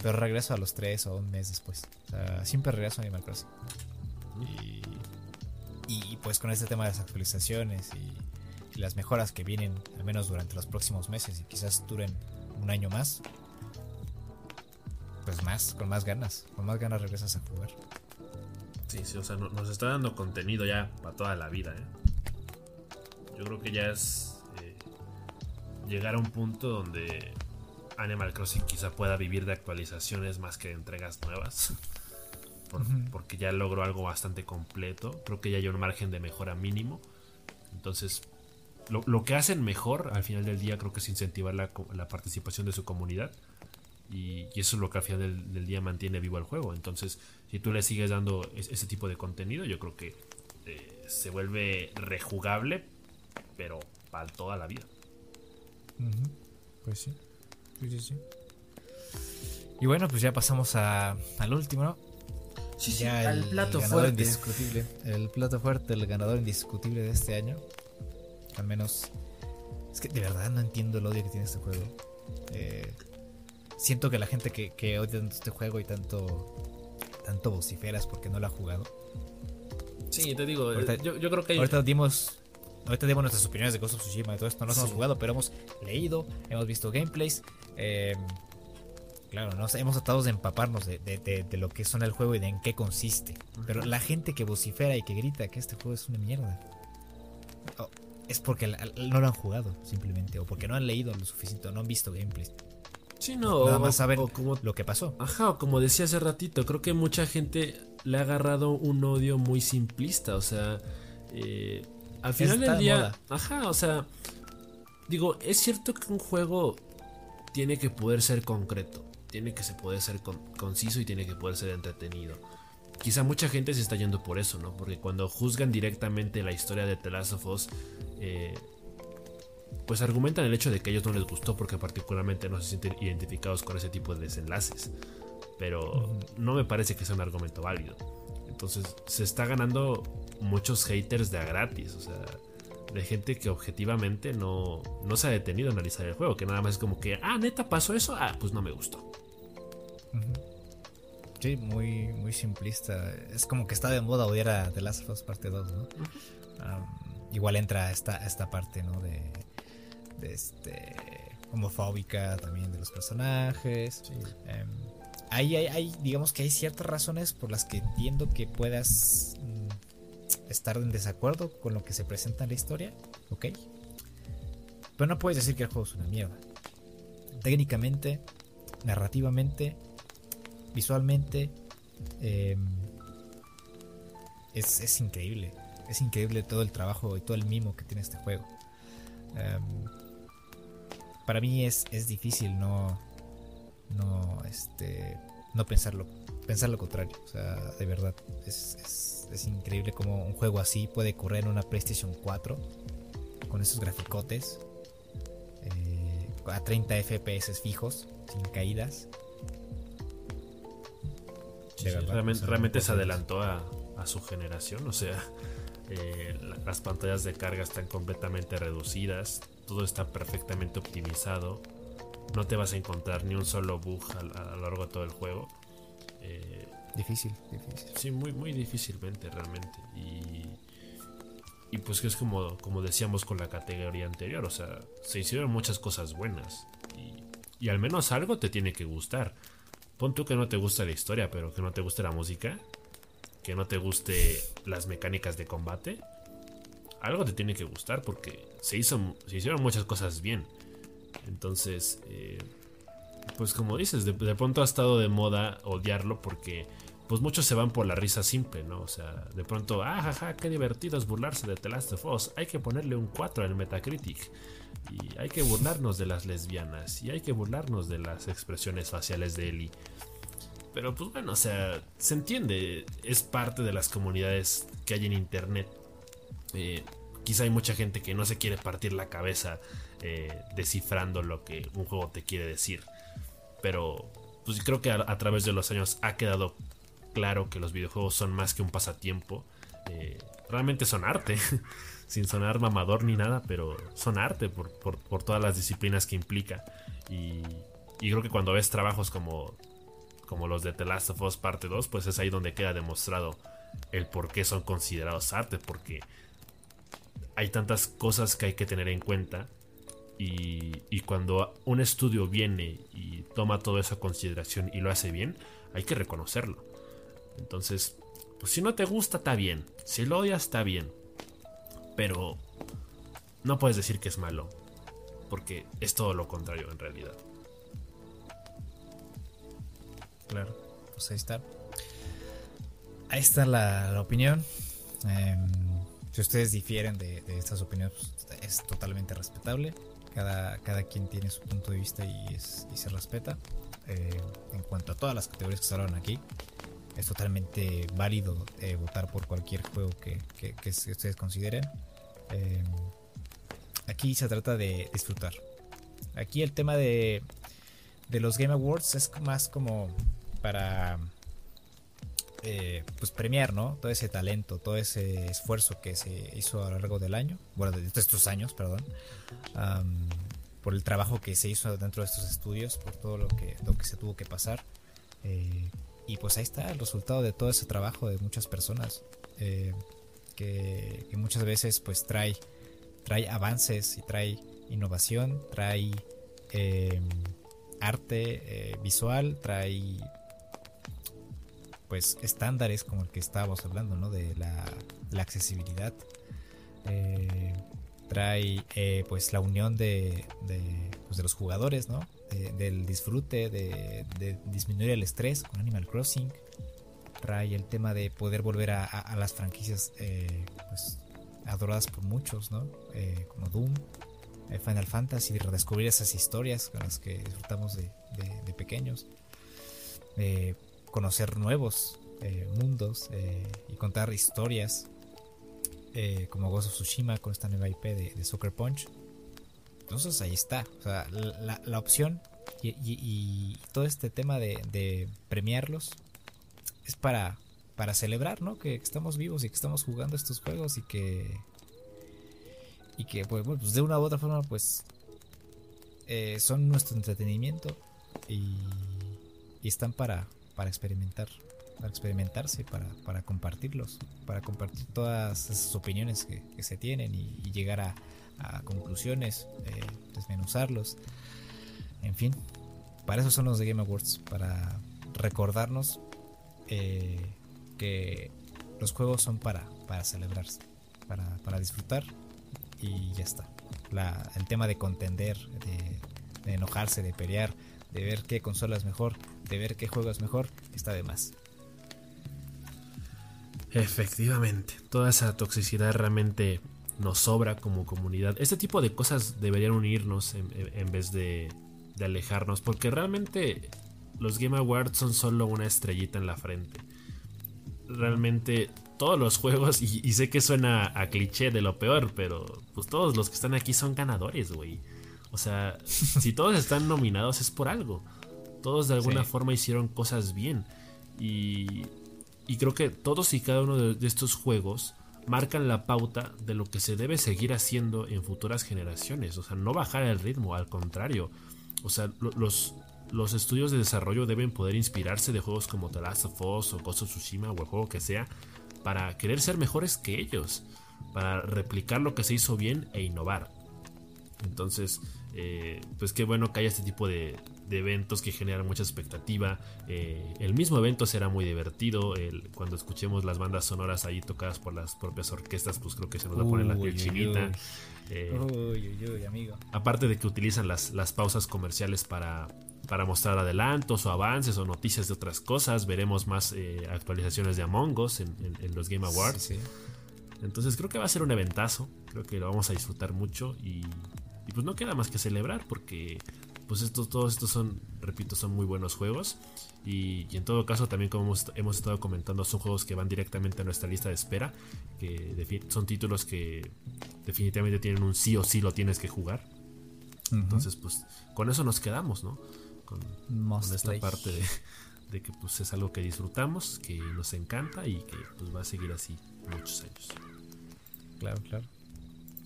Pero regreso a los tres o un mes después. O sea, siempre regreso a Animal Crossing. Y, y pues con este tema de las actualizaciones y, y, las mejoras que vienen, al menos durante los próximos meses y quizás duren un año más, pues más, con más ganas, con más ganas regresas a jugar. Sí, sí, o sea, nos está dando contenido ya para toda la vida, ¿eh? Yo creo que ya es eh, llegar a un punto donde Animal Crossing quizá pueda vivir de actualizaciones más que de entregas nuevas. Porque ya logró algo bastante completo. Creo que ya hay un margen de mejora mínimo. Entonces, lo, que hacen mejor al final del día creo que es incentivar la, participación de su comunidad. Y, eso es lo que al final del, día mantiene vivo el juego. Entonces, si tú le sigues dando ese tipo de contenido, yo creo que eh, se vuelve rejugable pero para toda la vida. Pues sí. Sí, sí, Y bueno, pues ya pasamos a, al último, ¿no? Sí, ya el, plato fuerte. Indiscutible, el plato fuerte, el ganador indiscutible de este año. Al menos. Es que de verdad no entiendo el odio que tiene este juego. Eh, siento que la gente que, que odia tanto este juego y tanto. Tanto vociferas porque no lo ha jugado. Sí, te digo, yo, yo, creo que hay... Ahorita dimos Ahorita dimos nuestras opiniones de Ghost of Tsushima y todo esto. No hemos jugado, pero hemos leído, hemos visto gameplays. Eh, claro, nos hemos tratado de empaparnos de, lo que son el juego y de en qué consiste. Pero la gente que vocifera y que grita que este juego es una mierda. es porque no lo han jugado, simplemente. O porque no han leído lo suficiente, o no han visto gameplays. Sí, no. Nada más saben como, lo que pasó. Ajá, como decía hace ratito, creo que mucha gente le ha agarrado un odio muy simplista. O sea, eh, al final del día, ajá, o sea, digo, es cierto que un juego tiene que poder ser concreto, tiene que se poder ser conciso y tiene que poder ser entretenido. Quizá mucha gente se está yendo por eso, ¿no? Porque cuando juzgan directamente la historia de The Last of Us, eh, pues argumentan el hecho de que a ellos no les gustó porque particularmente no se sienten identificados con ese tipo de desenlaces. Pero no me parece que sea un argumento válido. Entonces se está ganando muchos haters de a gratis, o sea, de gente que objetivamente no, no se ha detenido a analizar el juego, que nada más es como que, ah, neta pasó eso, ah, pues no me gustó. Sí, muy, muy simplista. Es como que está de moda odiar a The Last of Us parte 2, ¿no? igual entra esta, esta parte, ¿no? De, de este homofóbica también de los personajes. Sí. Em, hay, hay, digamos que hay ciertas razones por las que entiendo que puedas mm, estar en desacuerdo con lo que se presenta en la historia, ¿ok? Pero no puedes decir que el juego es una mierda. Técnicamente, narrativamente, visualmente, em, es, increíble. Es increíble todo el trabajo y todo el mimo que tiene este juego. Em, para mí es, es difícil no, no, este, no pensarlo, pensar lo contrario. O sea, de verdad, es, es, increíble como un juego así puede correr en una PlayStation 4 con esos graficotes. Eh, a 30 FPS fijos, sin caídas. realmente, se adelantó a, su generación, o sea, eh, las pantallas de carga están completamente reducidas, todo está perfectamente optimizado, no te vas a encontrar ni un solo bug a, lo largo de todo el juego. Eh, difícil, difícil. Sí, muy, muy difícilmente realmente. Y, y pues que es como, como decíamos con la categoría anterior, o sea, se hicieron muchas cosas buenas. Y, y al menos algo te tiene que gustar. Pon tú que no te gusta la historia, pero que no te guste la música, que no te guste las mecánicas de combate. Algo te tiene que gustar porque se, hicieron muchas cosas bien. Entonces, eh, pues como dices, de, pronto ha estado de moda odiarlo porque pues muchos se van por la risa simple, ¿no? O sea, de pronto, ah, jaja, qué divertido es burlarse de The Last of Us. Hay que ponerle un 4 en Metacritic. Y hay que burlarnos de las lesbianas. Y hay que burlarnos de las expresiones faciales de Ellie. Pero pues bueno, o sea, se entiende. Es parte de las comunidades que hay en internet. Eh, quizá hay mucha gente que no se quiere partir la cabeza eh, descifrando lo que un juego te quiere decir. Pero pues creo que a, través de los años ha quedado claro que los videojuegos son más que un pasatiempo. Eh, realmente son arte, sin sonar mamador ni nada, pero son arte por, todas las disciplinas que implica. Y, creo que cuando ves trabajos como, como los de The Last of Us Parte 2, pues es ahí donde queda demostrado el por qué son considerados arte, porque hay tantas cosas que hay que tener en cuenta y, cuando un estudio viene y toma todo eso a consideración y lo hace bien, hay que reconocerlo. Entonces, pues si no te gusta, está bien. Si lo odias, está bien. Pero no puedes decir que es malo. Porque es todo lo contrario en realidad. Claro, pues ahí está. Ahí está la, opinión. Em, si ustedes difieren de, estas opiniones, pues, es totalmente respetable. Cada, cada quien tiene su punto de vista y, se respeta. Eh, en cuanto a todas las categorías que se hablan aquí, es totalmente válido eh, votar por cualquier juego que, ustedes consideren. Eh, aquí se trata de disfrutar. Aquí el tema de, de los Game Awards es más como para eh, pues premiar, ¿no? Todo ese talento, todo ese esfuerzo que se hizo a lo largo del año, bueno, de estos años, perdón, por el trabajo que se hizo dentro de estos estudios, por todo lo que, lo que se tuvo que pasar. Eh, y pues ahí está el resultado de todo ese trabajo de muchas personas, eh, que, muchas veces pues trae, trae avances y trae innovación, trae arte visual, trae pues estándares como el que estábamos hablando, ¿no? De la, accesibilidad. Eh, trae eh, pues la unión de, pues, de, los jugadores, ¿no? del disfrute, de, disminuir el estrés con Animal Crossing. Trae el tema de poder volver a, las franquicias eh, pues, adoradas por muchos, ¿no? como Doom, Final Fantasy, y redescubrir esas historias con las que disfrutamos de, pequeños conocer nuevos eh, mundos eh, y contar historias eh, como Ghost of Tsushima con esta nueva IP de, Soccer Punch. Entonces ahí está, la, opción y, todo este tema de, premiarlos es para, para celebrar, ¿no? Que estamos vivos y que estamos jugando estos juegos y que y que pues, pues de una u otra forma pues son nuestro entretenimiento y están para, para experimentar, para experimentarse, para, para compartirlos, para compartir todas esas opiniones que, se tienen y, llegar a, conclusiones, eh, desmenuzarlos. En fin, para eso son los de Game Awards, para recordarnos eh, que los juegos son para, para celebrarse, para, para disfrutar y ya está. El tema de contender, de enojarse, de pelear, de ver qué consola es mejor, de ver qué juego es mejor, está de más. Efectivamente, toda esa toxicidad realmente nos sobra como comunidad. Este tipo de cosas deberían unirnos en, vez de, alejarnos, porque realmente los Game Awards son solo una estrellita en la frente. Realmente todos los juegos, y, y sé que suena a cliché de lo peor, pero pues todos los que están aquí son ganadores, güey. O sea, si todos están nominados es por algo. Todos de alguna forma hicieron cosas bien. Y, y, creo que todos y cada uno de, estos juegos marcan la pauta de lo que se debe seguir haciendo en futuras generaciones. O sea, no bajar el ritmo, al contrario. O sea, los, los estudios de desarrollo deben poder inspirarse de juegos como The Last of Us o Ghost of Tsushima o el juego que sea para querer ser mejores que ellos, para replicar lo que se hizo bien e innovar. Entonces, eh, pues qué bueno que haya este tipo de, eventos que generan mucha expectativa. Eh, el mismo evento será muy divertido. cuando escuchemos las bandas sonoras ahí tocadas por las propias orquestas, pues creo que se nos va a poner la piel chinita. Eh, amigo. Aparte de que utilizan las, pausas comerciales para, para mostrar adelantos o avances o noticias de otras cosas. Veremos más actualizaciones de Among Us en, los Game Awards. Entonces creo que va a ser un eventazo. Creo que lo vamos a disfrutar mucho y y pues no queda más que celebrar porque pues estos, todos estos son, repito, son muy buenos juegos. Y, en todo caso, también como hemos, estado comentando, son juegos que van directamente a nuestra lista de espera. Que son títulos que definitivamente tienen un sí o sí lo tienes que jugar. Entonces, pues con eso nos quedamos, ¿no? Con, esta parte de, de, que pues es algo que disfrutamos, que nos encanta y que pues va a seguir así muchos años. Claro, claro.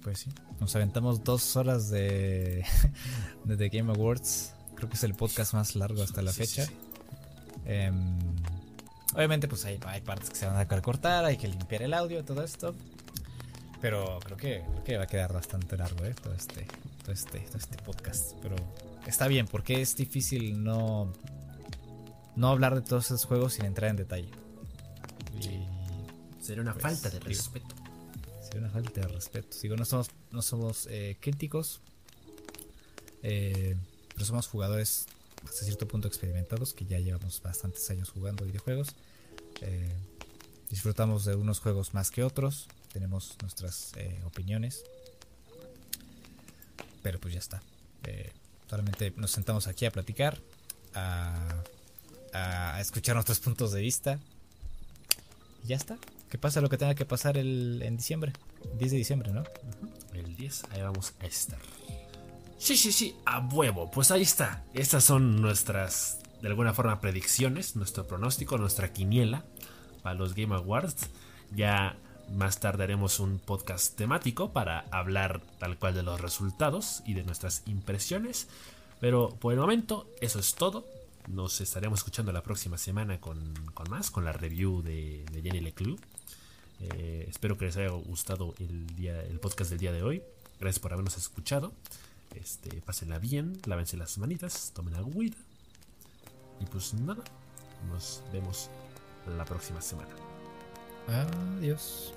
Pues sí, nos aventamos dos horas de, de The Game Awards. Creo que es el podcast más largo hasta la fecha. Em, obviamente, pues hay, hay, partes que se van a cortar, hay que limpiar el audio, todo esto. Pero creo que, creo que va a quedar bastante largo, ¿eh? Todo este, todo este, todo este podcast. Pero está bien, porque es difícil no, no hablar de todos esos juegos sin entrar en detalle. Y, Sería una pues, falta de respeto una falta de respeto. Digo, no somos, no somos eh, críticos, eh, pero somos jugadores hasta cierto punto experimentados que ya llevamos bastantes años jugando videojuegos. Eh, disfrutamos de unos juegos más que otros, tenemos nuestras opiniones, pero pues ya está. solamente nos sentamos aquí a platicar, a escuchar nuestros puntos de vista y ya está que pasa lo que tenga que pasar el, en diciembre. 10 de diciembre, ¿no? El 10, ahí vamos a estar. Sí, sí, sí, a huevo. Pues ahí está. Estas son nuestras, de alguna forma, predicciones, nuestro pronóstico, nuestra quiniela para los Game Awards. Ya más tarde haremos un podcast temático para hablar tal cual de los resultados y de nuestras impresiones. Pero por el momento, eso es todo. Nos estaremos escuchando la próxima semana con, más, con la review de, de Jenny Leclerc. Eh, espero que les haya gustado el, podcast del día de hoy. Gracias por habernos escuchado. Este, pásenla bien, lávense las manitas, tomen agüita. Y pues nada, nos vemos la próxima semana. Adiós.